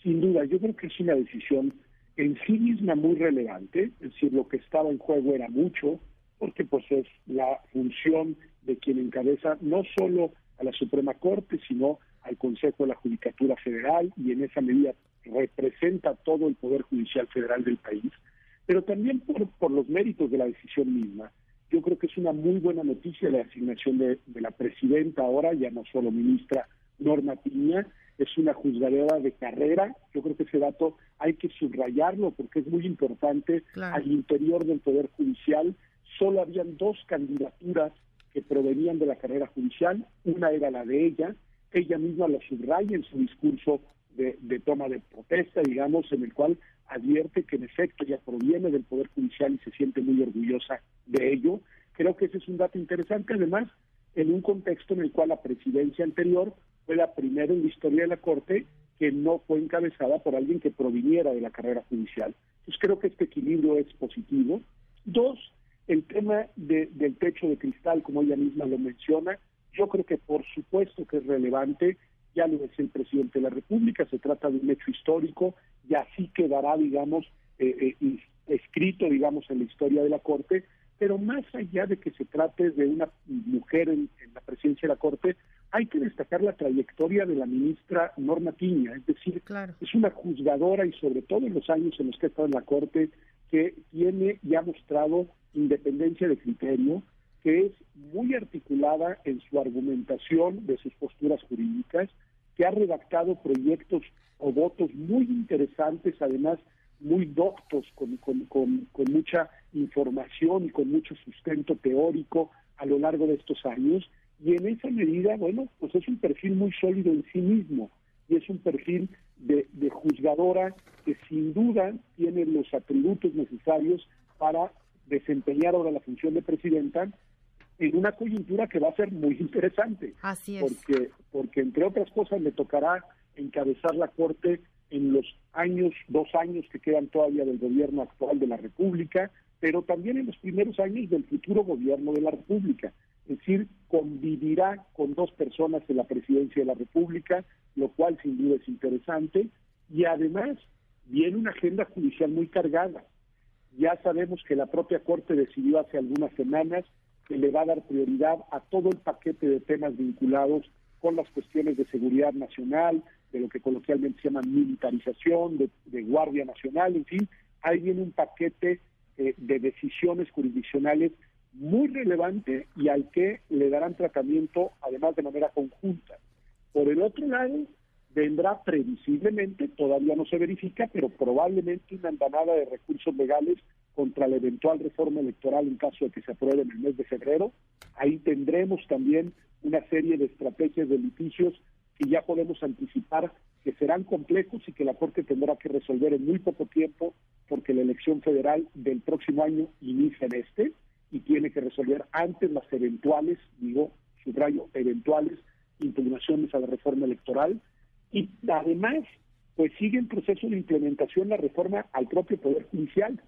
Sin duda, yo creo que es una decisión en sí misma muy relevante, es decir, lo que estaba en juego era mucho, porque pues es la función de quien encabeza no solo a la Suprema Corte, sino al Consejo de la Judicatura Federal y en esa medida representa todo el Poder Judicial Federal del país, pero también por, por los méritos de la decisión misma. Yo creo que es una muy buena noticia la asignación de, la presidenta ahora, ya no solo ministra Norma Piña, es una juzgadora de carrera. Yo creo que ese dato hay que subrayarlo porque es muy importante. Al interior del Poder Judicial solo habían dos candidaturas que provenían de la carrera judicial. Una era la de ella. Ella misma lo subraya en su discurso de, toma de protesta, digamos, en el cual advierte que en efecto ya proviene del Poder Judicial y se siente muy orgullosa de ello. Creo que ese es un dato interesante, además, en un contexto en el cual la presidencia anterior fue la primera en la historia de la Corte que no fue encabezada por alguien que proviniera de la carrera judicial. Entonces creo que este equilibrio es positivo. Dos, el tema del techo de cristal, como ella misma lo menciona, yo creo que por supuesto que es relevante ya lo decía el presidente de la República, se trata de un hecho histórico y así quedará, digamos, eh, eh, escrito, digamos, en la historia de la Corte, pero más allá de que se trate de una mujer en, la presidencia de la Corte, hay que destacar la trayectoria de la ministra Norma Piña, es decir, es una juzgadora y sobre todo en los años en los que ha estado en la Corte, que tiene y ha mostrado independencia de criterio, que es muy articulada en su argumentación de sus posturas jurídicas, que ha redactado proyectos o votos muy interesantes, además muy doctos, con, con, mucha información y con mucho sustento teórico a lo largo de estos años. Y en esa medida, bueno, pues es un perfil muy sólido en sí mismo y es un perfil de, de juzgadora que sin duda tiene los atributos necesarios para desempeñar ahora la función de presidenta en una coyuntura que va a ser muy interesante. Así es. Porque, porque entre otras cosas le tocará encabezar la Corte en los años, dos años que quedan todavía del gobierno actual de la República, pero también en los primeros años del futuro gobierno de la República. Es decir, convivirá con dos personas en la presidencia de la República, lo cual sin duda es interesante, y además viene una agenda judicial muy cargada. Ya sabemos que la propia Corte decidió hace algunas semanas que le va a dar prioridad a todo el paquete de temas vinculados con las cuestiones de seguridad nacional, de lo que coloquialmente se llama militarización, de, Guardia Nacional, en fin, ahí viene un paquete eh, de decisiones jurisdiccionales muy relevante y al que le darán tratamiento además de manera conjunta. Por el otro lado, vendrá previsiblemente, todavía no se verifica, pero probablemente una andanada de recursos legales contra la eventual reforma electoral en caso de que se apruebe en el mes de febrero. Ahí tendremos también una serie de estrategias de litigios que ya podemos anticipar que serán complejos y que la Corte tendrá que resolver en muy poco tiempo porque la elección federal del próximo año inicia en este. y tiene que resolver antes las eventuales, digo, subrayo, eventuales impugnaciones a la reforma electoral y además pues sigue en proceso de implementación la reforma al propio Poder Judicial,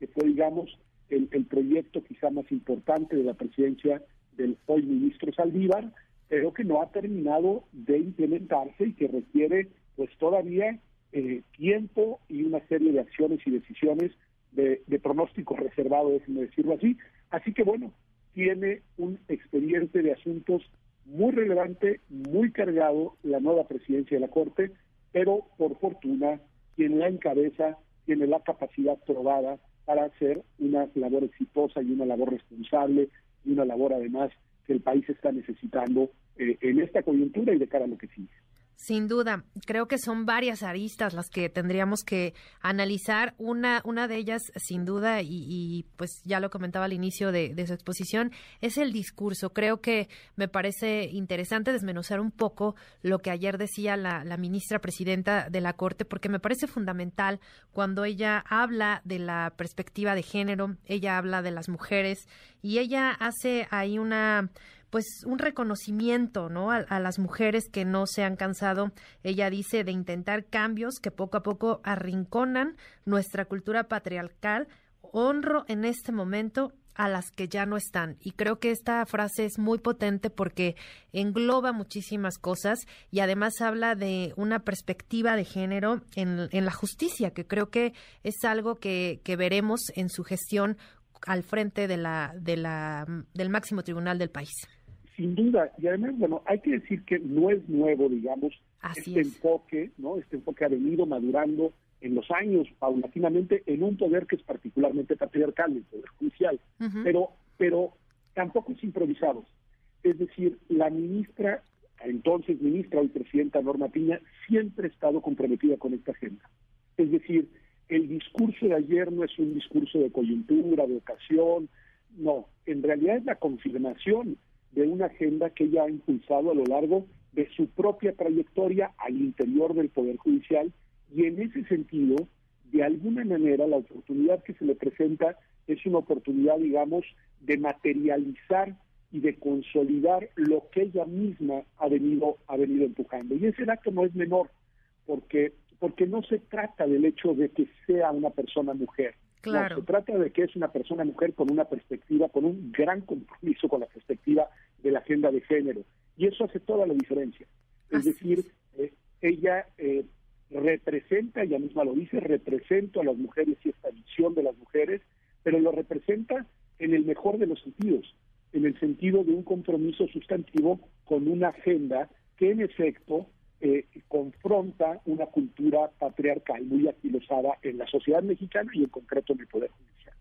que fue, digamos, el, proyecto quizá más importante de la presidencia del hoy ministro Saldívar, pero que no ha terminado de implementarse y que requiere pues todavía eh, tiempo y una serie de acciones y decisiones de, de pronóstico reservado, déjenme decirlo así. Así que bueno, tiene un expediente de asuntos muy relevante, muy cargado la nueva presidencia de la Corte, pero por fortuna quien la encabeza tiene la capacidad probada para hacer una labor exitosa y una labor responsable y una labor además que el país está necesitando eh, en esta coyuntura y de cara a lo que sigue. Sin duda, creo que son varias aristas las que tendríamos que analizar. Una, una de ellas, sin duda, y, pues ya lo comentaba al inicio de, su exposición, es el discurso. Creo que me parece interesante desmenuzar un poco lo que ayer decía la, la ministra presidenta de la Corte, porque me parece fundamental cuando ella habla de la perspectiva de género, ella habla de las mujeres y ella hace ahí una pues un reconocimiento ¿no? A, las mujeres que no se han cansado, ella dice, de intentar cambios que poco a poco arrinconan nuestra cultura patriarcal. Honro en este momento a las que ya no están. Y creo que esta frase es muy potente porque engloba muchísimas cosas y además habla de una perspectiva de género en, en la justicia, que creo que es algo que, que veremos en su gestión al frente de la, de la, del máximo tribunal del país. Sin duda, y además, bueno, hay que decir que no es nuevo, digamos, este enfoque, ¿no? Este enfoque ha venido madurando en los años paulatinamente en un poder que es particularmente patriarcal, el poder judicial, pero, pero tampoco es improvisado. Es decir, la ministra, entonces ministra, hoy presidenta Norma Piña, siempre ha estado comprometida con esta agenda. Es decir, el discurso de ayer no es un discurso de coyuntura, de ocasión, no, en realidad es la confirmación de una agenda que ella ha impulsado a lo largo de su propia trayectoria al interior del Poder Judicial y en ese sentido, de alguna manera, la oportunidad que se le presenta es una oportunidad, digamos, de materializar y de consolidar lo que ella misma ha venido, ha venido empujando. Y ese acto no es menor, porque, porque no se trata del hecho de que sea una persona mujer, Claro. se trata de que es una persona mujer con una perspectiva, con un gran compromiso con la perspectiva de la agenda de género. Y eso hace toda la diferencia. Es decir, eh, ella eh, representa, ella misma lo dice, representa a las mujeres y esta visión de las mujeres, pero lo representa en el mejor de los sentidos, en el sentido de un compromiso sustantivo con una agenda que en efecto eh, confronta una cultura patriarcal muy aquilosada en la sociedad mexicana y en concreto en el Poder Judicial.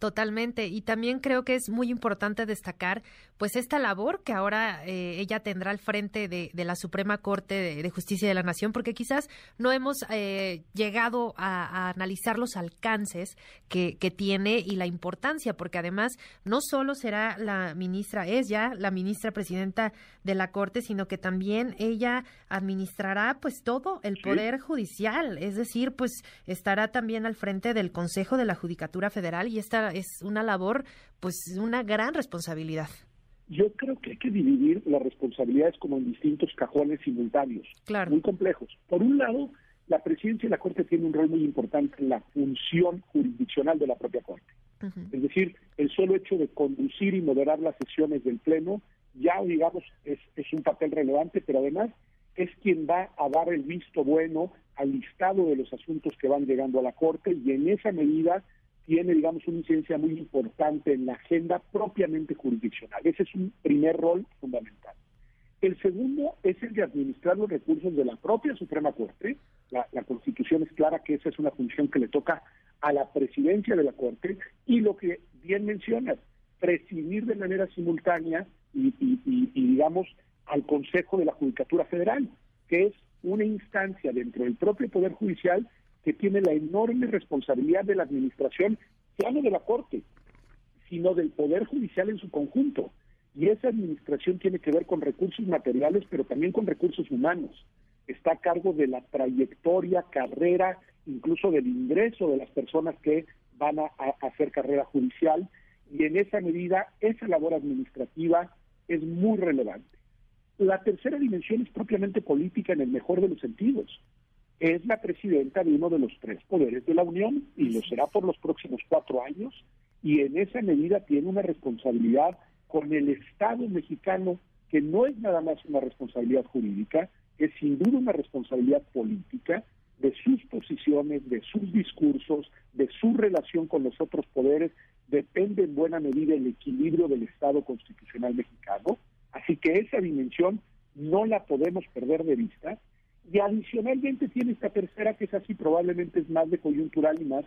Totalmente. Y también creo que es muy importante destacar, pues, esta labor que ahora eh, ella tendrá al frente de, la Suprema Corte de, Justicia de la Nación, porque quizás no hemos eh, llegado a, analizar los alcances que, que, tiene y la importancia, porque además no solo será la ministra, es ya la ministra presidenta de la Corte, sino que también ella administrará, pues, todo el Poder Judicial. Es decir, pues, estará también al frente del Consejo de la Judicatura Federal y esta es una labor, pues una gran responsabilidad. Yo creo que hay que dividir las responsabilidades como en distintos cajones simultáneos, muy complejos. Por un lado, la presidencia de la Corte tiene un rol muy importante en la función jurisdiccional de la propia Corte. Es decir, el solo hecho de conducir y moderar las sesiones del Pleno ya, digamos, es, es un papel relevante, pero además es quien va a dar el visto bueno al listado de los asuntos que van llegando a la Corte y en esa medida tiene, digamos, una incidencia muy importante en la agenda propiamente jurisdiccional. Ese es un primer rol fundamental. El segundo es el de administrar los recursos de la propia Suprema Corte. La, Constitución es clara que esa es una función que le toca a la presidencia de la Corte y lo que bien mencionas, presidir de manera simultánea y, digamos, al Consejo de la Judicatura Federal, que es una instancia dentro del propio Poder Judicial que tiene la enorme responsabilidad de la administración, ya no de la Corte, sino del Poder Judicial en su conjunto. Y esa administración tiene que ver con recursos materiales, pero también con recursos humanos. Está a cargo de la trayectoria, carrera, incluso del ingreso de las personas que van a, hacer carrera judicial. y en esa medida esa labor administrativa es muy relevante. La tercera dimensión es propiamente política en el mejor de los sentidos. Es la presidenta de uno de los tres poderes de la Unión y lo será por los próximos cuatro años y en esa medida tiene una responsabilidad con el Estado mexicano que no es nada más una responsabilidad jurídica, es sin duda una responsabilidad política de sus posiciones, de sus discursos, de su relación con los otros poderes, depende en buena medida el equilibrio del Estado constitucional mexicano. Así que esa dimensión no la podemos perder de vista. Y adicionalmente tiene esta tercera que es así, probablemente es más de coyuntural y más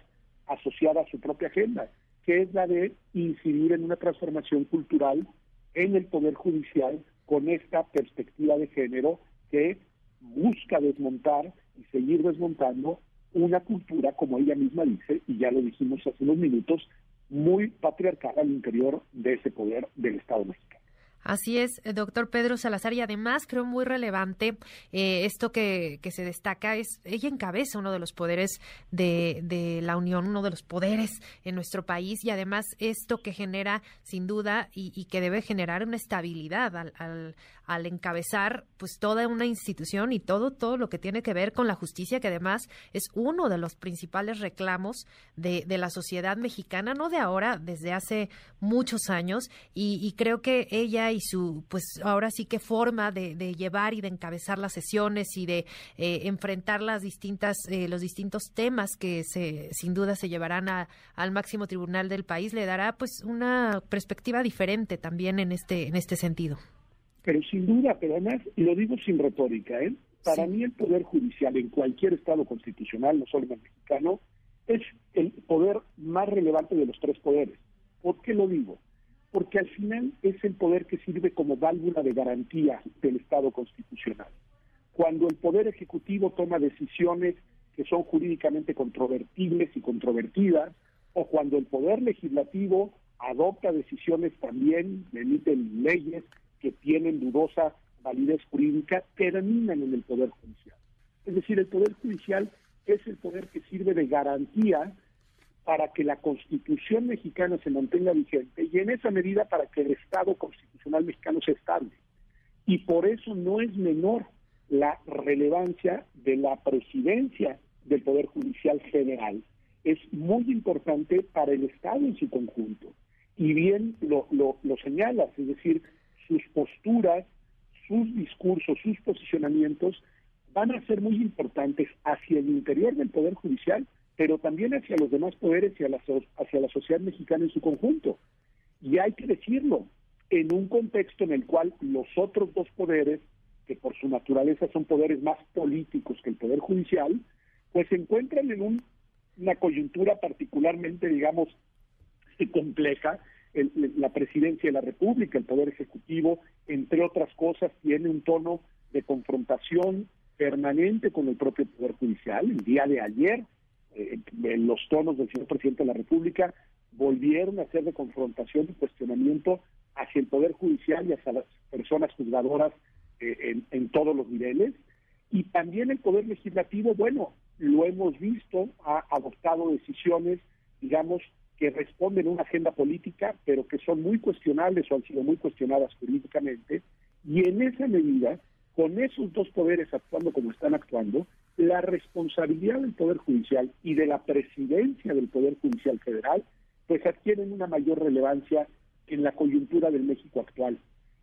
asociada a su propia agenda, que es la de incidir en una transformación cultural en el Poder Judicial con esta perspectiva de género que busca desmontar y seguir desmontando una cultura, como ella misma dice, y ya lo dijimos hace unos minutos, muy patriarcal al interior de ese poder del Estado mexicano. Así es, eh, doctor Pedro Salazar, y además creo muy relevante eh, esto que, que, se destaca es, ella encabeza uno de los poderes de, de, la Unión, uno de los poderes en nuestro país, y además esto que genera, sin duda, y, que debe generar una estabilidad al, al, al, encabezar pues toda una institución y todo, todo lo que tiene que ver con la justicia, que además es uno de los principales reclamos de, de la sociedad mexicana, no de ahora, desde hace muchos años, y creo que ella y su, pues ahora sí que forma de, de llevar y de encabezar las sesiones y de eh, enfrentar las distintas, eh, los distintos temas que se, sin duda se llevarán a, al máximo tribunal del país, le dará pues una perspectiva diferente también en este, en este sentido. Pero sin duda, pero además lo digo sin retórica, ¿eh? Para sí. mí el poder judicial en cualquier estado constitucional, no solo en el mexicano, es el poder más relevante de los tres poderes. ¿Por qué lo digo? Porque al final es el poder que sirve como válvula de garantía del Estado constitucional. Cuando el Poder Ejecutivo toma decisiones que son jurídicamente controvertibles y controvertidas, o cuando el Poder Legislativo adopta decisiones también, emiten leyes que tienen dudosa validez jurídica, terminan en el Poder Judicial. Es decir, el Poder Judicial es el poder que sirve de garantía para que la Constitución mexicana se mantenga vigente y en esa medida para que el Estado constitucional mexicano se estable. Y por eso no es menor la relevancia de la presidencia del Poder Judicial Federal. Es muy importante para el Estado en su conjunto. Y bien lo, lo, lo es decir, sus posturas, sus discursos, sus posicionamientos van a ser muy importantes hacia el interior del Poder Judicial, pero también hacia los demás poderes y a la, hacia la sociedad mexicana en su conjunto. Y hay que decirlo, en un contexto en el cual los otros dos poderes, que por su naturaleza son poderes más políticos que el Poder Judicial, pues se encuentran en un, una coyuntura particularmente, digamos, compleja. El, la presidencia de la República, el Poder Ejecutivo, entre otras cosas, tiene un tono de confrontación permanente con el propio Poder Judicial. El día de ayer eh, los tonos del señor presidente de la República volvieron a ser de confrontación y cuestionamiento hacia el Poder Judicial y hacia las personas juzgadoras eh, en, en, todos los niveles. Y también el Poder Legislativo, bueno, lo hemos visto, ha adoptado decisiones, digamos, que responden a una agenda política, pero que son muy cuestionables o han sido muy cuestionadas jurídicamente. Y en esa medida, con esos dos poderes actuando como están actuando, la responsabilidad del Poder Judicial y de la presidencia del Poder Judicial Federal, pues adquieren una mayor relevancia en la coyuntura del México actual.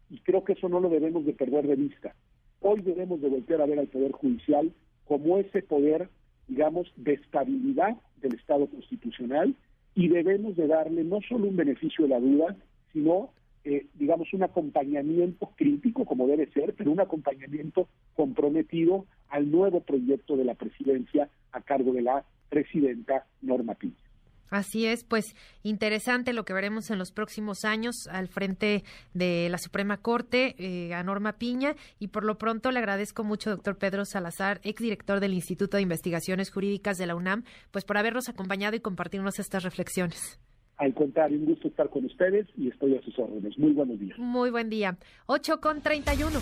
Y creo que eso no lo debemos de perder de vista. Hoy debemos de voltear a ver al Poder Judicial como ese poder, digamos, de estabilidad del Estado constitucional y debemos de darle no solo un beneficio de la duda, sino eh, digamos, un acompañamiento crítico, como debe ser, pero un acompañamiento comprometido al nuevo proyecto de la presidencia a cargo de la presidenta Norma Piña. Así es, pues interesante lo que veremos en los próximos años al frente de la Suprema Corte, eh, a Norma Piña, y por lo pronto le agradezco mucho, doctor Pedro Salazar, exdirector del Instituto de Investigaciones Jurídicas de la UNAM, pues por habernos acompañado y compartirnos estas reflexiones. Al contrario, un gusto estar con ustedes y estoy a sus órdenes. Muy buenos días. Muy buen día. 8 con 31.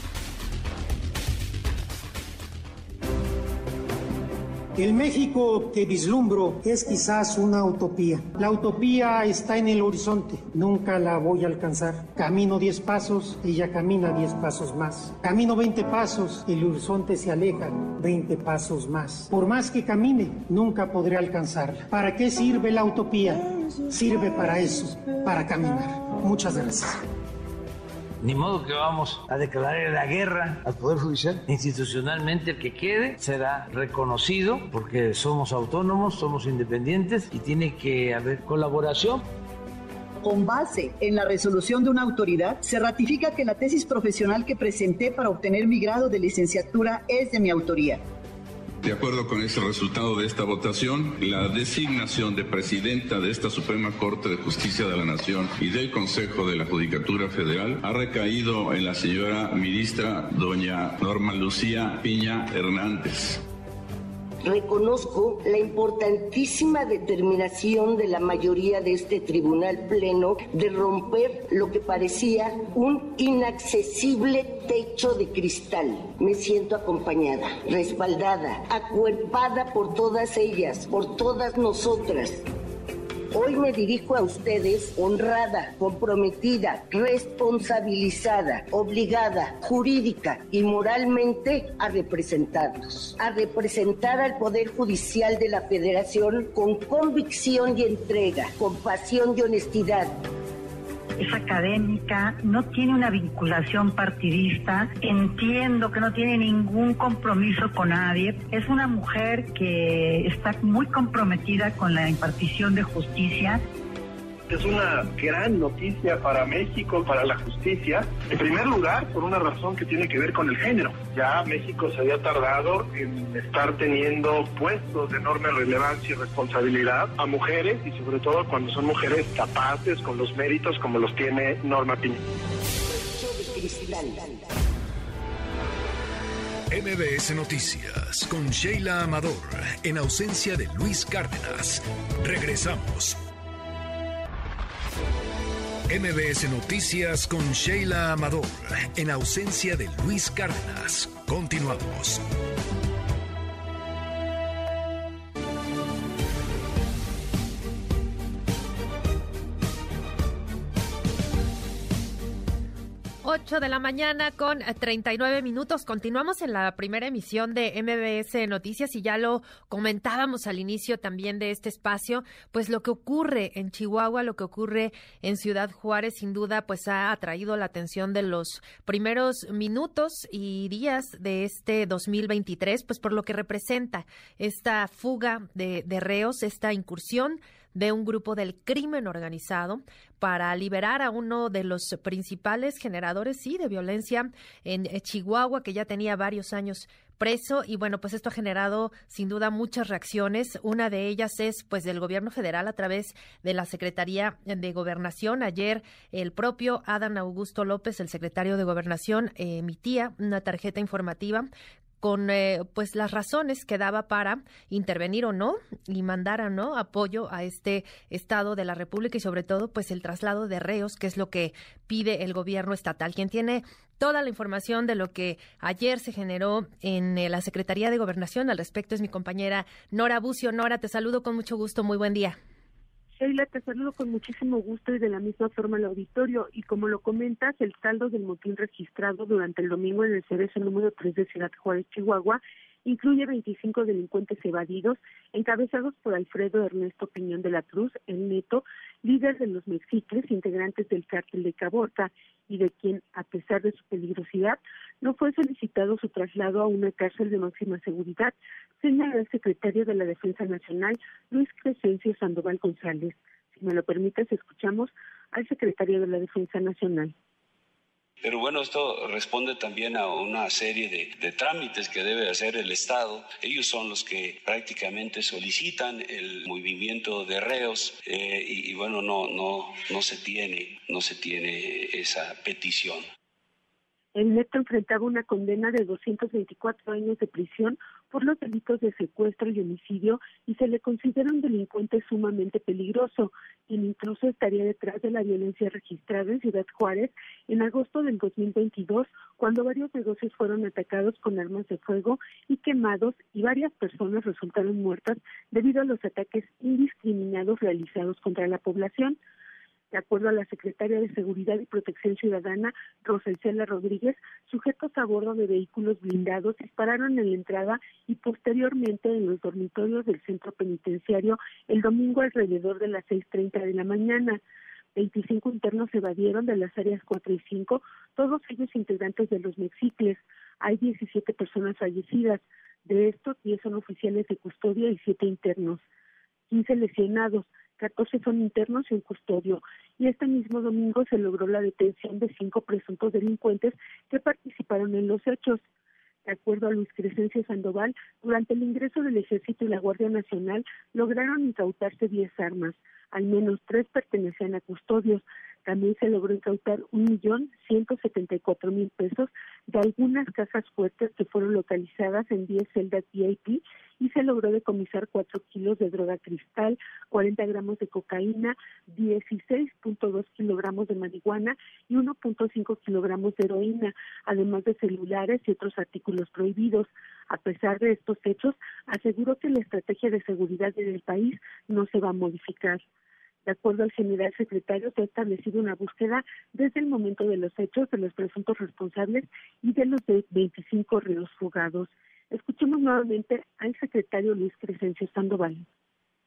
El México que vislumbro es quizás una utopía. La utopía está en el horizonte, nunca la voy a alcanzar. Camino 10 pasos, ella camina 10 pasos más. Camino 20 pasos, el horizonte se aleja 20 pasos más. Por más que camine, nunca podré alcanzarla. ¿Para qué sirve la utopía? Sirve para eso, para caminar. Muchas gracias. Ni modo que vamos a declarar la guerra al Poder Judicial. Institucionalmente el que quede será reconocido porque somos autónomos, somos independientes y tiene que haber colaboración. Con base en la resolución de una autoridad, se ratifica que la tesis profesional que presenté para obtener mi grado de licenciatura es de mi autoría. De acuerdo con ese resultado de esta votación, la designación de presidenta de esta Suprema Corte de Justicia de la Nación y del Consejo de la Judicatura Federal ha recaído en la señora ministra doña Norma Lucía Piña Hernández reconozco la importantísima determinación de la mayoría de este tribunal pleno de romper lo que parecía un inaccesible techo de cristal. Me siento acompañada, respaldada, acuerpada por todas ellas, por todas nosotras. Hoy me dirijo a ustedes honrada, comprometida, responsabilizada, obligada, jurídica y moralmente a representarlos, a representar al Poder Judicial de la Federación con convicción y entrega, con pasión y honestidad es académica, no tiene una vinculación partidista, entiendo que no tiene ningún compromiso con nadie, es una mujer que está muy comprometida con la impartición de justicia es una gran noticia para México, para la justicia. En primer lugar, por una razón que tiene que ver con el género. Ya México se había tardado en estar teniendo puestos de enorme relevancia y responsabilidad a mujeres y sobre todo cuando son mujeres capaces, con los méritos como los tiene Norma Piña. MBS Noticias con Sheila Amador en ausencia de Luis Cárdenas. Regresamos. MBS Noticias con Sheila Amador, en ausencia de Luis Cárdenas. Continuamos. 8 de la mañana con 39 minutos. Continuamos en la primera emisión de MBS Noticias y ya lo comentábamos al inicio también de este espacio, pues lo que ocurre en Chihuahua, lo que ocurre en Ciudad Juárez, sin duda, pues ha atraído la atención de los primeros minutos y días de este 2023, pues por lo que representa esta fuga de, de reos, esta incursión de un grupo del crimen organizado para liberar a uno de los principales generadores, sí, de violencia en eh, Chihuahua, que ya tenía varios años preso y bueno, pues esto ha generado sin duda muchas reacciones. Una de ellas es pues del gobierno federal a través de la Secretaría de Gobernación. Ayer el propio Adán Augusto López, el secretario de Gobernación, emitía una tarjeta informativa con eh, pues las razones que daba para intervenir o no y mandar o no apoyo a este estado de la República y sobre todo pues el traslado de reos que es lo que pide el gobierno estatal. Quien tiene toda la información de lo que ayer se generó en eh, la Secretaría de Gobernación al respecto es mi compañera Nora Bucio. Nora te saludo con mucho gusto. Muy buen día Sheila, te saludo con muchísimo gusto y de la misma forma al auditorio. Y como lo comentas, el saldo del motín registrado durante el domingo en el CDC número 3 de Ciudad Juárez, Chihuahua, incluye 25 delincuentes evadidos, encabezados por Alfredo Ernesto Piñón de la Cruz, el neto, líder de los mexicles, integrantes del cártel de Caborca, y de quien, a pesar de su peligrosidad, no fue solicitado su traslado a una cárcel de máxima seguridad, señala el secretario de la Defensa Nacional, Luis Crescencio Sandoval González. Si me lo permites, escuchamos al secretario de la Defensa Nacional. Pero bueno, esto responde también a una serie de, trámites que debe hacer el Estado. Ellos son los que prácticamente solicitan el movimiento de reos eh, y, y, bueno, no, no, no se tiene, no se tiene esa petición. El neto enfrentaba una condena de 224 años de prisión por los delitos de secuestro y homicidio y se le considera un delincuente sumamente peligroso, quien incluso estaría detrás de la violencia registrada en Ciudad Juárez en agosto del 2022, cuando varios negocios fueron atacados con armas de fuego y quemados y varias personas resultaron muertas debido a los ataques indiscriminados realizados contra la población. De acuerdo a la secretaria de Seguridad y Protección Ciudadana, Roselcela Rodríguez, sujetos a bordo de vehículos blindados dispararon en la entrada y posteriormente en los dormitorios del centro penitenciario el domingo alrededor de las 6.30 de la mañana. 25 internos evadieron de las áreas 4 y 5, todos ellos integrantes de los Mexicles. Hay 17 personas fallecidas. De estos, 10 son oficiales de custodia y 7 internos. 15 lesionados. 14 son internos y un custodio. Y este mismo domingo se logró la detención de cinco presuntos delincuentes que participaron en los hechos. De acuerdo a Luis Crescencio Sandoval, durante el ingreso del Ejército y la Guardia Nacional lograron incautarse 10 armas. Al menos tres pertenecían a custodios. También se logró incautar un millón ciento setenta y cuatro mil pesos de algunas cajas fuertes que fueron localizadas en 10 celdas VIP y se logró decomisar 4 kilos de droga cristal, 40 gramos de cocaína, 16.2 kilogramos de marihuana y 1.5 kilogramos de heroína, además de celulares y otros artículos prohibidos. A pesar de estos hechos, aseguró que la estrategia de seguridad del país no se va a modificar. De acuerdo al general secretario, se ha establecido una búsqueda desde el momento de los hechos de los presuntos responsables y de los de 25 reos fugados. Escuchemos nuevamente al secretario Luis Crescencio Sandoval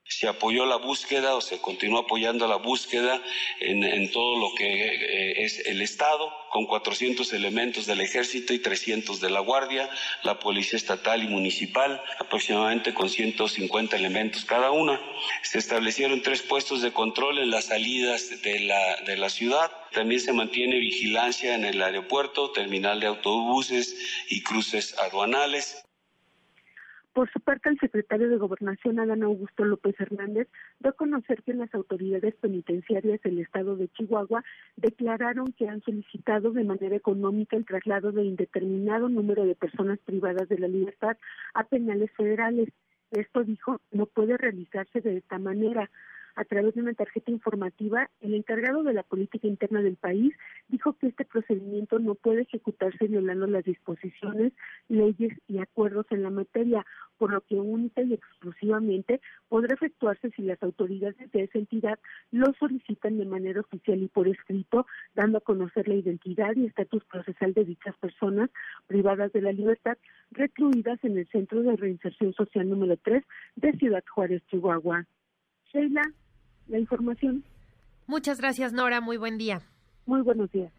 se apoyó la búsqueda o se continuó apoyando la búsqueda en, todo lo que eh, es el Estado, con 400 elementos del Ejército y 300 de la Guardia, la Policía Estatal y Municipal, aproximadamente con 150 elementos cada una. Se establecieron tres puestos de control en las salidas de la, de la ciudad. También se mantiene vigilancia en el aeropuerto, terminal de autobuses y cruces aduanales. Por su parte, el secretario de Gobernación, Adán Augusto López Hernández, dio a conocer que las autoridades penitenciarias del estado de Chihuahua declararon que han solicitado de manera económica el traslado de indeterminado número de personas privadas de la libertad a penales federales. Esto, dijo, no puede realizarse de esta manera a través de una tarjeta informativa, el encargado de la política interna del país dijo que este procedimiento no puede ejecutarse violando las disposiciones, leyes y acuerdos en la materia, por lo que única y exclusivamente podrá efectuarse si las autoridades de esa entidad lo solicitan de manera oficial y por escrito, dando a conocer la identidad y estatus procesal de dichas personas privadas de la libertad recluidas en el Centro de Reinserción Social número 3 de Ciudad Juárez, Chihuahua. Sheila, la información. Muchas gracias, Nora. Muy buen día. Muy buenos días.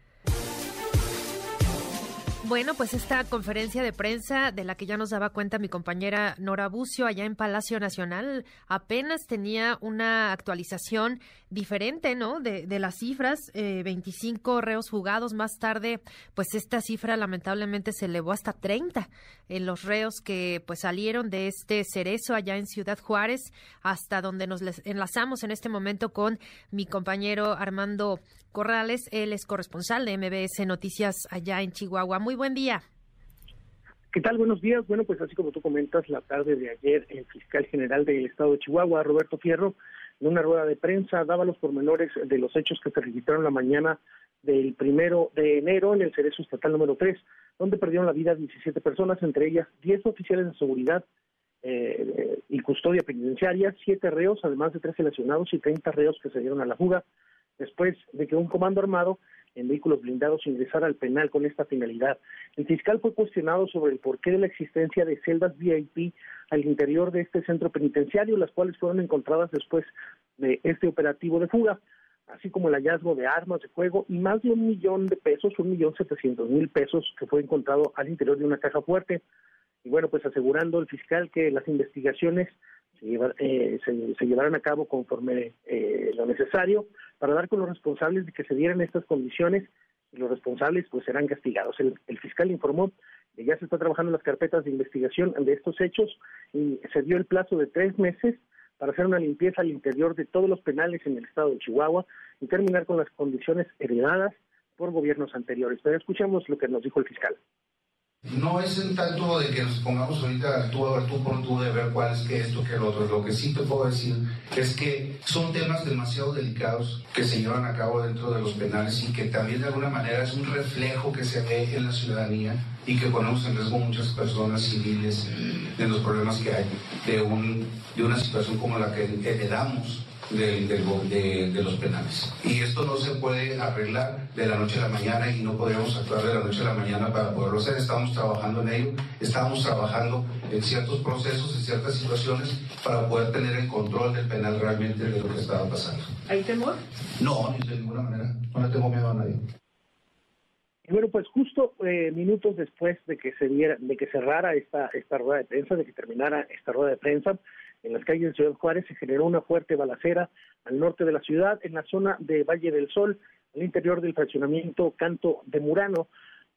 Bueno, pues esta conferencia de prensa de la que ya nos daba cuenta mi compañera Nora Bucio allá en Palacio Nacional apenas tenía una actualización diferente, ¿no? De, de las cifras, eh, 25 reos jugados más tarde, pues esta cifra lamentablemente se elevó hasta 30 en los reos que pues salieron de este cerezo allá en Ciudad Juárez hasta donde nos enlazamos en este momento con mi compañero Armando Corrales, él es corresponsal de MBS Noticias allá en Chihuahua. Muy buen día. ¿Qué tal? Buenos días. Bueno, pues así como tú comentas, la tarde de ayer el fiscal general del estado de Chihuahua, Roberto Fierro, en una rueda de prensa daba los pormenores de los hechos que se registraron la mañana del primero de enero en el Cerezo Estatal número 3, donde perdieron la vida 17 personas, entre ellas 10 oficiales de seguridad eh, y custodia penitenciaria, 7 reos, además de 13 lesionados y 30 reos que se dieron a la fuga después de que un comando armado en vehículos blindados ingresara al penal con esta finalidad. El fiscal fue cuestionado sobre el porqué de la existencia de celdas VIP al interior de este centro penitenciario, las cuales fueron encontradas después de este operativo de fuga, así como el hallazgo de armas de fuego y más de un millón de pesos, un millón setecientos mil pesos que fue encontrado al interior de una caja fuerte. Y bueno, pues asegurando el fiscal que las investigaciones se, eh, se, llevarán a cabo conforme eh, lo necesario para dar con los responsables de que se dieran estas condiciones y los responsables pues serán castigados. El, fiscal informó que ya se está trabajando en las carpetas de investigación de estos hechos y se dio el plazo de tres meses para hacer una limpieza al interior de todos los penales en el estado de Chihuahua y terminar con las condiciones heredadas por gobiernos anteriores. Pero escuchamos lo que nos dijo el fiscal No es en tanto de que nos pongamos ahorita tú, tú por tú de ver cuál es que esto, que el otro. Lo que sí te puedo decir es que son temas demasiado delicados que se llevan a cabo dentro de los penales y que también de alguna manera es un reflejo que se ve en la ciudadanía y que ponemos en riesgo muchas personas civiles de los problemas que hay de, un, de una situación como la que heredamos de, de, los penales. Y esto no se puede arreglar de la noche a la mañana y no podemos actuar de la noche a la mañana para poderlo hacer. Estamos trabajando en ello, estamos trabajando en ciertos procesos, en ciertas situaciones para poder tener el control del penal realmente de lo que estaba pasando. ¿Hay temor? No, de ninguna manera. No le tengo miedo a nadie. Y bueno, pues justo eh, minutos después de que se diera, de que cerrara esta, esta rueda de prensa, de que terminara esta rueda de prensa, en las calles de Ciudad Juárez se generó una fuerte balacera al norte de la ciudad, en la zona de Valle del Sol, al interior del fraccionamiento Canto de Murano,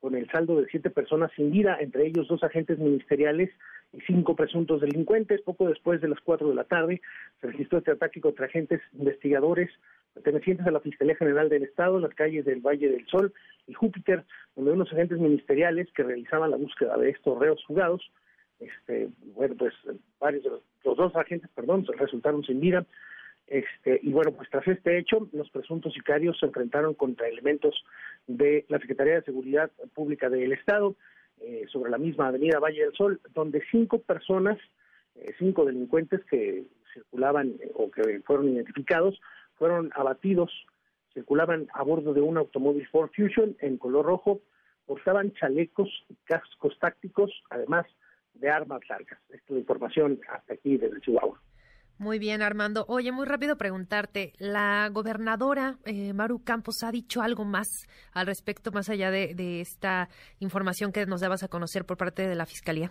con el saldo de siete personas sin vida, entre ellos dos agentes ministeriales y cinco presuntos delincuentes. Poco después de las cuatro de la tarde se registró este ataque contra agentes investigadores pertenecientes a la Fiscalía General del Estado en las calles del Valle del Sol y Júpiter, donde unos agentes ministeriales que realizaban la búsqueda de estos reos jugados este, bueno, pues varios de los, dos agentes, perdón, resultaron sin vida. Este, y bueno, pues tras este hecho, los presuntos sicarios se enfrentaron contra elementos de la Secretaría de Seguridad Pública del Estado eh, sobre la misma avenida Valle del Sol, donde cinco personas, eh, cinco delincuentes que circulaban eh, o que fueron identificados, fueron abatidos, circulaban a bordo de un automóvil Ford Fusion en color rojo, portaban chalecos y cascos tácticos, además de armas largas. Esta es información hasta aquí desde Chihuahua. Muy bien, Armando. Oye, muy rápido preguntarte, ¿la gobernadora eh, Maru Campos ha dicho algo más al respecto, más allá de, esta información que nos dabas a conocer por parte de la Fiscalía?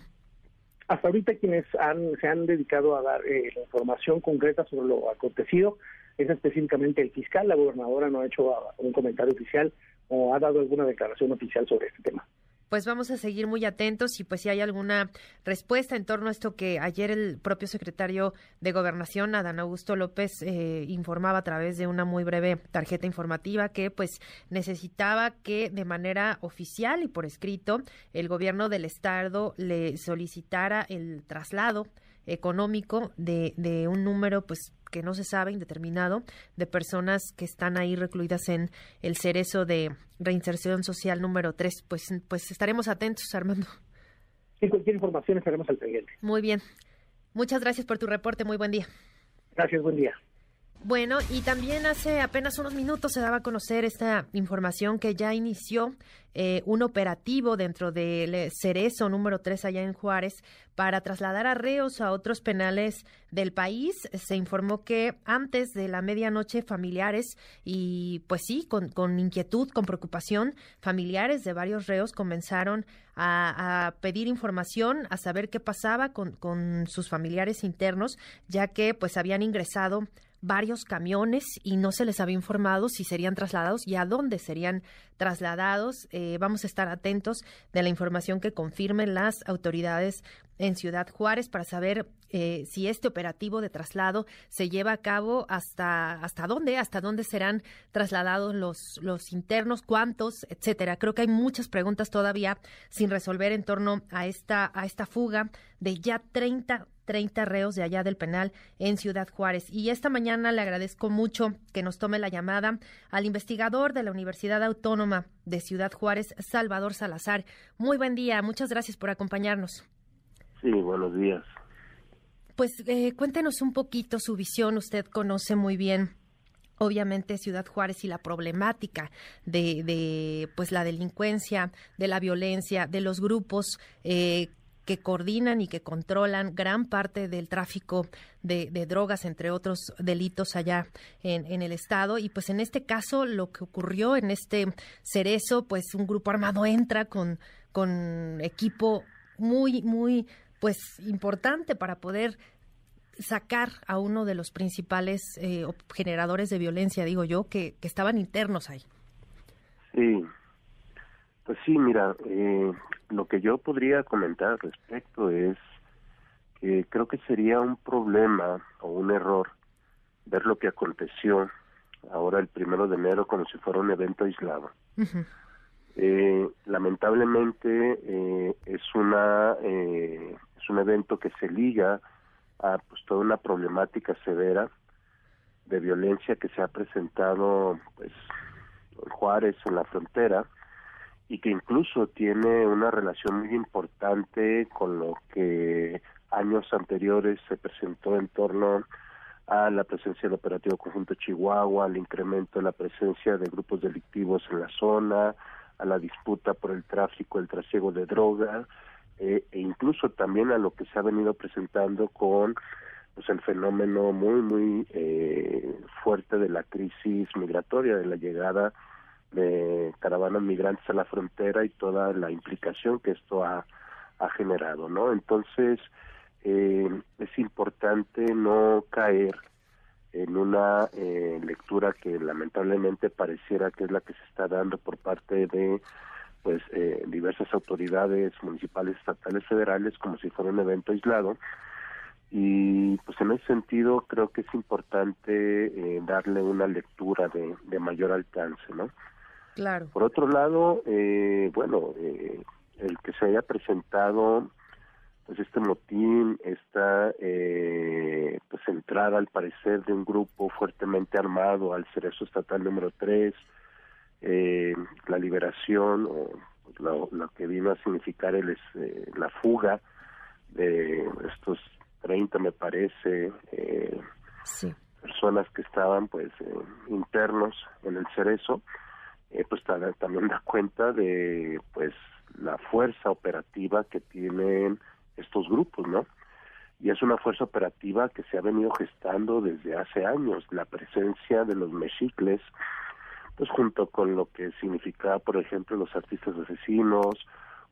Hasta ahorita quienes se han dedicado a dar eh, la información concreta sobre lo acontecido es específicamente el fiscal. La gobernadora no ha hecho ah, un comentario oficial o ha dado alguna declaración oficial sobre este tema pues vamos a seguir muy atentos y pues si hay alguna respuesta en torno a esto que ayer el propio secretario de Gobernación, Adán Augusto López, eh, informaba a través de una muy breve tarjeta informativa que pues necesitaba que de manera oficial y por escrito el gobierno del estado le solicitara el traslado económico de, de un número pues que no se sabe indeterminado de personas que están ahí recluidas en el cerezo de reinserción social número 3 pues pues estaremos atentos Armando. Y cualquier información estaremos al pendiente. Muy bien. Muchas gracias por tu reporte. Muy buen día. Gracias buen día bueno, y también hace apenas unos minutos se daba a conocer esta información que ya inició eh, un operativo dentro del Cerezo número 3 allá en Juárez para trasladar a reos a otros penales del país. Se informó que antes de la medianoche familiares y pues sí, con, con inquietud, con preocupación, familiares de varios reos comenzaron a, a, pedir información, a saber qué pasaba con, con sus familiares internos, ya que pues habían ingresado varios camiones y no se les había informado si serían trasladados y a dónde serían trasladados. Eh, vamos a estar atentos de la información que confirmen las autoridades en Ciudad Juárez para saber eh, si este operativo de traslado se lleva a cabo hasta hasta dónde, hasta dónde serán trasladados los los internos, cuántos, etcétera. Creo que hay muchas preguntas todavía sin resolver en torno a esta a esta fuga de ya 30 30 reos de allá del penal en Ciudad Juárez. Y esta mañana le agradezco mucho que nos tome la llamada al investigador de la Universidad Autónoma de Ciudad Juárez, Salvador Salazar. Muy buen día, muchas gracias por acompañarnos. Sí, buenos días. Pues eh, cuéntenos un poquito su visión. Usted conoce muy bien obviamente Ciudad Juárez y la problemática de, de, pues la delincuencia, de la violencia, de los grupos eh, que coordinan y que controlan gran parte del tráfico de, drogas, entre otros delitos allá en, el estado. Y pues en este caso, lo que ocurrió en este cerezo, pues un grupo armado entra con, con equipo muy, muy pues importante para poder sacar a uno de los principales eh, generadores de violencia, digo yo, que, estaban internos ahí. Sí, pues sí, mira, eh, lo que yo podría comentar al respecto es que creo que sería un problema o un error ver lo que aconteció ahora el primero de enero como si fuera un evento aislado. Eh, lamentablemente eh, es una eh, es un evento que se liga a pues toda una problemática severa de violencia que se ha presentado pues en Juárez en la frontera y que incluso tiene una relación muy importante con lo que años anteriores se presentó en torno a la presencia del operativo conjunto Chihuahua, al incremento de la presencia de grupos delictivos en la zona, a la disputa por el tráfico, el trasiego de droga, eh, e incluso también a lo que se ha venido presentando con pues el fenómeno muy muy eh, fuerte de la crisis migratoria, de la llegada de caravanas migrantes a la frontera y toda la implicación que esto ha, generado, ¿no? Entonces, eh, es importante no caer en una eh, lectura que lamentablemente pareciera que es la que se está dando por parte de pues eh, diversas autoridades municipales, estatales, federales, como si fuera un evento aislado. Y pues en ese sentido creo que es importante eh, darle una lectura de, de mayor alcance, ¿no? Claro. Por otro lado, eh, bueno, eh, el que se haya presentado pues este motín, esta eh, pues entrada al parecer de un grupo fuertemente armado al cerezo estatal número 3, eh, la liberación o pues, lo, lo, que vino a significar el, eh, la fuga de estos 30 me parece eh, sí. personas que estaban pues eh, internos en el cerezo eh, pues también da cuenta de pues la fuerza operativa que tienen estos grupos, ¿no? Y es una fuerza operativa que se ha venido gestando desde hace años, la presencia de los mexicles, pues junto con lo que significaba, por ejemplo, los artistas asesinos,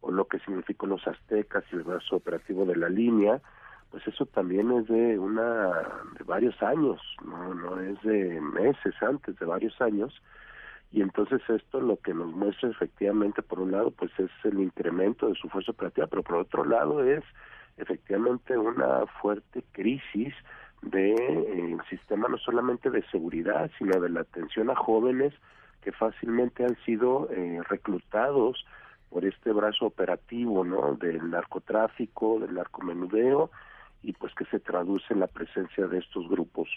o lo que significó los aztecas y el brazo operativo de la línea, pues eso también es de una de varios años, no no es de meses antes, de varios años, y entonces esto lo que nos muestra efectivamente por un lado pues es el incremento de su fuerza operativa pero por otro lado es efectivamente una fuerte crisis de eh, sistema no solamente de seguridad sino de la atención a jóvenes que fácilmente han sido eh, reclutados por este brazo operativo no del narcotráfico del narcomenudeo y pues que se traduce en la presencia de estos grupos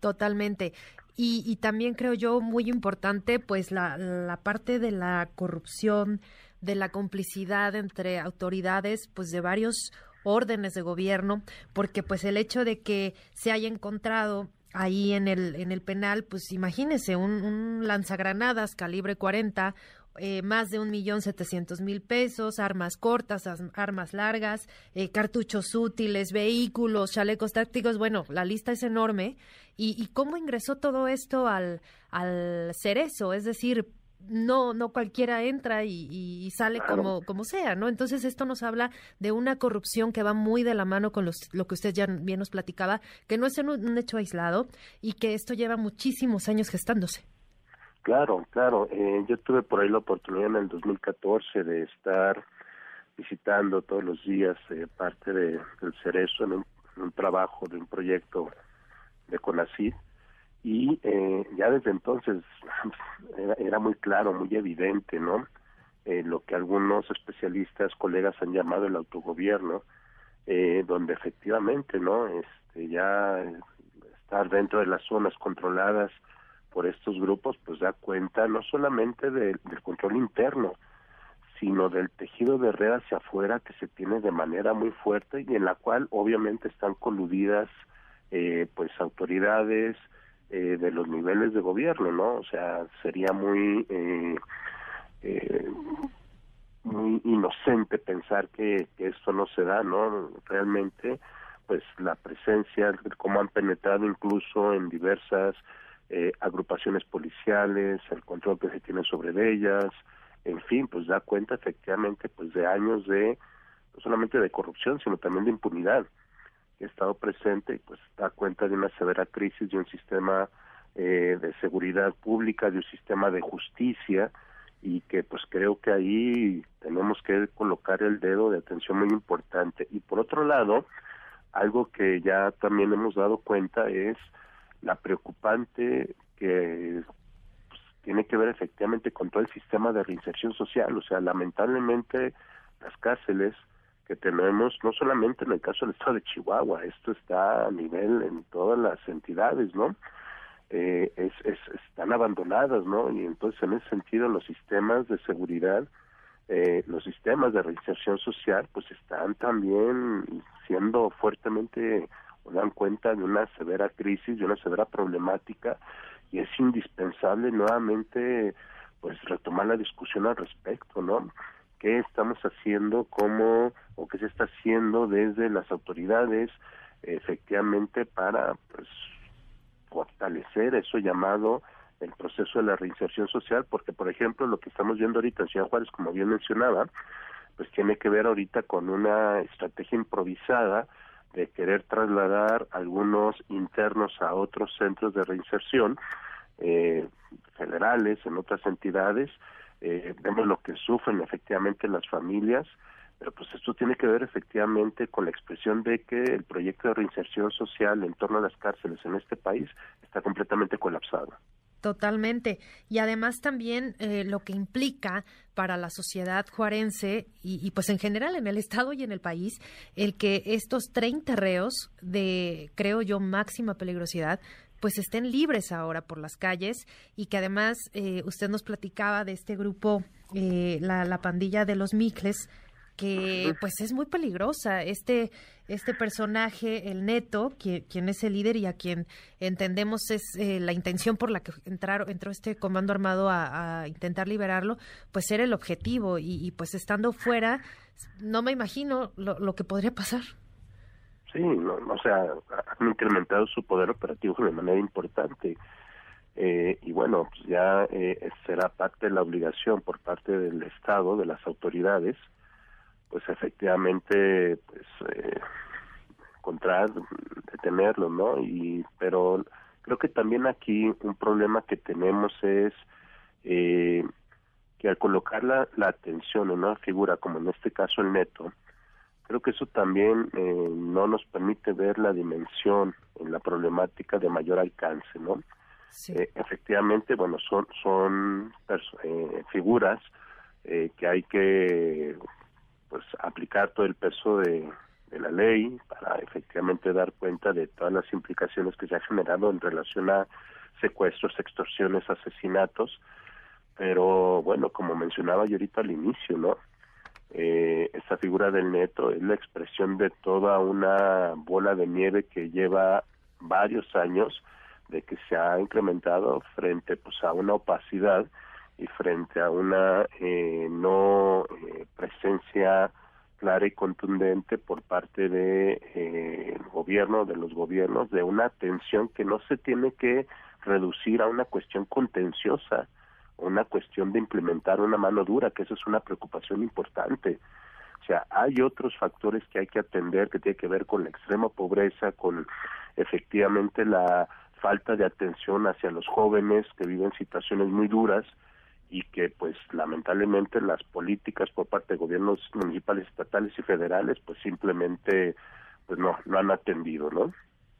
Totalmente. Y, y, también creo yo muy importante pues la, la parte de la corrupción, de la complicidad entre autoridades pues de varios órdenes de gobierno, porque pues el hecho de que se haya encontrado ahí en el en el penal, pues imagínese un, un lanzagranadas calibre 40 eh, más de un millón setecientos mil pesos, armas cortas, armas largas, eh, cartuchos útiles, vehículos, chalecos tácticos, bueno, la lista es enorme. ¿Y, y cómo ingresó todo esto al, al cerezo? Es decir, no no cualquiera entra y, y sale claro. como como sea no entonces esto nos habla de una corrupción que va muy de la mano con los, lo que usted ya bien nos platicaba que no es un, un hecho aislado y que esto lleva muchísimos años gestándose Claro, claro. Eh, yo tuve por ahí la oportunidad en el 2014 de estar visitando todos los días eh, parte de, del Cerezo en un, trabajo de un proyecto de CONACYT y eh, ya desde entonces era, era, muy claro, muy evidente, ¿no? Eh, lo que algunos especialistas, colegas han llamado el autogobierno, eh, donde efectivamente, ¿no? Este, ya estar dentro de las zonas controladas por estos grupos, pues da cuenta no solamente de, del control interno, sino del tejido de red hacia afuera que se tiene de manera muy fuerte y en la cual obviamente están coludidas eh, pues autoridades eh, de los niveles de gobierno, ¿no? O sea, sería muy eh, eh, muy inocente pensar que, que esto no se da, ¿no? Realmente, pues la presencia, como han penetrado incluso en diversas eh, agrupaciones policiales, el control que se tiene sobre ellas, en fin, pues da cuenta efectivamente pues de años de no solamente de corrupción, sino también de impunidad que ha estado presente y pues da cuenta de una severa crisis de un sistema eh, de seguridad pública, de un sistema de justicia y que pues creo que ahí tenemos que colocar el dedo de atención muy importante. Y por otro lado, algo que ya también hemos dado cuenta es la preocupante que pues, tiene que ver efectivamente con todo el sistema de reinserción social. O sea, lamentablemente las cárceles que tenemos, no solamente en el caso del estado de Chihuahua, esto está a nivel en todas las entidades, ¿no? Eh, es, es, están abandonadas, ¿no? Y entonces en ese sentido los sistemas de seguridad, eh, los sistemas de reinserción social, pues están también siendo fuertemente, dan cuenta de una severa crisis, de una severa problemática, y es indispensable nuevamente, pues retomar la discusión al respecto, ¿no? qué estamos haciendo, cómo o qué se está haciendo desde las autoridades efectivamente para pues fortalecer eso llamado el proceso de la reinserción social, porque por ejemplo lo que estamos viendo ahorita en Ciudad Juárez, como bien mencionaba, pues tiene que ver ahorita con una estrategia improvisada de querer trasladar algunos internos a otros centros de reinserción eh, federales, en otras entidades, eh, vemos lo que sufren efectivamente las familias, pero pues esto tiene que ver efectivamente con la expresión de que el proyecto de reinserción social en torno a las cárceles en este país está completamente colapsado. Totalmente. Y además también eh, lo que implica para la sociedad juarense y, y, pues en general en el Estado y en el país, el que estos 30 reos de, creo yo, máxima peligrosidad pues estén libres ahora por las calles y que además eh, usted nos platicaba de este grupo, eh, la, la, pandilla de los Micles, que pues es muy peligrosa. Este, este personaje, el Neto, quien, es el líder y a quien entendemos es eh, la intención por la que entraron, entró este comando armado a, intentar liberarlo, pues era el objetivo y, y, pues estando fuera, no me imagino lo, lo que podría pasar. Sí, no, o sea, han incrementado su poder operativo de manera importante. Eh, y bueno, pues ya eh, será parte de la obligación por parte del Estado, de las autoridades, pues efectivamente, pues eh, encontrar, detenerlo, ¿no? Y pero creo que también aquí un problema que tenemos es eh, que al colocar la, la atención en una figura como en este caso el neto, creo que eso también eh, no nos permite ver la dimensión en la problemática de mayor alcance, ¿no? Eh, efectivamente, bueno, son son eh, figuras eh, que hay que pues aplicar todo el peso de, la ley para efectivamente dar cuenta de todas las implicaciones que se ha generado en relación a secuestros, extorsiones, asesinatos, pero bueno, como mencionaba yo ahorita al inicio, ¿no? eh, esta figura del neto es la expresión de toda una bola de nieve que lleva varios años de que se ha incrementado frente pues a una opacidad y frente a una eh, no eh, presencia clara y contundente por parte de eh, gobierno de los gobiernos de una atención que no se tiene que reducir a una cuestión contenciosa una cuestión de implementar una mano dura, que eso es una preocupación importante. O sea, hay otros factores que hay que atender que tiene que ver con la extrema pobreza, con efectivamente la falta de atención hacia los jóvenes que viven situaciones muy duras y que pues lamentablemente las políticas por parte de gobiernos municipales, estatales y federales pues simplemente pues no no han atendido, ¿no?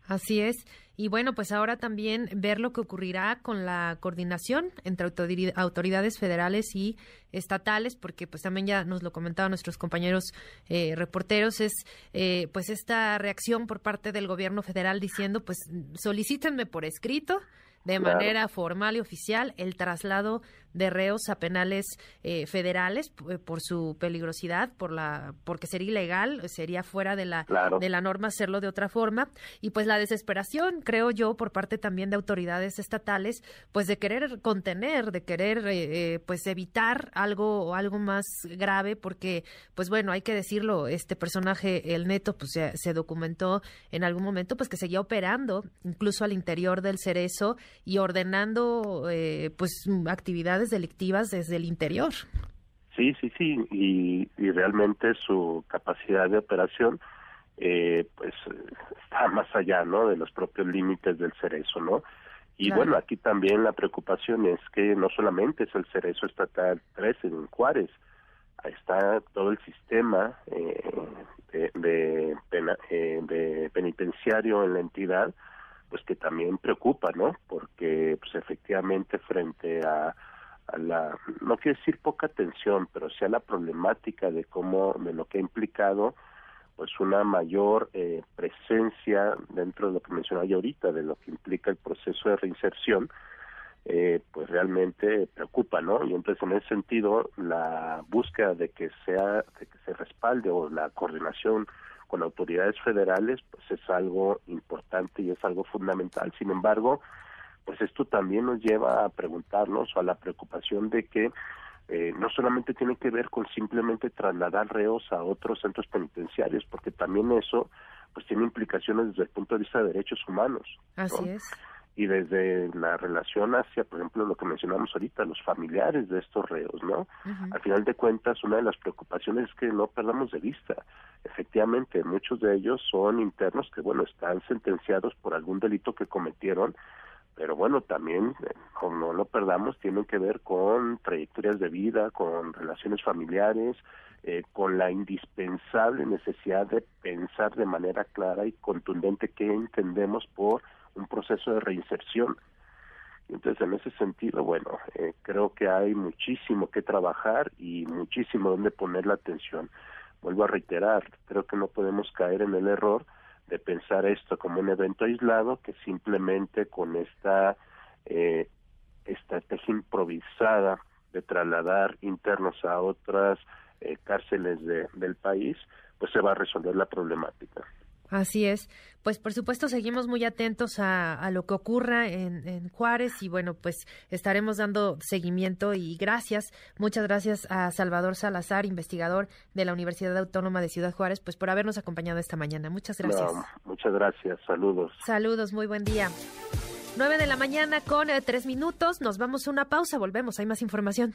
Así es. Y bueno, pues ahora también ver lo que ocurrirá con la coordinación entre autoridades federales y estatales, porque pues también ya nos lo comentaban nuestros compañeros eh, reporteros, es eh, pues esta reacción por parte del gobierno federal diciendo pues solicítenme por escrito de manera formal y oficial el traslado de reos a penales eh, federales eh, por su peligrosidad, por la porque sería ilegal, sería fuera de la de la norma hacerlo de otra forma. Y pues la desesperación, creo yo, por parte también de autoridades estatales, pues de querer contener, de querer eh, pues evitar algo o algo más grave, porque pues bueno, hay que decirlo, este personaje el Neto pues se, se documentó en algún momento pues que seguía operando incluso al interior del Cerezo y ordenando pues actividades delictivas desde el interior. Sí, sí, sí, y, y realmente su capacidad de operación eh, pues está más allá, ¿no? De los propios límites del cerezo, ¿no? Y bueno, aquí también la preocupación es que no solamente es el cerezo estatal 13 en Juárez, ahí está todo el sistema eh, de, de, pena, eh, de penitenciario en la entidad, pues que también preocupa, ¿no? Porque pues efectivamente frente a, la, no quiero decir poca atención, pero sí a la problemática de cómo, de lo que ha implicado pues una mayor eh, presencia dentro de lo que mencionaba yo ahorita, de lo que implica el proceso de reinserción, eh, pues realmente preocupa, ¿no? Y entonces en ese sentido la búsqueda de que sea, de que se respalde o la coordinación con autoridades federales, pues es algo importante y es algo fundamental. Sin embargo, pues esto también nos lleva a preguntarnos o a la preocupación de que eh, no solamente tiene que ver con simplemente trasladar reos a otros centros penitenciarios, porque también eso pues tiene implicaciones desde el punto de vista de derechos humanos. Así es. Y desde la relación hacia, por ejemplo, lo que mencionamos ahorita, los familiares de estos reos, ¿no? Al final de cuentas, una de las preocupaciones es que no perdamos de vista. Efectivamente, muchos de ellos son internos que, bueno, están sentenciados por algún delito que cometieron, pero bueno, también, eh, como no lo perdamos, tienen que ver con trayectorias de vida, con relaciones familiares, eh, con la indispensable necesidad de pensar de manera clara y contundente qué entendemos por un proceso de reinserción. Entonces, en ese sentido, bueno, eh, creo que hay muchísimo que trabajar y muchísimo donde poner la atención. Vuelvo a reiterar, creo que no podemos caer en el error de pensar esto como un evento aislado que simplemente con esta eh, estrategia improvisada de trasladar internos a otras eh, cárceles de, del país, pues se va a resolver la problemática. Así es. Pues por supuesto seguimos muy atentos a, lo que ocurra en, Juárez y bueno, pues estaremos dando seguimiento y gracias, muchas gracias a Salvador Salazar, investigador de la Universidad Autónoma de Ciudad Juárez, pues por habernos acompañado esta mañana. Muchas gracias. muchas gracias, saludos. Saludos, muy buen día. 9 de la mañana con eh, tres minutos, nos vamos a una pausa, volvemos, hay más información.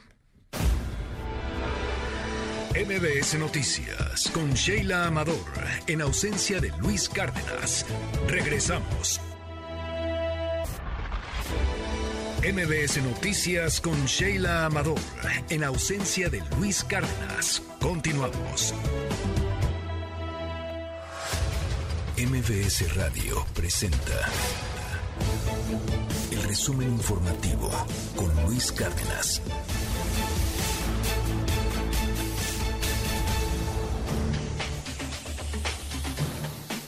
MBS Noticias con Sheila Amador, en ausencia de Luis Cárdenas. Regresamos. MBS Noticias con Sheila Amador, en ausencia de Luis Cárdenas. Continuamos. MBS Radio presenta el resumen informativo con Luis Cárdenas.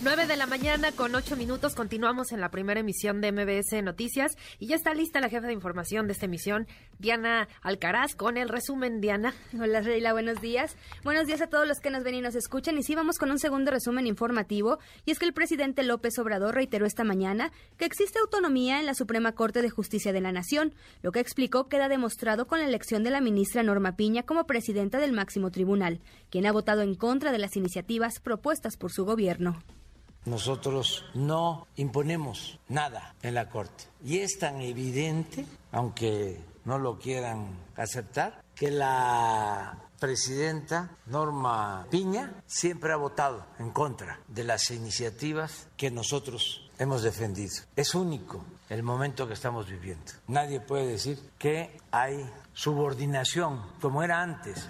9 de la mañana con 8 minutos continuamos en la primera emisión de MBS Noticias y ya está lista la jefa de información de esta emisión, Diana Alcaraz, con el resumen, Diana. Hola, Reila, buenos días. Buenos días a todos los que nos ven y nos escuchan. Y sí, vamos con un segundo resumen informativo. Y es que el presidente López Obrador reiteró esta mañana que existe autonomía en la Suprema Corte de Justicia de la Nación. Lo que explicó queda demostrado con la elección de la ministra Norma Piña como presidenta del máximo tribunal, quien ha votado en contra de las iniciativas propuestas por su gobierno. Nosotros no imponemos nada en la Corte. Y es tan evidente, aunque no lo quieran aceptar, que la presidenta Norma Piña siempre ha votado en contra de las iniciativas que nosotros hemos defendido. Es único el momento que estamos viviendo. Nadie puede decir que hay subordinación como era antes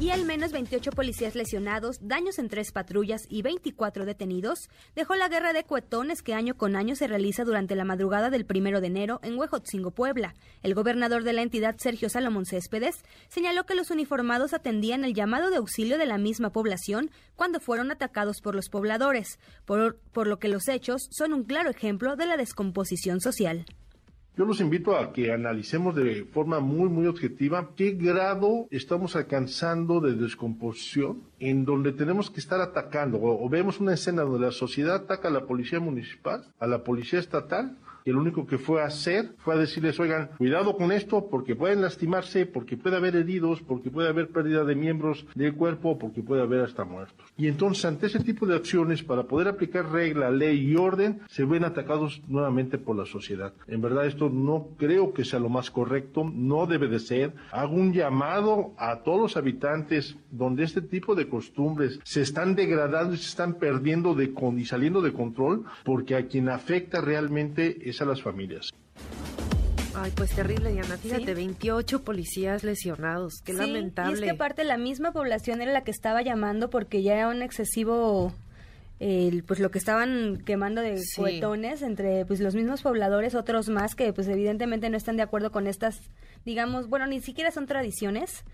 y al menos 28 policías lesionados, daños en tres patrullas y 24 detenidos, dejó la guerra de cuetones que año con año se realiza durante la madrugada del primero de enero en Huejotzingo, Puebla. El gobernador de la entidad, Sergio Salomón Céspedes, señaló que los uniformados atendían el llamado de auxilio de la misma población cuando fueron atacados por los pobladores, por, por lo que los hechos son un claro ejemplo de la descomposición social. Yo los invito a que analicemos de forma muy, muy objetiva qué grado estamos alcanzando de descomposición en donde tenemos que estar atacando. O, vemos una escena donde la sociedad ataca a la policía municipal, a la policía estatal y lo único que fue a hacer fue a decirles, oigan, cuidado con esto porque pueden lastimarse, porque puede haber heridos, porque puede haber pérdida de miembros del cuerpo, porque puede haber hasta muertos. Y entonces ante ese tipo de acciones, para poder aplicar regla, ley y orden, se ven atacados nuevamente por la sociedad. En verdad esto no creo que sea lo más correcto, no debe de ser. Hago un llamado a todos los habitantes donde este tipo de costumbres se están degradando y se están perdiendo de y saliendo de control, porque a quien afecta realmente a las familias. Ay, pues terrible, Diana. Fíjate, 28 policías lesionados. Qué lamentable. Y es que aparte la misma población era la que estaba llamando porque ya era un excesivo el, pues lo que estaban quemando de Sí. cuetones entre pues los mismos pobladores, otros más que pues evidentemente no están de acuerdo con estas, digamos, bueno, ni siquiera son tradiciones,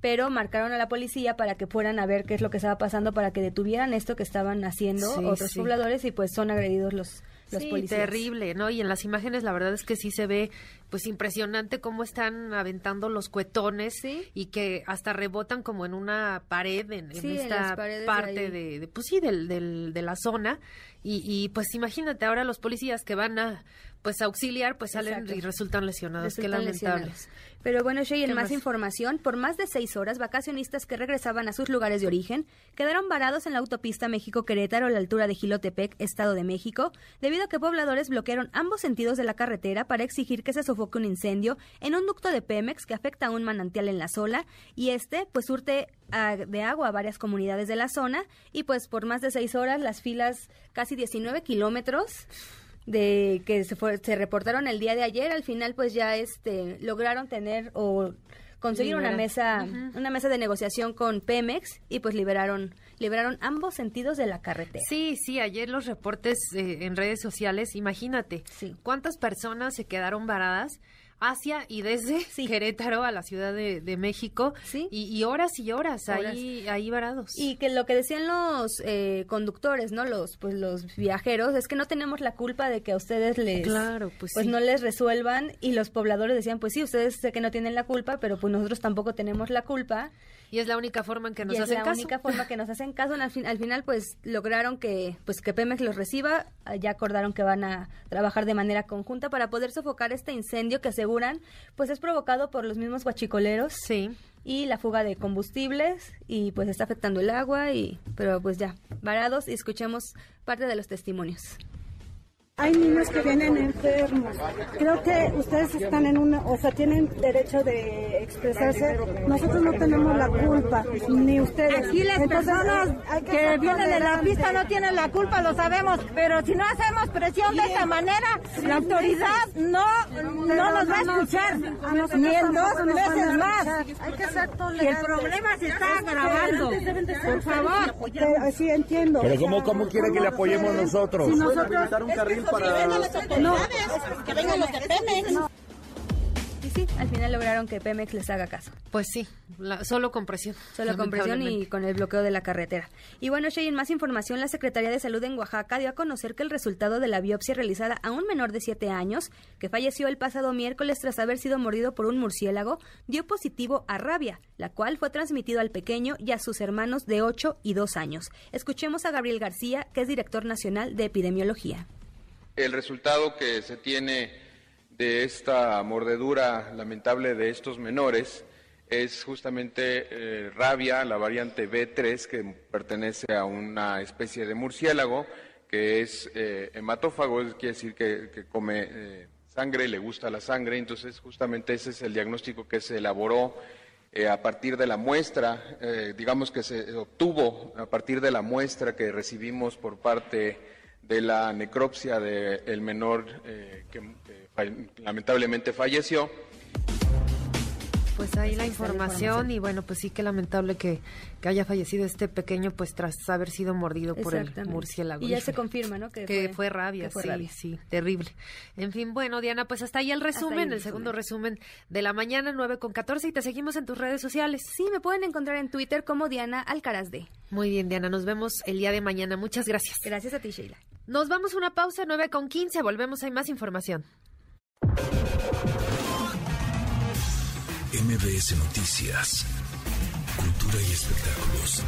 pero marcaron a la policía para que fueran a ver qué es lo que estaba pasando, para que detuvieran esto que estaban haciendo Sí, otros sí. pobladores y pues son agredidos los, los sí, policías. terrible, ¿no? Y en las imágenes la verdad es que sí se ve pues impresionante cómo están aventando los cuetones y que hasta rebotan como en una pared en, en Sí, en esta de parte de, pues sí del, del- de la zona y, y, pues imagínate ahora los policías que van a pues auxiliar pues salen Exacto. y resultan lesionados, qué Resultan lamentable. lesionados. Pero bueno, Shay, en ¿Qué más, más? información, por más de seis horas, vacacionistas que regresaban a sus lugares de origen quedaron varados en la autopista México-Querétaro a la altura de Gilotepec, Estado de México, debido a que pobladores bloquearon ambos sentidos de la carretera para exigir que se sofoque un incendio en un ducto de Pemex que afecta a un manantial en la sola y este pues surte de agua a varias comunidades de la zona y pues por más de seis horas las filas casi 19 kilómetros de que se, fue- se reportaron el día de ayer, al final pues ya este lograron tener o conseguir una mesa una mesa de negociación con Pemex y pues liberaron liberaron ambos sentidos de la carretera. Sí, sí, ayer los reportes eh, en redes sociales, imagínate, cuántas personas se quedaron varadas hacia y desde Querétaro a la Ciudad de, de México y, y horas y horas, ahí, ahí varados. Y que lo que decían los eh, conductores, ¿no? Los pues los viajeros es que no tenemos la culpa de que a ustedes les Claro, pues sí. no les resuelvan y los pobladores decían, pues sí, ustedes sé que no tienen la culpa, pero pues nosotros tampoco tenemos la culpa. Y es la única forma en que nos y es hacen la caso. única forma que nos hacen caso. Al, fin- al final, pues lograron que pues que Pemex los reciba. Ah, Ya acordaron que van a trabajar de manera conjunta para poder sofocar este incendio que aseguran pues es provocado por los mismos guachicoleros. Sí. Y la fuga de combustibles y pues está afectando el agua y pero pues ya varados y escuchemos parte de los testimonios. Hay niños que vienen enfermos. Creo que ustedes están en una, o sea, tienen derecho de expresarse. Nosotros no tenemos la culpa, ni ustedes. Aquí las Entonces, personas que, ser vienen de la pista no tienen la culpa, lo sabemos, pero si no hacemos presión de esta manera, la autoridad no, no nos va a escuchar, ni en dos meses más. Hay que ser el problema se está agravando. Por favor. Pero, sí, entiendo. Pero ¿cómo, cómo quiere que le apoyemos nosotros? Si nosotros... un carril para... No, que vengan los de Pemex. Y sí, al final lograron que Pemex les haga caso. Pues sí, la- solo con presión. Solo con presión y con el bloqueo de la carretera. Y bueno, Shay, en más información, la Secretaría de Salud en Oaxaca dio a conocer que el resultado de la biopsia realizada a un menor de 7 años, que falleció el pasado miércoles tras haber sido mordido por un murciélago, dio positivo a rabia, la cual fue transmitido al pequeño y a sus hermanos de 8 y 2 años. Escuchemos a Gabriel García, que es director nacional de epidemiología. El resultado que se tiene de esta mordedura lamentable de estos menores es justamente eh, rabia, la variante B3, que pertenece a una especie de murciélago que es eh, hematófago, quiere decir que, come eh, sangre, le gusta la sangre, entonces justamente ese es el diagnóstico que se elaboró a partir de la muestra, digamos que se obtuvo a partir de la muestra que recibimos por parte de la necropsia del menor eh, que, lamentablemente falleció. Pues ahí la información y bueno, pues sí que lamentable que, que haya fallecido este pequeño pues tras haber sido mordido por el murciélago. Y ya se confirma, ¿no? Que, que fue, rabia, que fue sí, rabia. sí, terrible. En fin, bueno, Diana, pues hasta ahí el resumen, ahí el, el segundo resumen de la mañana, 9 con 14, y te seguimos en tus redes sociales. Sí, me pueden encontrar en Twitter como Diana Alcaraz D. Muy bien, Diana, nos vemos el día de mañana. Muchas gracias. Gracias a ti, Sheila. Nos vamos a una pausa, 9 con 15, volvemos, hay más información. MBS Noticias. Cultura y espectáculos.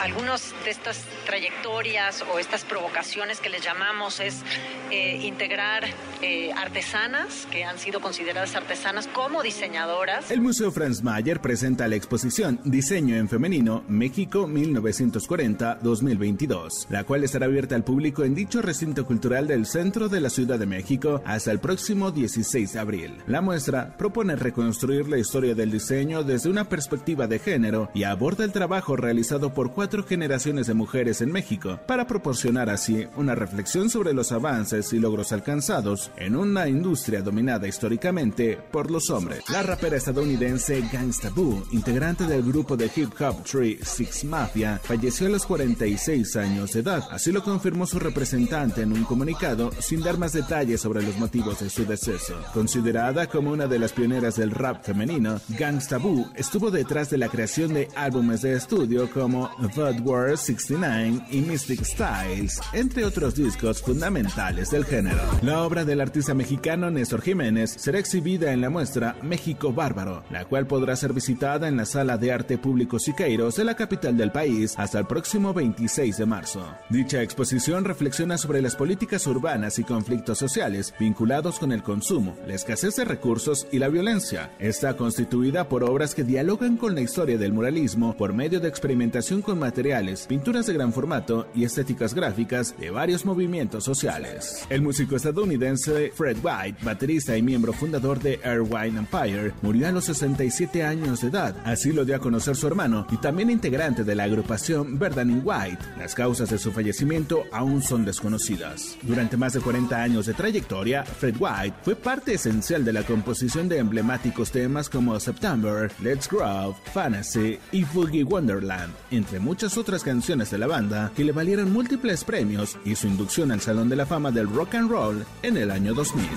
Algunas de estas trayectorias o estas provocaciones que les llamamos es eh, integrar eh, artesanas que han sido consideradas artesanas como diseñadoras. El Museo Franz Mayer presenta la exposición Diseño en Femenino México 1940-2022, la cual estará abierta al público en dicho recinto cultural del centro de la Ciudad de México hasta el próximo 16 de abril. La muestra propone reconstruir la historia del diseño desde una perspectiva de género y aborda el trabajo realizado por cuatro cuatro generaciones de mujeres en México, para proporcionar así una reflexión sobre los avances y logros alcanzados en una industria dominada históricamente por los hombres. La rapera estadounidense Gangsta Boo, integrante del grupo de hip hop Tree Six Mafia, falleció a los 46 años de edad. Así lo confirmó su representante en un comunicado sin dar más detalles sobre los motivos de su deceso. Considerada como una de las pioneras del rap femenino, Gangsta Boo estuvo detrás de la creación de álbumes de estudio como Bud War 69 y Mystic Styles, entre otros discos fundamentales del género. La obra del artista mexicano Néstor Jiménez será exhibida en la muestra México Bárbaro, la cual podrá ser visitada en la Sala de Arte Público Siqueiros de la capital del país hasta el próximo 26 de marzo. Dicha exposición reflexiona sobre las políticas urbanas y conflictos sociales vinculados con el consumo, la escasez de recursos y la violencia. Está constituida por obras que dialogan con la historia del muralismo por medio de experimentación con materiales, pinturas de gran formato y estéticas gráficas de varios movimientos sociales. El músico estadounidense Fred White, baterista y miembro fundador de Airwine Empire, murió a los 67 años de edad. Así lo dio a conocer su hermano y también integrante de la agrupación Verdanin White. Las causas de su fallecimiento aún son desconocidas. Durante más de 40 años de trayectoria, Fred White fue parte esencial de la composición de emblemáticos temas como September, Let's Grow, Fantasy y Boogie Wonderland, entre muchas otras canciones de la banda que le valieron múltiples premios y su inducción al Salón de la Fama del Rock and Roll en el año 2000.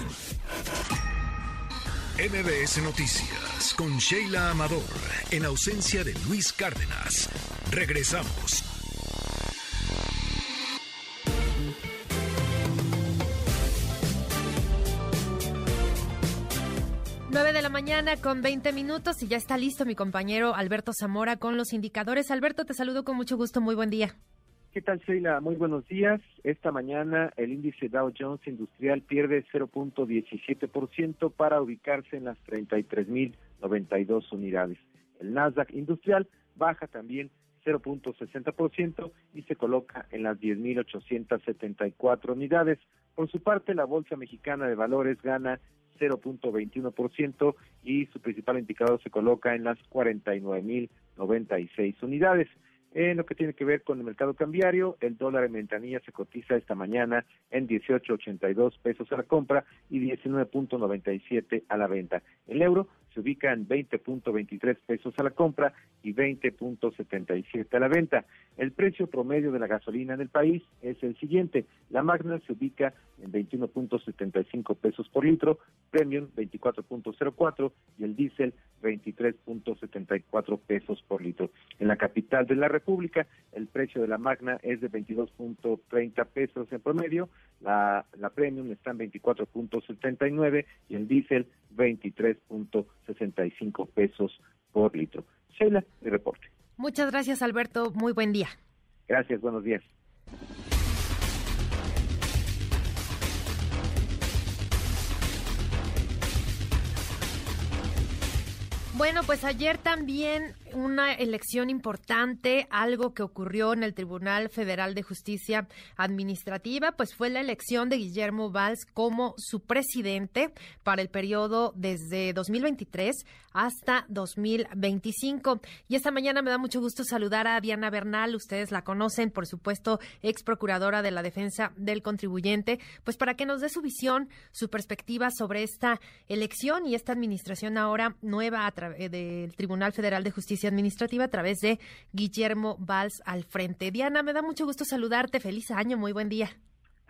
MBS Noticias con Sheila Amador, en ausencia de Luis Cárdenas. Regresamos. 9 de la mañana con 20 minutos y ya está listo mi compañero Alberto Zamora con los indicadores. Alberto, te saludo con mucho gusto. Muy buen día. ¿Qué tal, Sheila? Muy buenos días. Esta mañana el índice Dow Jones Industrial pierde 0.17% para ubicarse en las 33.092 unidades. El Nasdaq Industrial baja también 0.60% y se coloca en las 10.874 unidades. Por su parte, la Bolsa Mexicana de Valores gana 0.21% y su principal indicador se coloca en las 49.096 unidades. En lo que tiene que ver con el mercado cambiario, el dólar en ventanilla se cotiza esta mañana en 18.82 pesos a la compra y 19.97 a la venta. El euro se ubica en 20.23 pesos a la compra y 20.77 a la venta. El precio promedio de la gasolina en el país es el siguiente. La Magna se ubica en 21.75 pesos por litro, Premium 24.04 y el diésel 23.74 pesos por litro. En la capital de la República, el precio de la Magna es de 22.30 pesos en promedio, la, Premium está en 24.79 y el diésel 23.65 pesos por litro. Sheila, mi reporte. Muchas gracias, Alberto. Muy buen día. Gracias, buenos días. Bueno, pues ayer también una elección importante, algo que ocurrió en el Tribunal Federal de Justicia Administrativa, pues fue la elección de Guillermo Valls como su presidente para el periodo desde 2023 hasta 2025. Y esta mañana me da mucho gusto saludar a Diana Bernal, ustedes la conocen, por supuesto, ex procuradora de la defensa del contribuyente, pues para que nos dé su visión, su perspectiva sobre esta elección y esta administración ahora nueva a través del Tribunal Federal de Justicia Administrativa a través de Guillermo Valls al frente. Diana, me da mucho gusto saludarte. Feliz año, muy buen día.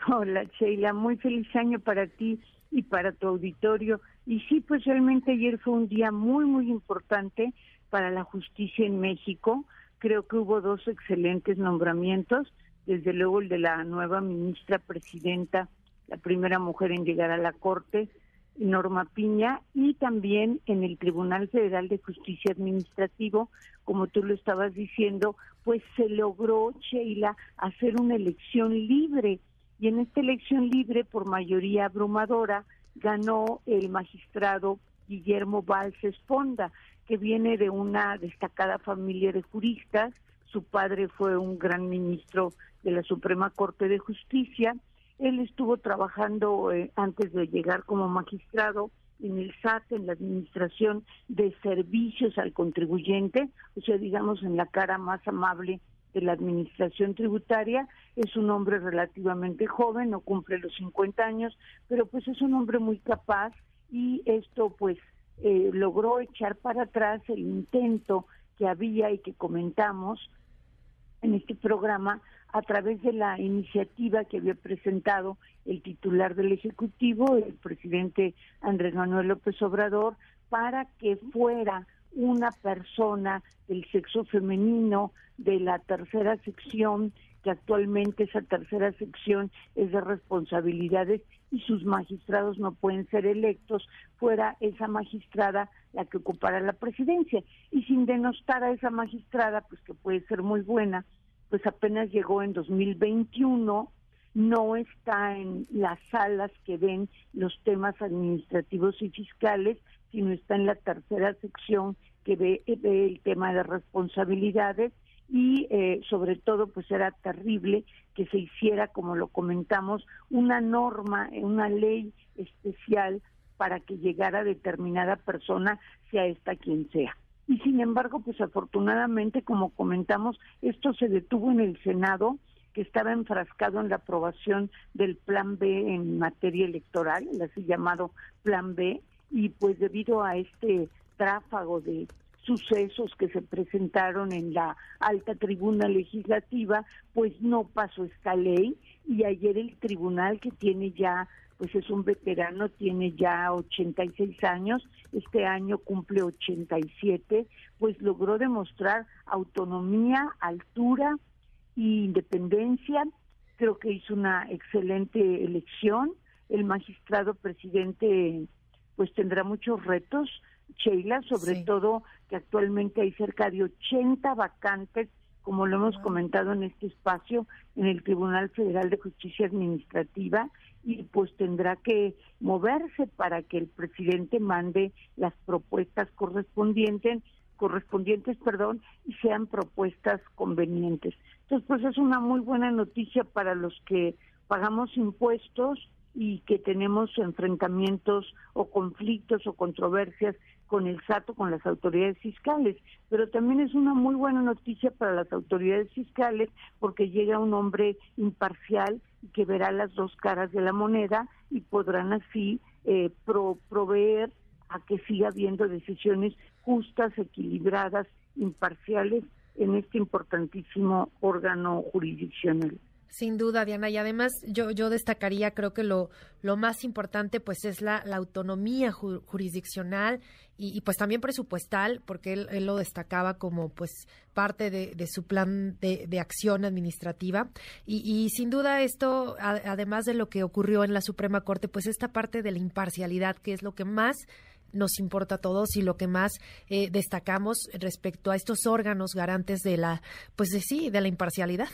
Hola, Sheila, muy feliz año para ti y para tu auditorio. Y sí, pues realmente ayer fue un día muy, muy importante para la justicia en México. Creo que hubo dos excelentes nombramientos, desde luego el de la nueva ministra presidenta, la primera mujer en llegar a la Corte, Norma Piña y también en el Tribunal Federal de Justicia Administrativo, como tú lo estabas diciendo, pues se logró, Sheila, hacer una elección libre. Y en esta elección libre, por mayoría abrumadora, ganó el magistrado Guillermo Valls Esponda, que viene de una destacada familia de juristas. Su padre fue un gran ministro de la Suprema Corte de Justicia él estuvo trabajando eh, antes de llegar como magistrado en el SAT, en la Administración de Servicios al Contribuyente, o sea, digamos, en la cara más amable de la administración tributaria. Es un hombre relativamente joven, no cumple los 50 años, pero pues es un hombre muy capaz y esto pues eh, logró echar para atrás el intento que había y que comentamos en este programa a través de la iniciativa que había presentado el titular del Ejecutivo, el presidente Andrés Manuel López Obrador, para que fuera una persona del sexo femenino de la tercera sección, que actualmente esa tercera sección es de responsabilidades y sus magistrados no pueden ser electos, fuera esa magistrada la que ocupara la presidencia. Y sin denostar a esa magistrada, pues que puede ser muy buena, pues apenas llegó en 2021, no está en las salas que ven los temas administrativos y fiscales, sino está en la tercera sección que ve, el tema de responsabilidades y eh, sobre todo pues era terrible que se hiciera como lo comentamos una norma una ley especial para que llegara determinada persona sea esta quien sea y sin embargo pues afortunadamente como comentamos esto se detuvo en el senado que estaba enfrascado en la aprobación del plan B en materia electoral el así llamado plan B y pues debido a este tráfago de sucesos que se presentaron en la alta tribuna legislativa, pues no pasó esta ley y ayer el tribunal que tiene ya, pues es un veterano, tiene ya 86 años, este año cumple 87, pues logró demostrar autonomía, altura e independencia. Creo que hizo una excelente elección. El magistrado presidente pues tendrá muchos retos, Sheila, sobre todo que actualmente hay cerca de 80 vacantes, como lo hemos comentado en este espacio, en el Tribunal Federal de Justicia Administrativa, y pues tendrá que moverse para que el presidente mande las propuestas correspondientes correspondientes, perdón, y sean propuestas convenientes. Entonces, pues es una muy buena noticia para los que pagamos impuestos y que tenemos enfrentamientos o conflictos o controversias con el SATO, con las autoridades fiscales. Pero también es una muy buena noticia para las autoridades fiscales porque llega un hombre imparcial que verá las dos caras de la moneda y podrán así eh, proveer a que siga habiendo decisiones justas, equilibradas, imparciales en este importantísimo órgano jurisdiccional. Sin duda, Diana. Y además yo, yo destacaría, creo que lo, lo más importante pues es la, autonomía jurisdiccional y, pues también presupuestal, porque él, lo destacaba como pues parte de, su plan de, de, acción administrativa. Y, y sin duda esto, además de lo que ocurrió en la Suprema Corte, pues esta parte de la imparcialidad, que es lo que más nos importa a todos y lo que más eh, destacamos respecto a estos órganos garantes de la, pues sí, de la imparcialidad.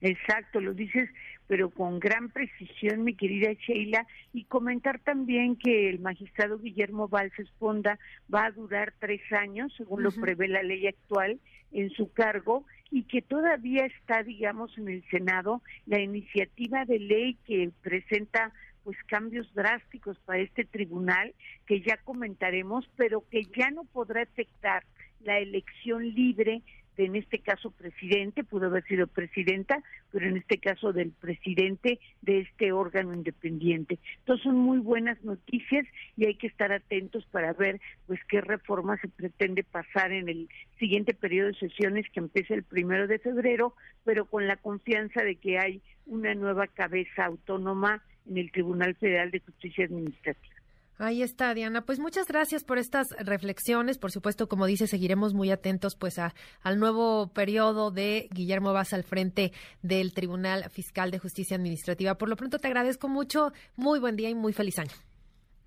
Exacto, lo dices, pero con gran precisión, mi querida Sheila, y comentar también que el magistrado Guillermo Valls Esponda va a durar tres años, según lo prevé la ley actual, en su cargo, y que todavía está, digamos, en el Senado la iniciativa de ley que presenta pues cambios drásticos para este tribunal que ya comentaremos, pero que ya no podrá afectar la elección libre en este caso presidente, pudo haber sido presidenta, pero en este caso del presidente de este órgano independiente. Entonces son muy buenas noticias y hay que estar atentos para ver pues qué reforma se pretende pasar en el siguiente periodo de sesiones que empieza el primero de febrero, pero con la confianza de que hay una nueva cabeza autónoma en el Tribunal Federal de Justicia Administrativa. Ahí está, Diana. Pues muchas gracias por estas reflexiones. Por supuesto, como dice, seguiremos muy atentos pues a, al nuevo periodo de Guillermo Vaz al frente del Tribunal Fiscal de Justicia Administrativa. Por lo pronto te agradezco mucho. Muy buen día y muy feliz año.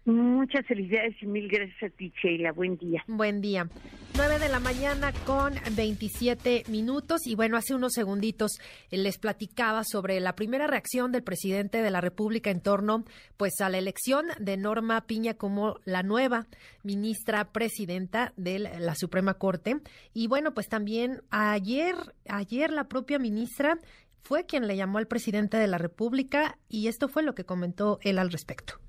Muchas felicidades y mil gracias a ti, Sheila. Buen día. Buen día. 9 de la mañana con 27 minutos. Y bueno, hace unos segunditos eh, les platicaba sobre la primera reacción del presidente de la República en torno pues a la elección de Norma Piña como la nueva ministra presidenta de la Suprema Corte. Y bueno, pues también ayer, ayer la propia ministra fue quien le llamó al presidente de la República y esto fue lo que comentó él al respecto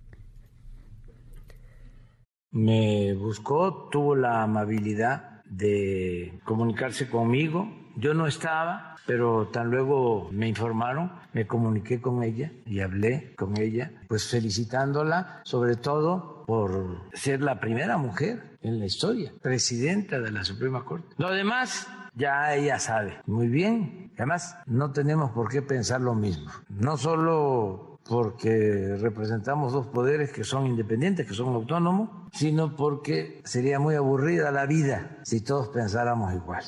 me buscó, tuvo la amabilidad de comunicarse conmigo, Yo no estaba, pero tan luego me informaron, me comuniqué con ella y hablé con ella, pues felicitándola, sobre todo por ser la primera mujer en la historia, presidenta de la Suprema Corte. Lo demás ya ella sabe muy bien. Además, no tenemos por qué pensar lo mismo. No solo porque representamos dos poderes que son independientes, que son autónomos, sino porque sería muy aburrida la vida si todos pensáramos igual.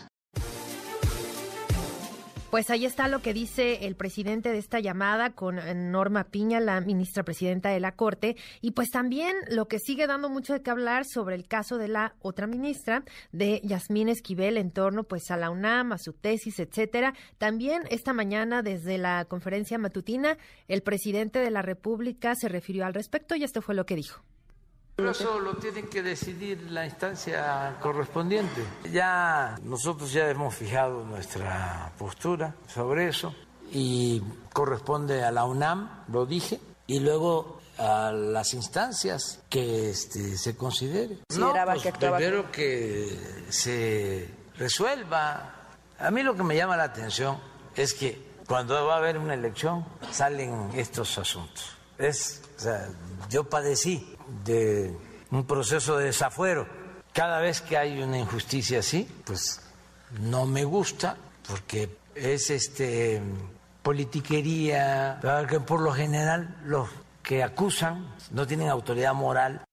Pues ahí está lo que dice el presidente de esta llamada con eh, Norma Piña, la ministra presidenta de la Corte, y pues también lo que sigue dando mucho de qué hablar sobre el caso de la otra ministra, de Yasmín Esquivel, en torno pues a la UNAM, a su tesis, etcétera. También esta mañana desde la conferencia matutina, el presidente de la República se refirió al respecto y esto fue lo que dijo. Eso lo tiene que decidir la instancia correspondiente. Ya nosotros ya hemos fijado nuestra postura sobre eso y corresponde a la UNAM, lo dije, y luego a las instancias que este, se considere. No, pues, primero que se resuelva. A mí lo que me llama la atención es que cuando va a haber una elección salen estos asuntos. Es, o sea, yo padecí de un proceso de desafuero. Cada vez que hay una injusticia así, pues no me gusta porque es este politiquería, que por lo general los que acusan no tienen autoridad moral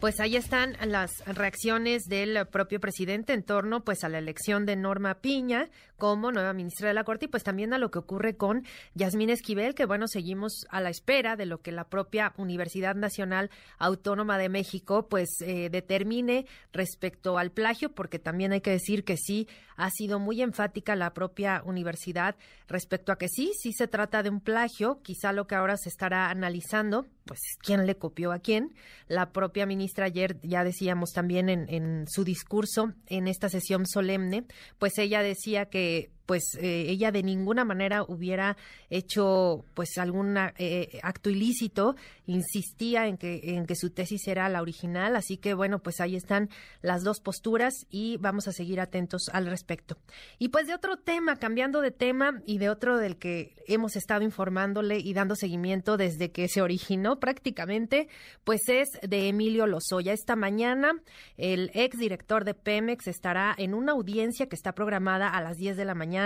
pues ahí están las reacciones del propio presidente en torno pues a la elección de Norma Piña como nueva ministra de la Corte y pues también a lo que ocurre con Yasmín Esquivel, que bueno, seguimos a la espera de lo que la propia Universidad Nacional Autónoma de México pues eh, determine respecto al plagio, porque también hay que decir que sí ha sido muy enfática la propia universidad respecto a que sí, sí se trata de un plagio, quizá lo que ahora se estará analizando pues quién le copió a quién. La propia ministra ayer, ya decíamos también en, en su discurso en esta sesión solemne, pues ella decía que eh, pues eh, ella de ninguna manera hubiera hecho pues algún eh, acto ilícito, insistía en que, en que su tesis era la original, así que bueno, pues ahí están las dos posturas y vamos a seguir atentos al respecto. Y pues de otro tema, cambiando de tema y de otro del que hemos estado informándole y dando seguimiento desde que se originó prácticamente, pues es de Emilio Lozoya. Esta mañana el ex director de Pemex estará en una audiencia que está programada a las 10 de la mañana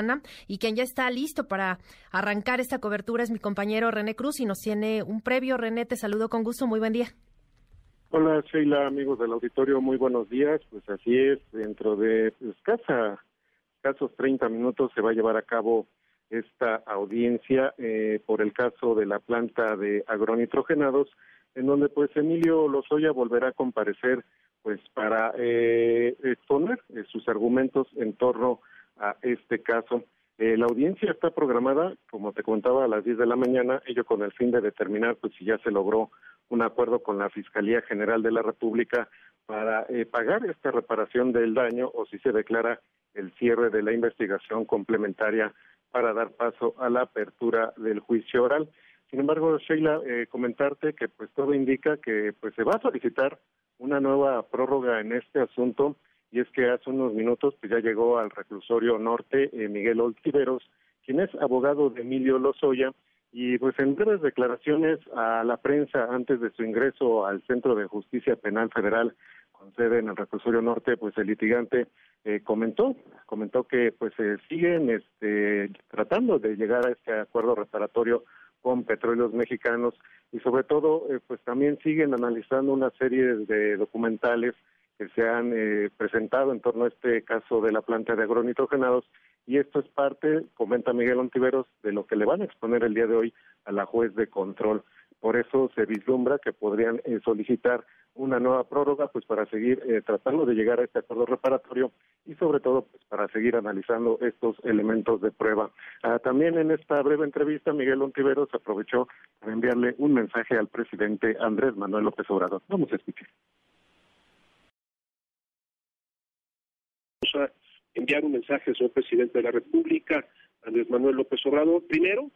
y quien ya está listo para arrancar esta cobertura es mi compañero René Cruz y nos tiene un previo. René, te saludo con gusto, muy buen día. Hola Sheila, amigos del auditorio, muy buenos días. Pues así es, dentro de escasa, escasos 30 minutos se va a llevar a cabo esta audiencia eh, por el caso de la planta de agronitrogenados, en donde pues Emilio Lozoya volverá a comparecer pues para eh, exponer eh, sus argumentos en torno a este caso. Eh, la audiencia está programada, como te contaba, a las 10 de la mañana, ello con el fin de determinar pues, si ya se logró un acuerdo con la Fiscalía General de la República para eh, pagar esta reparación del daño o si se declara el cierre de la investigación complementaria para dar paso a la apertura del juicio oral. Sin embargo, Sheila, eh, comentarte que pues todo indica que pues se va a solicitar una nueva prórroga en este asunto y es que hace unos minutos pues ya llegó al reclusorio norte eh, Miguel Oltiveros, quien es abogado de Emilio Lozoya, y pues en breves declaraciones a la prensa antes de su ingreso al Centro de Justicia Penal Federal con sede en el reclusorio norte, pues el litigante eh, comentó, comentó que pues se siguen este, tratando de llegar a este acuerdo reparatorio con petróleos mexicanos y sobre todo eh, pues también siguen analizando una serie de documentales que se han eh, presentado en torno a este caso de la planta de agronitrogenados y esto es parte, comenta Miguel Ontiveros, de lo que le van a exponer el día de hoy a la juez de control. Por eso se vislumbra que podrían eh, solicitar una nueva prórroga pues para seguir eh, tratando de llegar a este acuerdo reparatorio y sobre todo pues para seguir analizando estos elementos de prueba. Ah, también en esta breve entrevista Miguel Ontiveros aprovechó para enviarle un mensaje al presidente Andrés Manuel López Obrador. Vamos a escuchar. Enviar un mensaje al señor presidente de la República, Andrés Manuel López Obrador, primero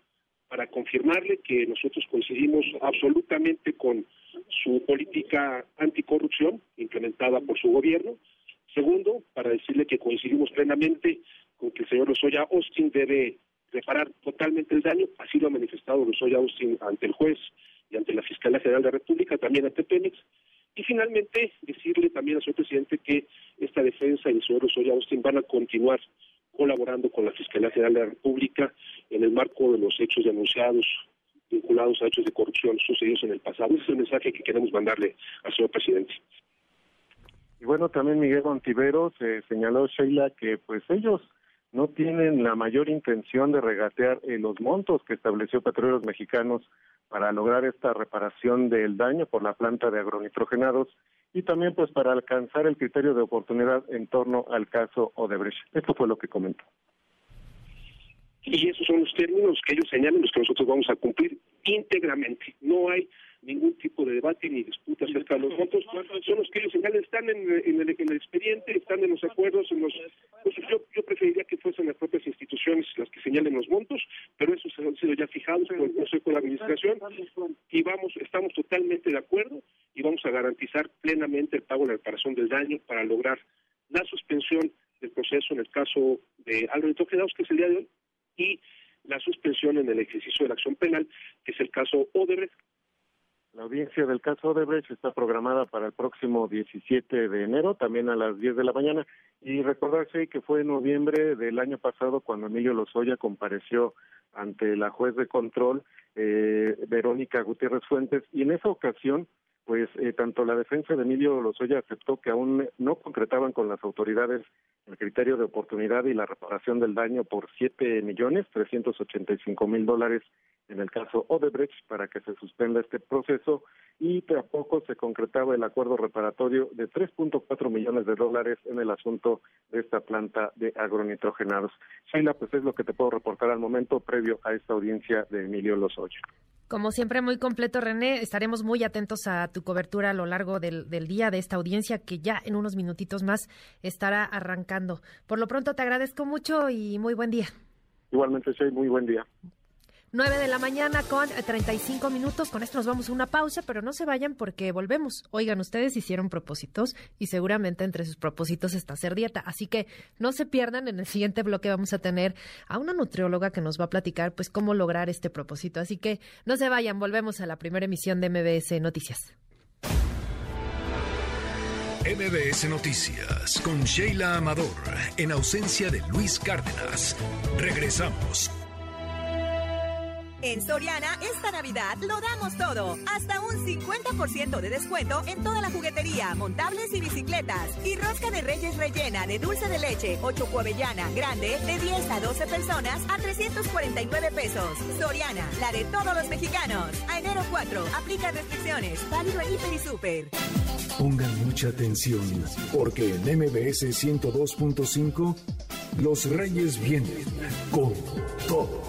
para confirmarle que nosotros coincidimos absolutamente con su política anticorrupción implementada por su gobierno. Segundo, para decirle que coincidimos plenamente con que el señor Lozoya Austin debe reparar totalmente el daño, así lo ha manifestado Lozoya Austin ante el juez y ante la Fiscalía General de la República, también ante Pemex. Y finalmente, decirle también al señor presidente que esta defensa y el señor Lozoya Austin van a continuar colaborando con la Fiscalía General de la República en el marco de los hechos denunciados vinculados a hechos de corrupción sucedidos en el pasado. Ese es el mensaje que queremos mandarle al señor presidente. Y bueno, también Miguel Montivero se señaló, Sheila, que pues ellos no tienen la mayor intención de regatear eh, los montos que estableció Petróleos Mexicanos para lograr esta reparación del daño por la planta de agronitrogenados y también pues para alcanzar el criterio de oportunidad en torno al caso Odebrecht. Esto fue lo que comentó. Y esos son los términos que ellos señalan, los que nosotros vamos a cumplir íntegramente. No hay ningún tipo de debate ni disputa acerca de los votos. Son los que ellos señalan, están en, el, expediente, están en los acuerdos, en los... Pues yo, yo preferiría que fuesen las propias instituciones las que señalen los montos, pero eso se han sido ya fijados por el Consejo de Administración y vamos, estamos totalmente de acuerdo y vamos a garantizar plenamente el pago de la reparación del daño para lograr la suspensión del proceso en el caso de Alberto Quedados, que es el día de hoy, y la suspensión en el ejercicio de la acción penal, que es el caso Odebrecht. La audiencia del caso Odebrecht está programada para el próximo 17 de enero, también a las 10 de la mañana. Y recordarse que fue en noviembre del año pasado cuando Emilio Lozoya compareció ante la juez de control, eh, Verónica Gutiérrez Fuentes, y en esa ocasión pues eh, tanto la defensa de Emilio Lozoya aceptó que aún no concretaban con las autoridades el criterio de oportunidad y la reparación del daño por siete millones trescientos ochenta y cinco mil dólares en el caso Odebrecht para que se suspenda este proceso y tampoco se concretaba el acuerdo reparatorio de 3.4 millones de dólares en el asunto de esta planta de agronitrogenados. Sheila, pues es lo que te puedo reportar al momento previo a esta audiencia de Emilio Lozoya. Como siempre, muy completo, René. Estaremos muy atentos a tu cobertura a lo largo del, del, día de esta audiencia que ya en unos minutitos más estará arrancando. Por lo pronto, te agradezco mucho y muy buen día. Igualmente, Shay, muy buen día. 9 de la mañana con 35 minutos. Con esto nos vamos a una pausa, pero no se vayan porque volvemos. Oigan, ustedes hicieron propósitos y seguramente entre sus propósitos está hacer dieta. Así que no se pierdan. En el siguiente bloque vamos a tener a una nutrióloga que nos va a platicar pues cómo lograr este propósito. Así que no se vayan. Volvemos a la primera emisión de MBS Noticias. MBS Noticias con Sheila Amador en ausencia de Luis Cárdenas. Regresamos. En Soriana, esta Navidad lo damos todo. Hasta un 50% de descuento en toda la juguetería, montables y bicicletas. Y rosca de reyes rellena de dulce de leche o chocoavellana grande de 10 a 12 personas a 349 pesos. Soriana, la de todos los mexicanos. A enero 4, aplica restricciones. Válido en Hiper y Super. Pongan mucha atención, porque en MBS 102.5 los reyes vienen con todo.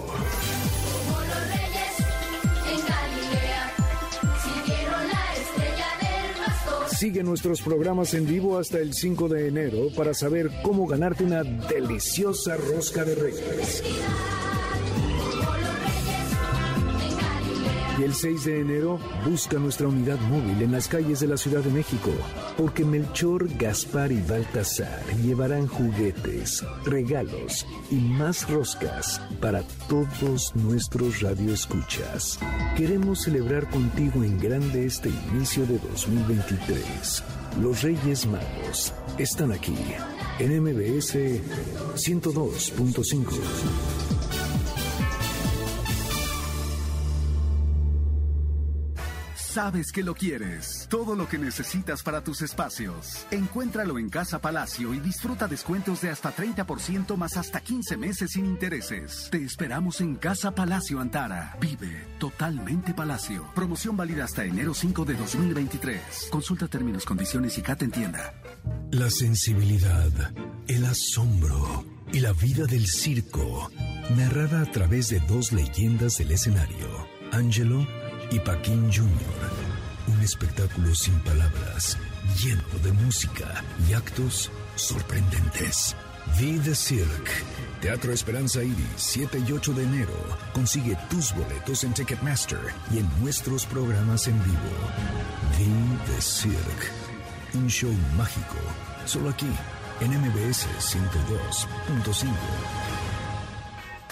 Sigue nuestros programas en vivo hasta el 5 de enero para saber cómo ganarte una deliciosa rosca de reyes. Y el 6 de enero busca nuestra unidad móvil en las calles de la Ciudad de México, porque Melchor, Gaspar y Baltasar llevarán juguetes, regalos y más roscas para todos nuestros radioescuchas. Queremos celebrar contigo en grande este inicio de 2023. Los Reyes Magos están aquí en MBS 102.5. Sabes que lo quieres. Todo lo que necesitas para tus espacios. Encuéntralo en Casa Palacio y disfruta descuentos de hasta 30% más hasta 15 meses sin intereses. Te esperamos en Casa Palacio Antara. Vive totalmente Palacio. Promoción válida hasta enero 5 de 2023. Consulta términos, condiciones y CAT en tienda. La sensibilidad, el asombro y la vida del circo. Narrada a través de dos leyendas del escenario. Angelo y Paquín Jr. Un espectáculo sin palabras, lleno de música y actos sorprendentes. Be the Cirque. Teatro Esperanza Iris, 7 y 8 de enero. Consigue tus boletos en Ticketmaster y en nuestros programas en vivo. Be the Cirque. Un show mágico, solo aquí en MBS 102.5.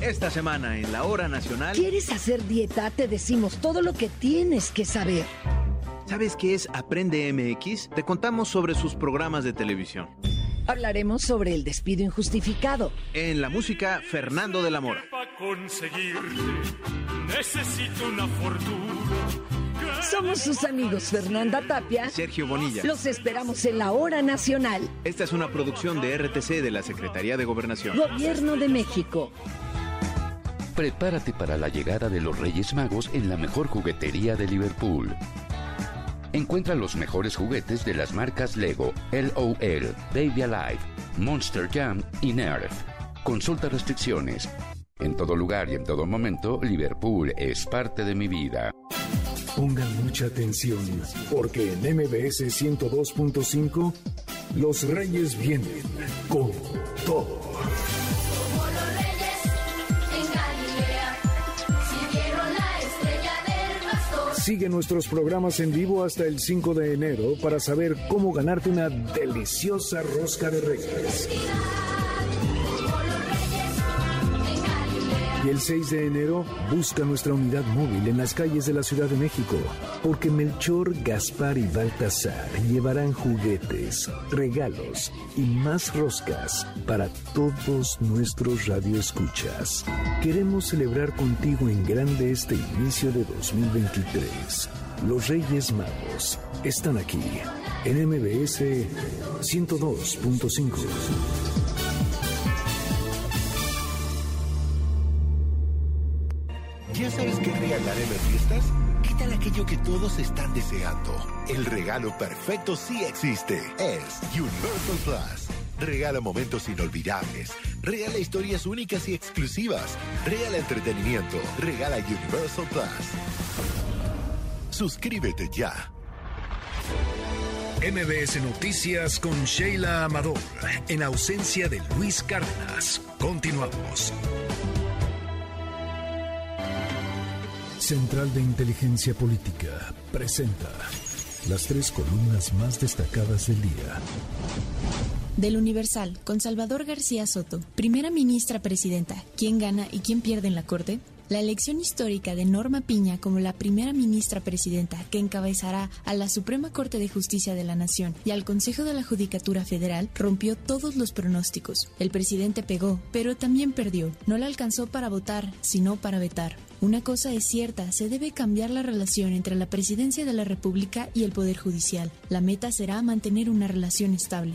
Esta semana en la Hora Nacional. ¿Quieres hacer dieta? Te decimos todo lo que tienes que saber. ¿Sabes qué es Aprende MX? Te contamos sobre sus programas de televisión. Hablaremos sobre el despido injustificado. En la música, Fernando de la Mora. necesito una fortuna. Somos sus amigos Fernanda Tapia, Sergio Bonilla. Los esperamos en la Hora Nacional. Esta es una producción de RTC de la Secretaría de Gobernación. Gobierno de México. Prepárate para la llegada de los Reyes Magos en la mejor juguetería de Liverpool. Encuentra los mejores juguetes de las marcas Lego, LOL, Baby Alive, Monster Jam y Nerf. Consulta restricciones. En todo lugar y en todo momento, Liverpool es parte de mi vida. Pongan mucha atención, porque en MBS 102.5 los Reyes vienen con todo. Sigue nuestros programas en vivo hasta el 5 de enero para saber cómo ganarte una deliciosa rosca de reyes. Y el 6 de enero busca nuestra unidad móvil en las calles de la Ciudad de México, porque Melchor, Gaspar y Baltasar llevarán juguetes, regalos y más roscas para todos nuestros radioescuchas. Queremos celebrar contigo en grande este inicio de 2023. Los Reyes Magos están aquí en MBS 102.5. ¿Ya sabes qué regalar en las fiestas? ¿Qué tal aquello que todos están deseando? El regalo perfecto sí existe. Es Universal Plus. Regala momentos inolvidables. Regala historias únicas y exclusivas. Regala entretenimiento. Regala Universal Plus. Suscríbete ya. MBS Noticias con Sheila Amador, en ausencia de Luis Cárdenas. Continuamos. Central de Inteligencia Política presenta las tres columnas más destacadas del día. Del Universal, con Salvador García Soto, primera ministra presidenta, ¿quién gana y quién pierde en la Corte? La elección histórica de Norma Piña como la primera ministra presidenta que encabezará a la Suprema Corte de Justicia de la Nación y al Consejo de la Judicatura Federal rompió todos los pronósticos. El presidente pegó, pero también perdió. No la alcanzó para votar, sino para vetar. Una cosa es cierta, se debe cambiar la relación entre la presidencia de la República y el Poder Judicial. La meta será mantener una relación estable.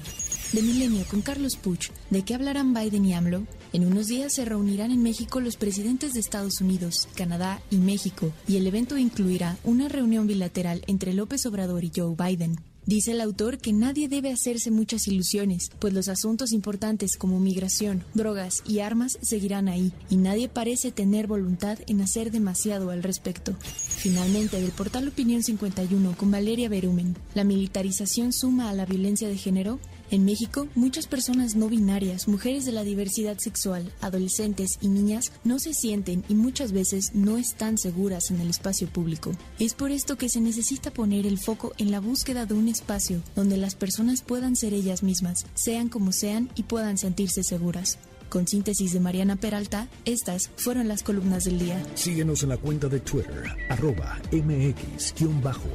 De Milenio con Carlos Puch, ¿de qué hablarán Biden y AMLO? En unos días se reunirán en México los presidentes de Estados Unidos, Canadá y México, y el evento incluirá una reunión bilateral entre López Obrador y Joe Biden. Dice el autor que nadie debe hacerse muchas ilusiones, pues los asuntos importantes como migración, drogas y armas seguirán ahí, y nadie parece tener voluntad en hacer demasiado al respecto. Finalmente, del portal Opinión 51 con Valeria Berumen, ¿la militarización suma a la violencia de género? En México, muchas personas no binarias, mujeres de la diversidad sexual, adolescentes y niñas no se sienten y muchas veces no están seguras en el espacio público. Es por esto que se necesita poner el foco en la búsqueda de un espacio donde las personas puedan ser ellas mismas, sean como sean y puedan sentirse seguras. Con síntesis de Mariana Peralta, estas fueron las columnas del día. Síguenos en la cuenta de Twitter, arroba mx-arma.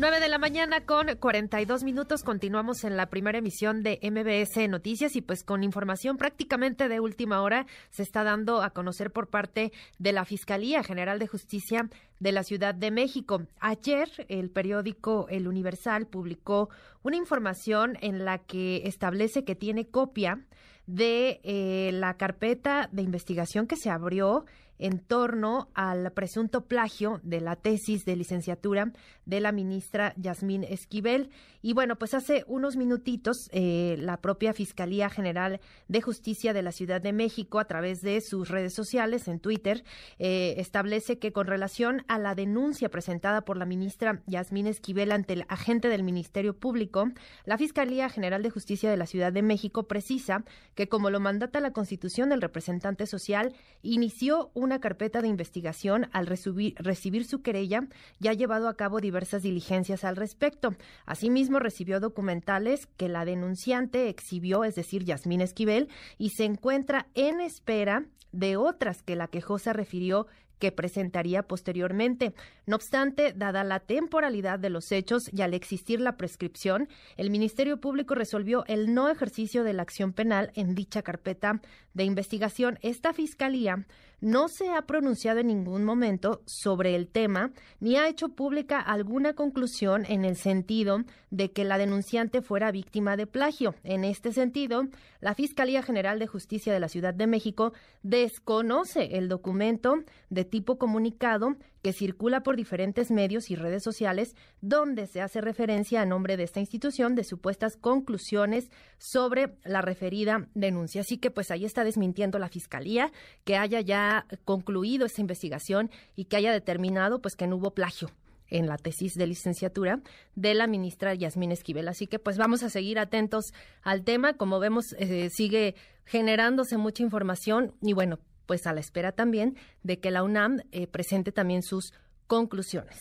9 de la mañana con 42 minutos. Continuamos en la primera emisión de MBS Noticias y pues con información prácticamente de última hora se está dando a conocer por parte de la Fiscalía General de Justicia de la Ciudad de México. Ayer el periódico El Universal publicó una información en la que establece que tiene copia de eh, la carpeta de investigación que se abrió en torno al presunto plagio de la tesis de licenciatura de la ministra Yasmín Esquivel. Y bueno, pues hace unos minutitos eh, la propia Fiscalía General de Justicia de la Ciudad de México, a través de sus redes sociales en Twitter, eh, establece que con relación a la denuncia presentada por la ministra Yasmín Esquivel ante el agente del Ministerio Público, la Fiscalía General de Justicia de la Ciudad de México precisa que como lo mandata la Constitución, el representante social inició una carpeta de investigación al recibir, recibir su querella y ha llevado a cabo diversas diligencias al respecto. Asimismo, recibió documentales que la denunciante exhibió, es decir, Yasmín Esquivel, y se encuentra en espera de otras que la quejosa refirió que presentaría posteriormente. No obstante, dada la temporalidad de los hechos y al existir la prescripción, el Ministerio Público resolvió el no ejercicio de la acción penal en dicha carpeta de investigación. Esta fiscalía no se ha pronunciado en ningún momento sobre el tema ni ha hecho pública alguna conclusión en el sentido de que la denunciante fuera víctima de plagio. En este sentido, la Fiscalía General de Justicia de la Ciudad de México desconoce el documento de tipo comunicado que circula por diferentes medios y redes sociales donde se hace referencia a nombre de esta institución de supuestas conclusiones sobre la referida denuncia. Así que pues ahí está desmintiendo la Fiscalía que haya ya concluido esta investigación y que haya determinado pues que no hubo plagio en la tesis de licenciatura de la ministra Yasmín Esquivel. Así que pues vamos a seguir atentos al tema. Como vemos, eh, sigue generándose mucha información y bueno, pues a la espera también de que la UNAM eh, presente también sus conclusiones.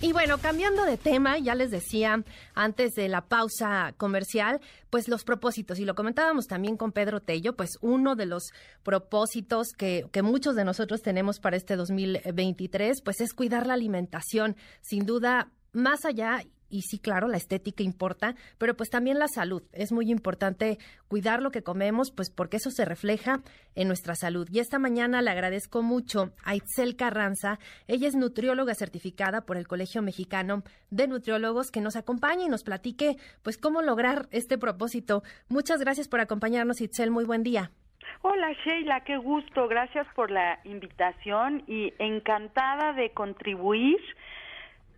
Y bueno, cambiando de tema, ya les decía antes de la pausa comercial, pues los propósitos, y lo comentábamos también con Pedro Tello, pues uno de los propósitos que, que muchos de nosotros tenemos para este 2023, pues es cuidar la alimentación. Sin duda, más allá y sí, claro, la estética importa, pero pues también la salud. Es muy importante cuidar lo que comemos, pues porque eso se refleja en nuestra salud. Y esta mañana le agradezco mucho a Itzel Carranza. Ella es nutrióloga certificada por el Colegio Mexicano de Nutriólogos que nos acompaña y nos platique pues cómo lograr este propósito. Muchas gracias por acompañarnos, Itzel. Muy buen día. Hola Sheila, qué gusto. Gracias por la invitación y encantada de contribuir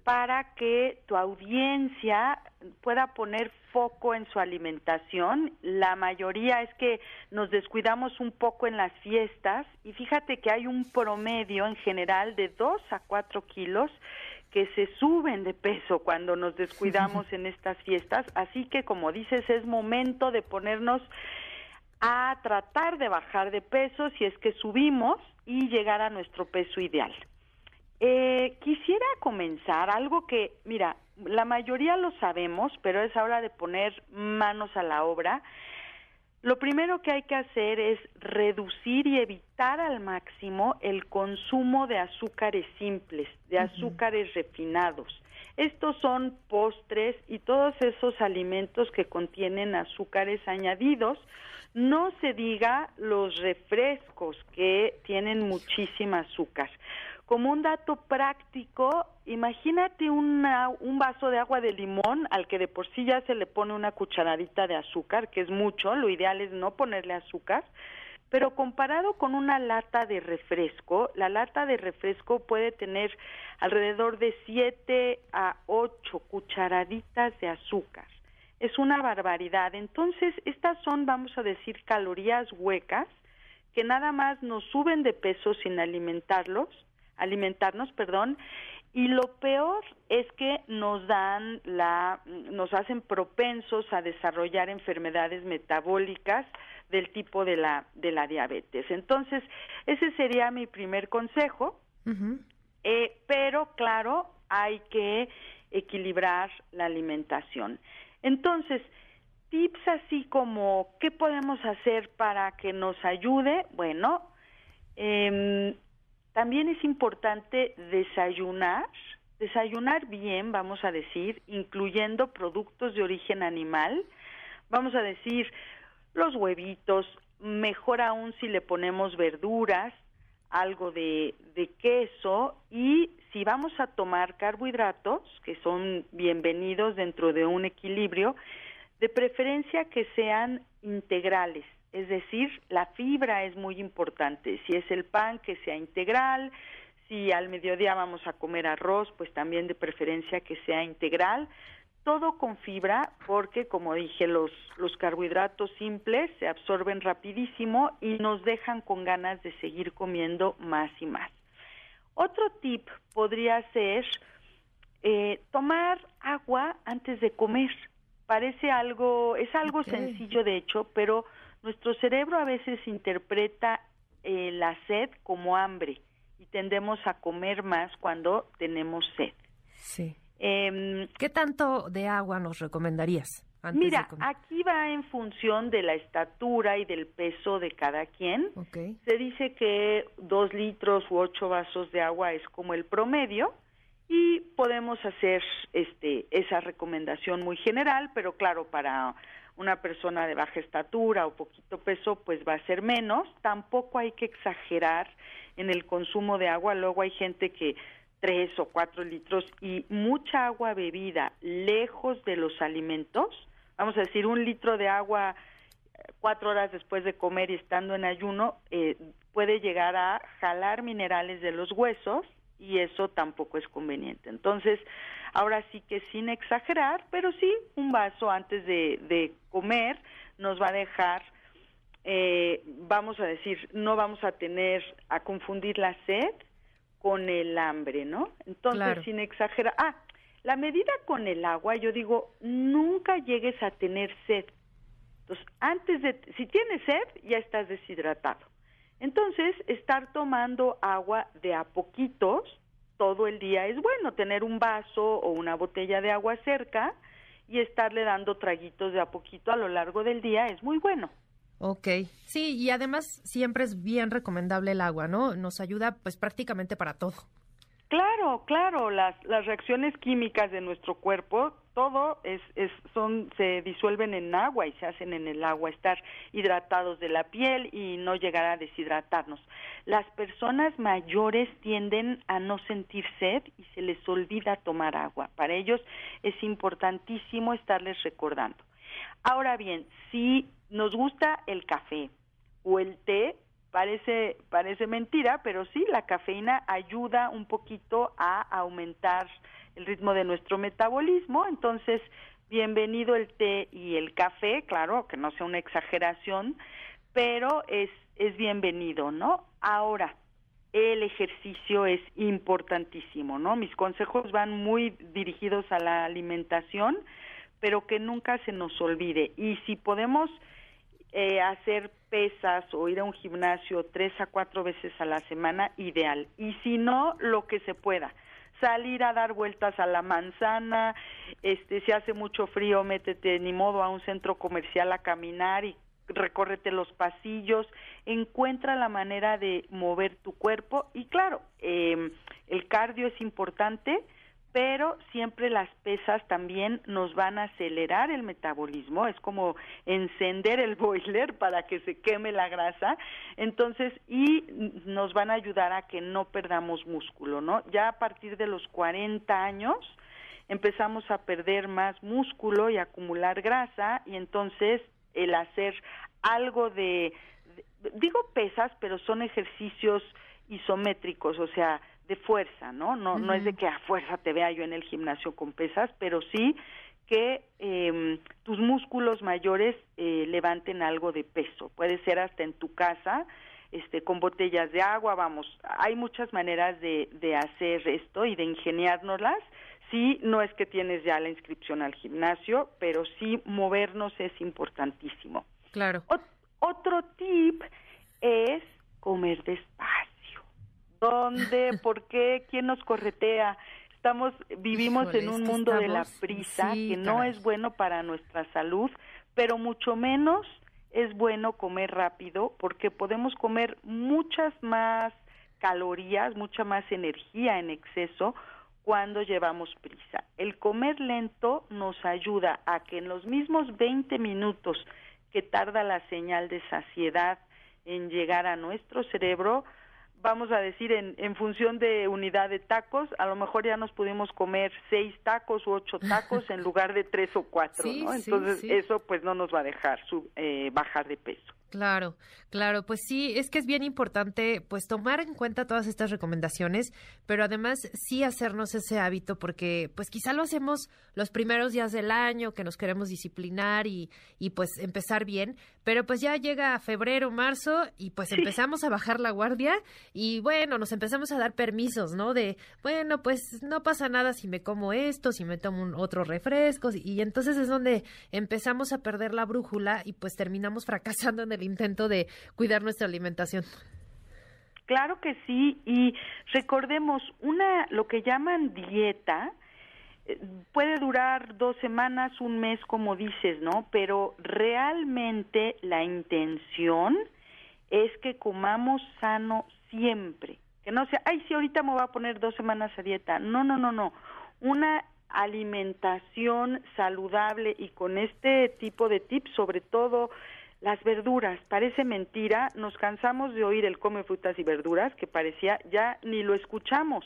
para que tu audiencia pueda poner foco en su alimentación. La mayoría es que nos descuidamos un poco en las fiestas y fíjate que hay un promedio en general de 2 a 4 kilos que se suben de peso cuando nos descuidamos en estas fiestas. Así que, como dices, es momento de ponernos a tratar de bajar de peso si es que subimos y llegar a nuestro peso ideal. Eh, quisiera comenzar algo que, mira, la mayoría lo sabemos, pero es hora de poner manos a la obra. Lo primero que hay que hacer es reducir y evitar al máximo el consumo de azúcares simples, de azúcares refinados. Estos son postres y todos esos alimentos que contienen azúcares añadidos. No se diga los refrescos que tienen muchísima azúcar. Como un dato práctico, imagínate una, un vaso de agua de limón al que de por sí ya se le pone una cucharadita de azúcar, que es mucho, lo ideal es no ponerle azúcar, pero comparado con una lata de refresco, la lata de refresco puede tener alrededor de 7 a 8 cucharaditas de azúcar. Es una barbaridad. Entonces, estas son, vamos a decir, calorías huecas que nada más nos suben de peso sin alimentarlos alimentarnos, perdón, y lo peor es que nos dan la nos hacen propensos a desarrollar enfermedades metabólicas del tipo de la de la diabetes. Entonces, ese sería mi primer consejo. Eh, pero claro, hay que equilibrar la alimentación. Entonces, tips así como qué podemos hacer para que nos ayude. Bueno, eh, también es importante desayunar, desayunar bien, vamos a decir, incluyendo productos de origen animal, vamos a decir los huevitos, mejor aún si le ponemos verduras, algo de, de queso y si vamos a tomar carbohidratos, que son bienvenidos dentro de un equilibrio, de preferencia que sean integrales, es decir, la fibra es muy importante. Si es el pan, que sea integral. Si al mediodía vamos a comer arroz, pues también de preferencia que sea integral. Todo con fibra porque, como dije, los, los carbohidratos simples se absorben rapidísimo y nos dejan con ganas de seguir comiendo más y más. Otro tip podría ser eh, tomar agua antes de comer. Parece algo, es algo sencillo de hecho, pero nuestro cerebro a veces interpreta eh, la sed como hambre y tendemos a comer más cuando tenemos sed. Sí. Em, ¿Qué tanto de agua nos recomendarías? mira, aquí va en función de la estatura y del peso de cada quien. Se dice que dos litros u ocho vasos de agua es como el promedio y podemos hacer este esa recomendación muy general, pero claro, para una persona de baja estatura o poquito peso, pues va a ser menos. Tampoco hay que exagerar en el consumo de agua. Luego hay gente que tres o cuatro litros y mucha agua bebida lejos de los alimentos, vamos a decir un litro de agua eh, cuatro horas después de comer y estando en ayuno, eh, puede llegar a jalar minerales de los huesos y eso tampoco es conveniente. Entonces, ahora sí que sin exagerar, pero sí un vaso antes de, comer nos va a dejar, eh, vamos a decir, no vamos a tener a confundir la sed con el hambre, ¿no? Entonces, sin exagerar. Ah, la medida con el agua, yo digo, nunca llegues a tener sed. Entonces, antes de, si tienes sed, ya estás deshidratado. Entonces, estar tomando agua de a poquitos todo el día es bueno, tener un vaso o una botella de agua cerca y estarle dando traguitos de a poquito a lo largo del día es muy bueno. Ok, sí, y además siempre es bien recomendable el agua, ¿no? Nos ayuda pues prácticamente para todo. Claro, claro, las, las reacciones químicas de nuestro cuerpo, todo es, es, son, se disuelven en agua y se hacen en el agua, estar hidratados de la piel y no llegar a deshidratarnos. Las personas mayores tienden a no sentir sed y se les olvida tomar agua. Para ellos es importantísimo estarles recordando. Ahora bien, si nos gusta el café o el té, parece, parece mentira, pero sí, la cafeína ayuda un poquito a aumentar el ritmo de nuestro metabolismo, entonces bienvenido el té y el café, claro, que no sea una exageración, pero es, es bienvenido, ¿no? Ahora, el ejercicio es importantísimo, ¿no? Mis consejos van muy dirigidos a la alimentación, pero que nunca se nos olvide. Y si podemos eh, hacer pesas o ir a un gimnasio tres a cuatro veces a la semana, ideal. Y si no, lo que se pueda. Salir a dar vueltas a la manzana, este, si hace mucho frío, métete ni modo a un centro comercial a caminar y recórrete los pasillos, encuentra la manera de mover tu cuerpo. Y claro, eh, el cardio es importante, pero siempre las pesas también nos van a acelerar el metabolismo, es como encender el boiler para que se queme la grasa, entonces, y nos van a ayudar a que no perdamos músculo, ¿no? Ya a partir de los 40 años empezamos a perder más músculo y acumular grasa, y entonces el hacer algo de digo pesas, pero son ejercicios isométricos, o sea, de fuerza, ¿no? No, no es de que a fuerza te vea yo en el gimnasio con pesas, pero sí que eh, tus músculos mayores eh, levanten algo de peso. Puede ser hasta en tu casa, este, con botellas de agua, vamos, hay muchas maneras de, de hacer esto y de ingeniárnoslas. Sí, no es que tienes ya la inscripción al gimnasio, pero sí movernos es importantísimo. Claro. otro tip es comer despacio ¿Dónde? ¿Por qué? ¿Quién nos corretea? Estamos, vivimos en un mundo de la prisa que no es bueno para nuestra salud, pero mucho menos es bueno comer rápido porque podemos comer muchas más calorías, mucha más energía en exceso cuando llevamos prisa. El comer lento nos ayuda a que en los mismos 20 minutos que tarda la señal de saciedad en llegar a nuestro cerebro, vamos a decir, en, en función de unidad de tacos, a lo mejor ya nos pudimos comer seis tacos u ocho tacos en lugar de tres o cuatro, ¿no? Entonces eso pues no nos va a dejar eh, bajar de peso. Claro, claro, pues sí, es que es bien importante pues tomar en cuenta todas estas recomendaciones, pero además sí hacernos ese hábito porque pues quizá lo hacemos los primeros días del año que nos queremos disciplinar y, y pues empezar bien, pero pues ya llega febrero, marzo y pues empezamos a bajar la guardia y bueno, nos empezamos a dar permisos, ¿no? De, bueno, pues no pasa nada si me como esto, si me tomo un, otro refresco y entonces es donde empezamos a perder la brújula y pues terminamos fracasando en el intento de cuidar nuestra alimentación. Claro que sí, y recordemos, una, lo que llaman dieta, puede durar dos semanas, un mes, como dices, ¿no? Pero realmente la intención es que comamos sano siempre. Que no sea, ay, sí, ahorita me voy a poner dos semanas a dieta. No, no, no, no. Una alimentación saludable y con este tipo de tips, sobre todo las verduras, parece mentira, nos cansamos de oír el come frutas y verduras, que parecía ya ni lo escuchamos,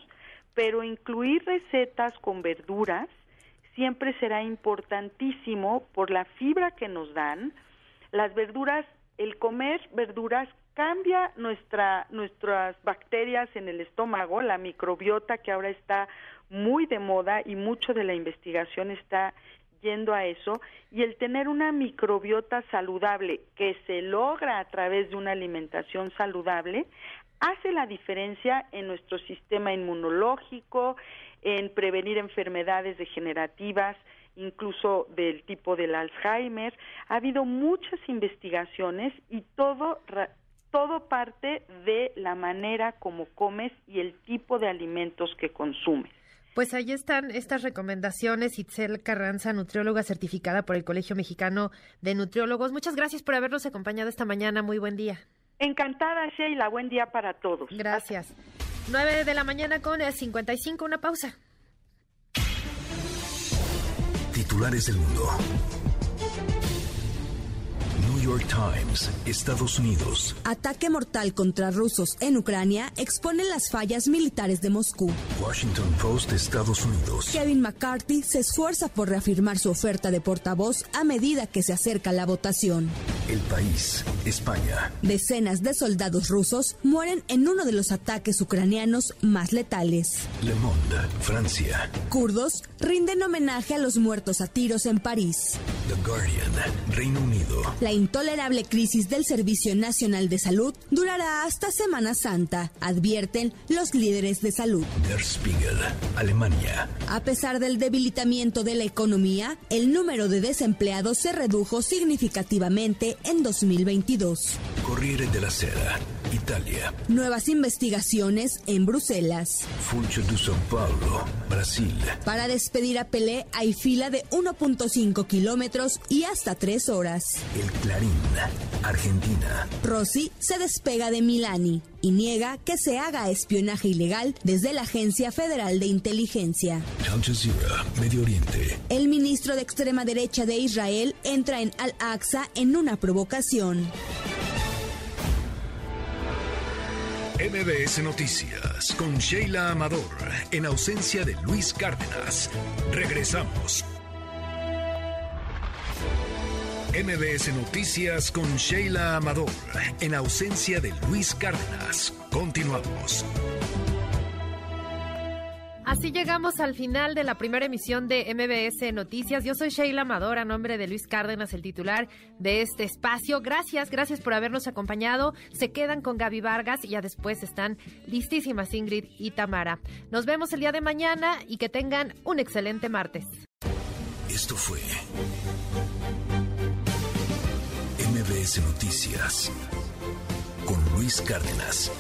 pero incluir recetas con verduras siempre será importantísimo por la fibra que nos dan. Las verduras, el comer verduras cambia nuestra, nuestras bacterias en el estómago, la microbiota que ahora está muy de moda y mucho de la investigación está yendo a eso y el tener una microbiota saludable que se logra a través de una alimentación saludable hace la diferencia en nuestro sistema inmunológico, en prevenir enfermedades degenerativas, incluso del tipo del Alzheimer. Ha habido muchas investigaciones y todo todo parte de la manera como comes y el tipo de alimentos que consumes. Pues ahí están estas recomendaciones. Itzel Carranza, nutrióloga certificada por el Colegio Mexicano de Nutriólogos. Muchas gracias por habernos acompañado esta mañana. Muy buen día. Encantada, Sheila. Buen día para todos. Gracias. 9 de la mañana con 55, una pausa. Titulares del mundo. York Times, Estados Unidos. Ataque mortal contra rusos en Ucrania expone las fallas militares de Moscú. Washington Post, Estados Unidos. Kevin McCarthy se esfuerza por reafirmar su oferta de portavoz a medida que se acerca la votación. El país, España. Decenas de soldados rusos mueren en uno de los ataques ucranianos más letales. Le Monde, Francia. Kurdos rinden homenaje a los muertos a tiros en París. The Guardian, Reino Unido. La tolerable crisis del Servicio Nacional de Salud durará hasta Semana Santa, advierten los líderes de salud. Der Spiegel, Alemania. A pesar del debilitamiento de la economía, el número de desempleados se redujo significativamente en 2022. Corriere de la Sera, Italia. Nuevas investigaciones en Bruselas. Funcho de São Paulo, Brasil. Para despedir a Pelé hay fila de 1.5 kilómetros y hasta 3 horas. El Clarín, Argentina. Rossi se despega de Milani y niega que se haga espionaje ilegal desde la Agencia Federal de Inteligencia. Al Jazeera, Medio Oriente. El ministro de extrema derecha de Israel entra en Al-Aqsa en una provocación. MBS Noticias con Sheila Amador, en ausencia de Luis Cárdenas. Regresamos. MBS Noticias con Sheila Amador, en ausencia de Luis Cárdenas. Continuamos. Así llegamos al final de la primera emisión de MBS Noticias. Yo soy Sheila Amador, a nombre de Luis Cárdenas, el titular de este espacio. Gracias, gracias por habernos acompañado. Se quedan con Gaby Vargas y ya después están listísimas Ingrid y Tamara. Nos vemos el día de mañana y que tengan un excelente martes. Esto fue MBS Noticias con Luis Cárdenas.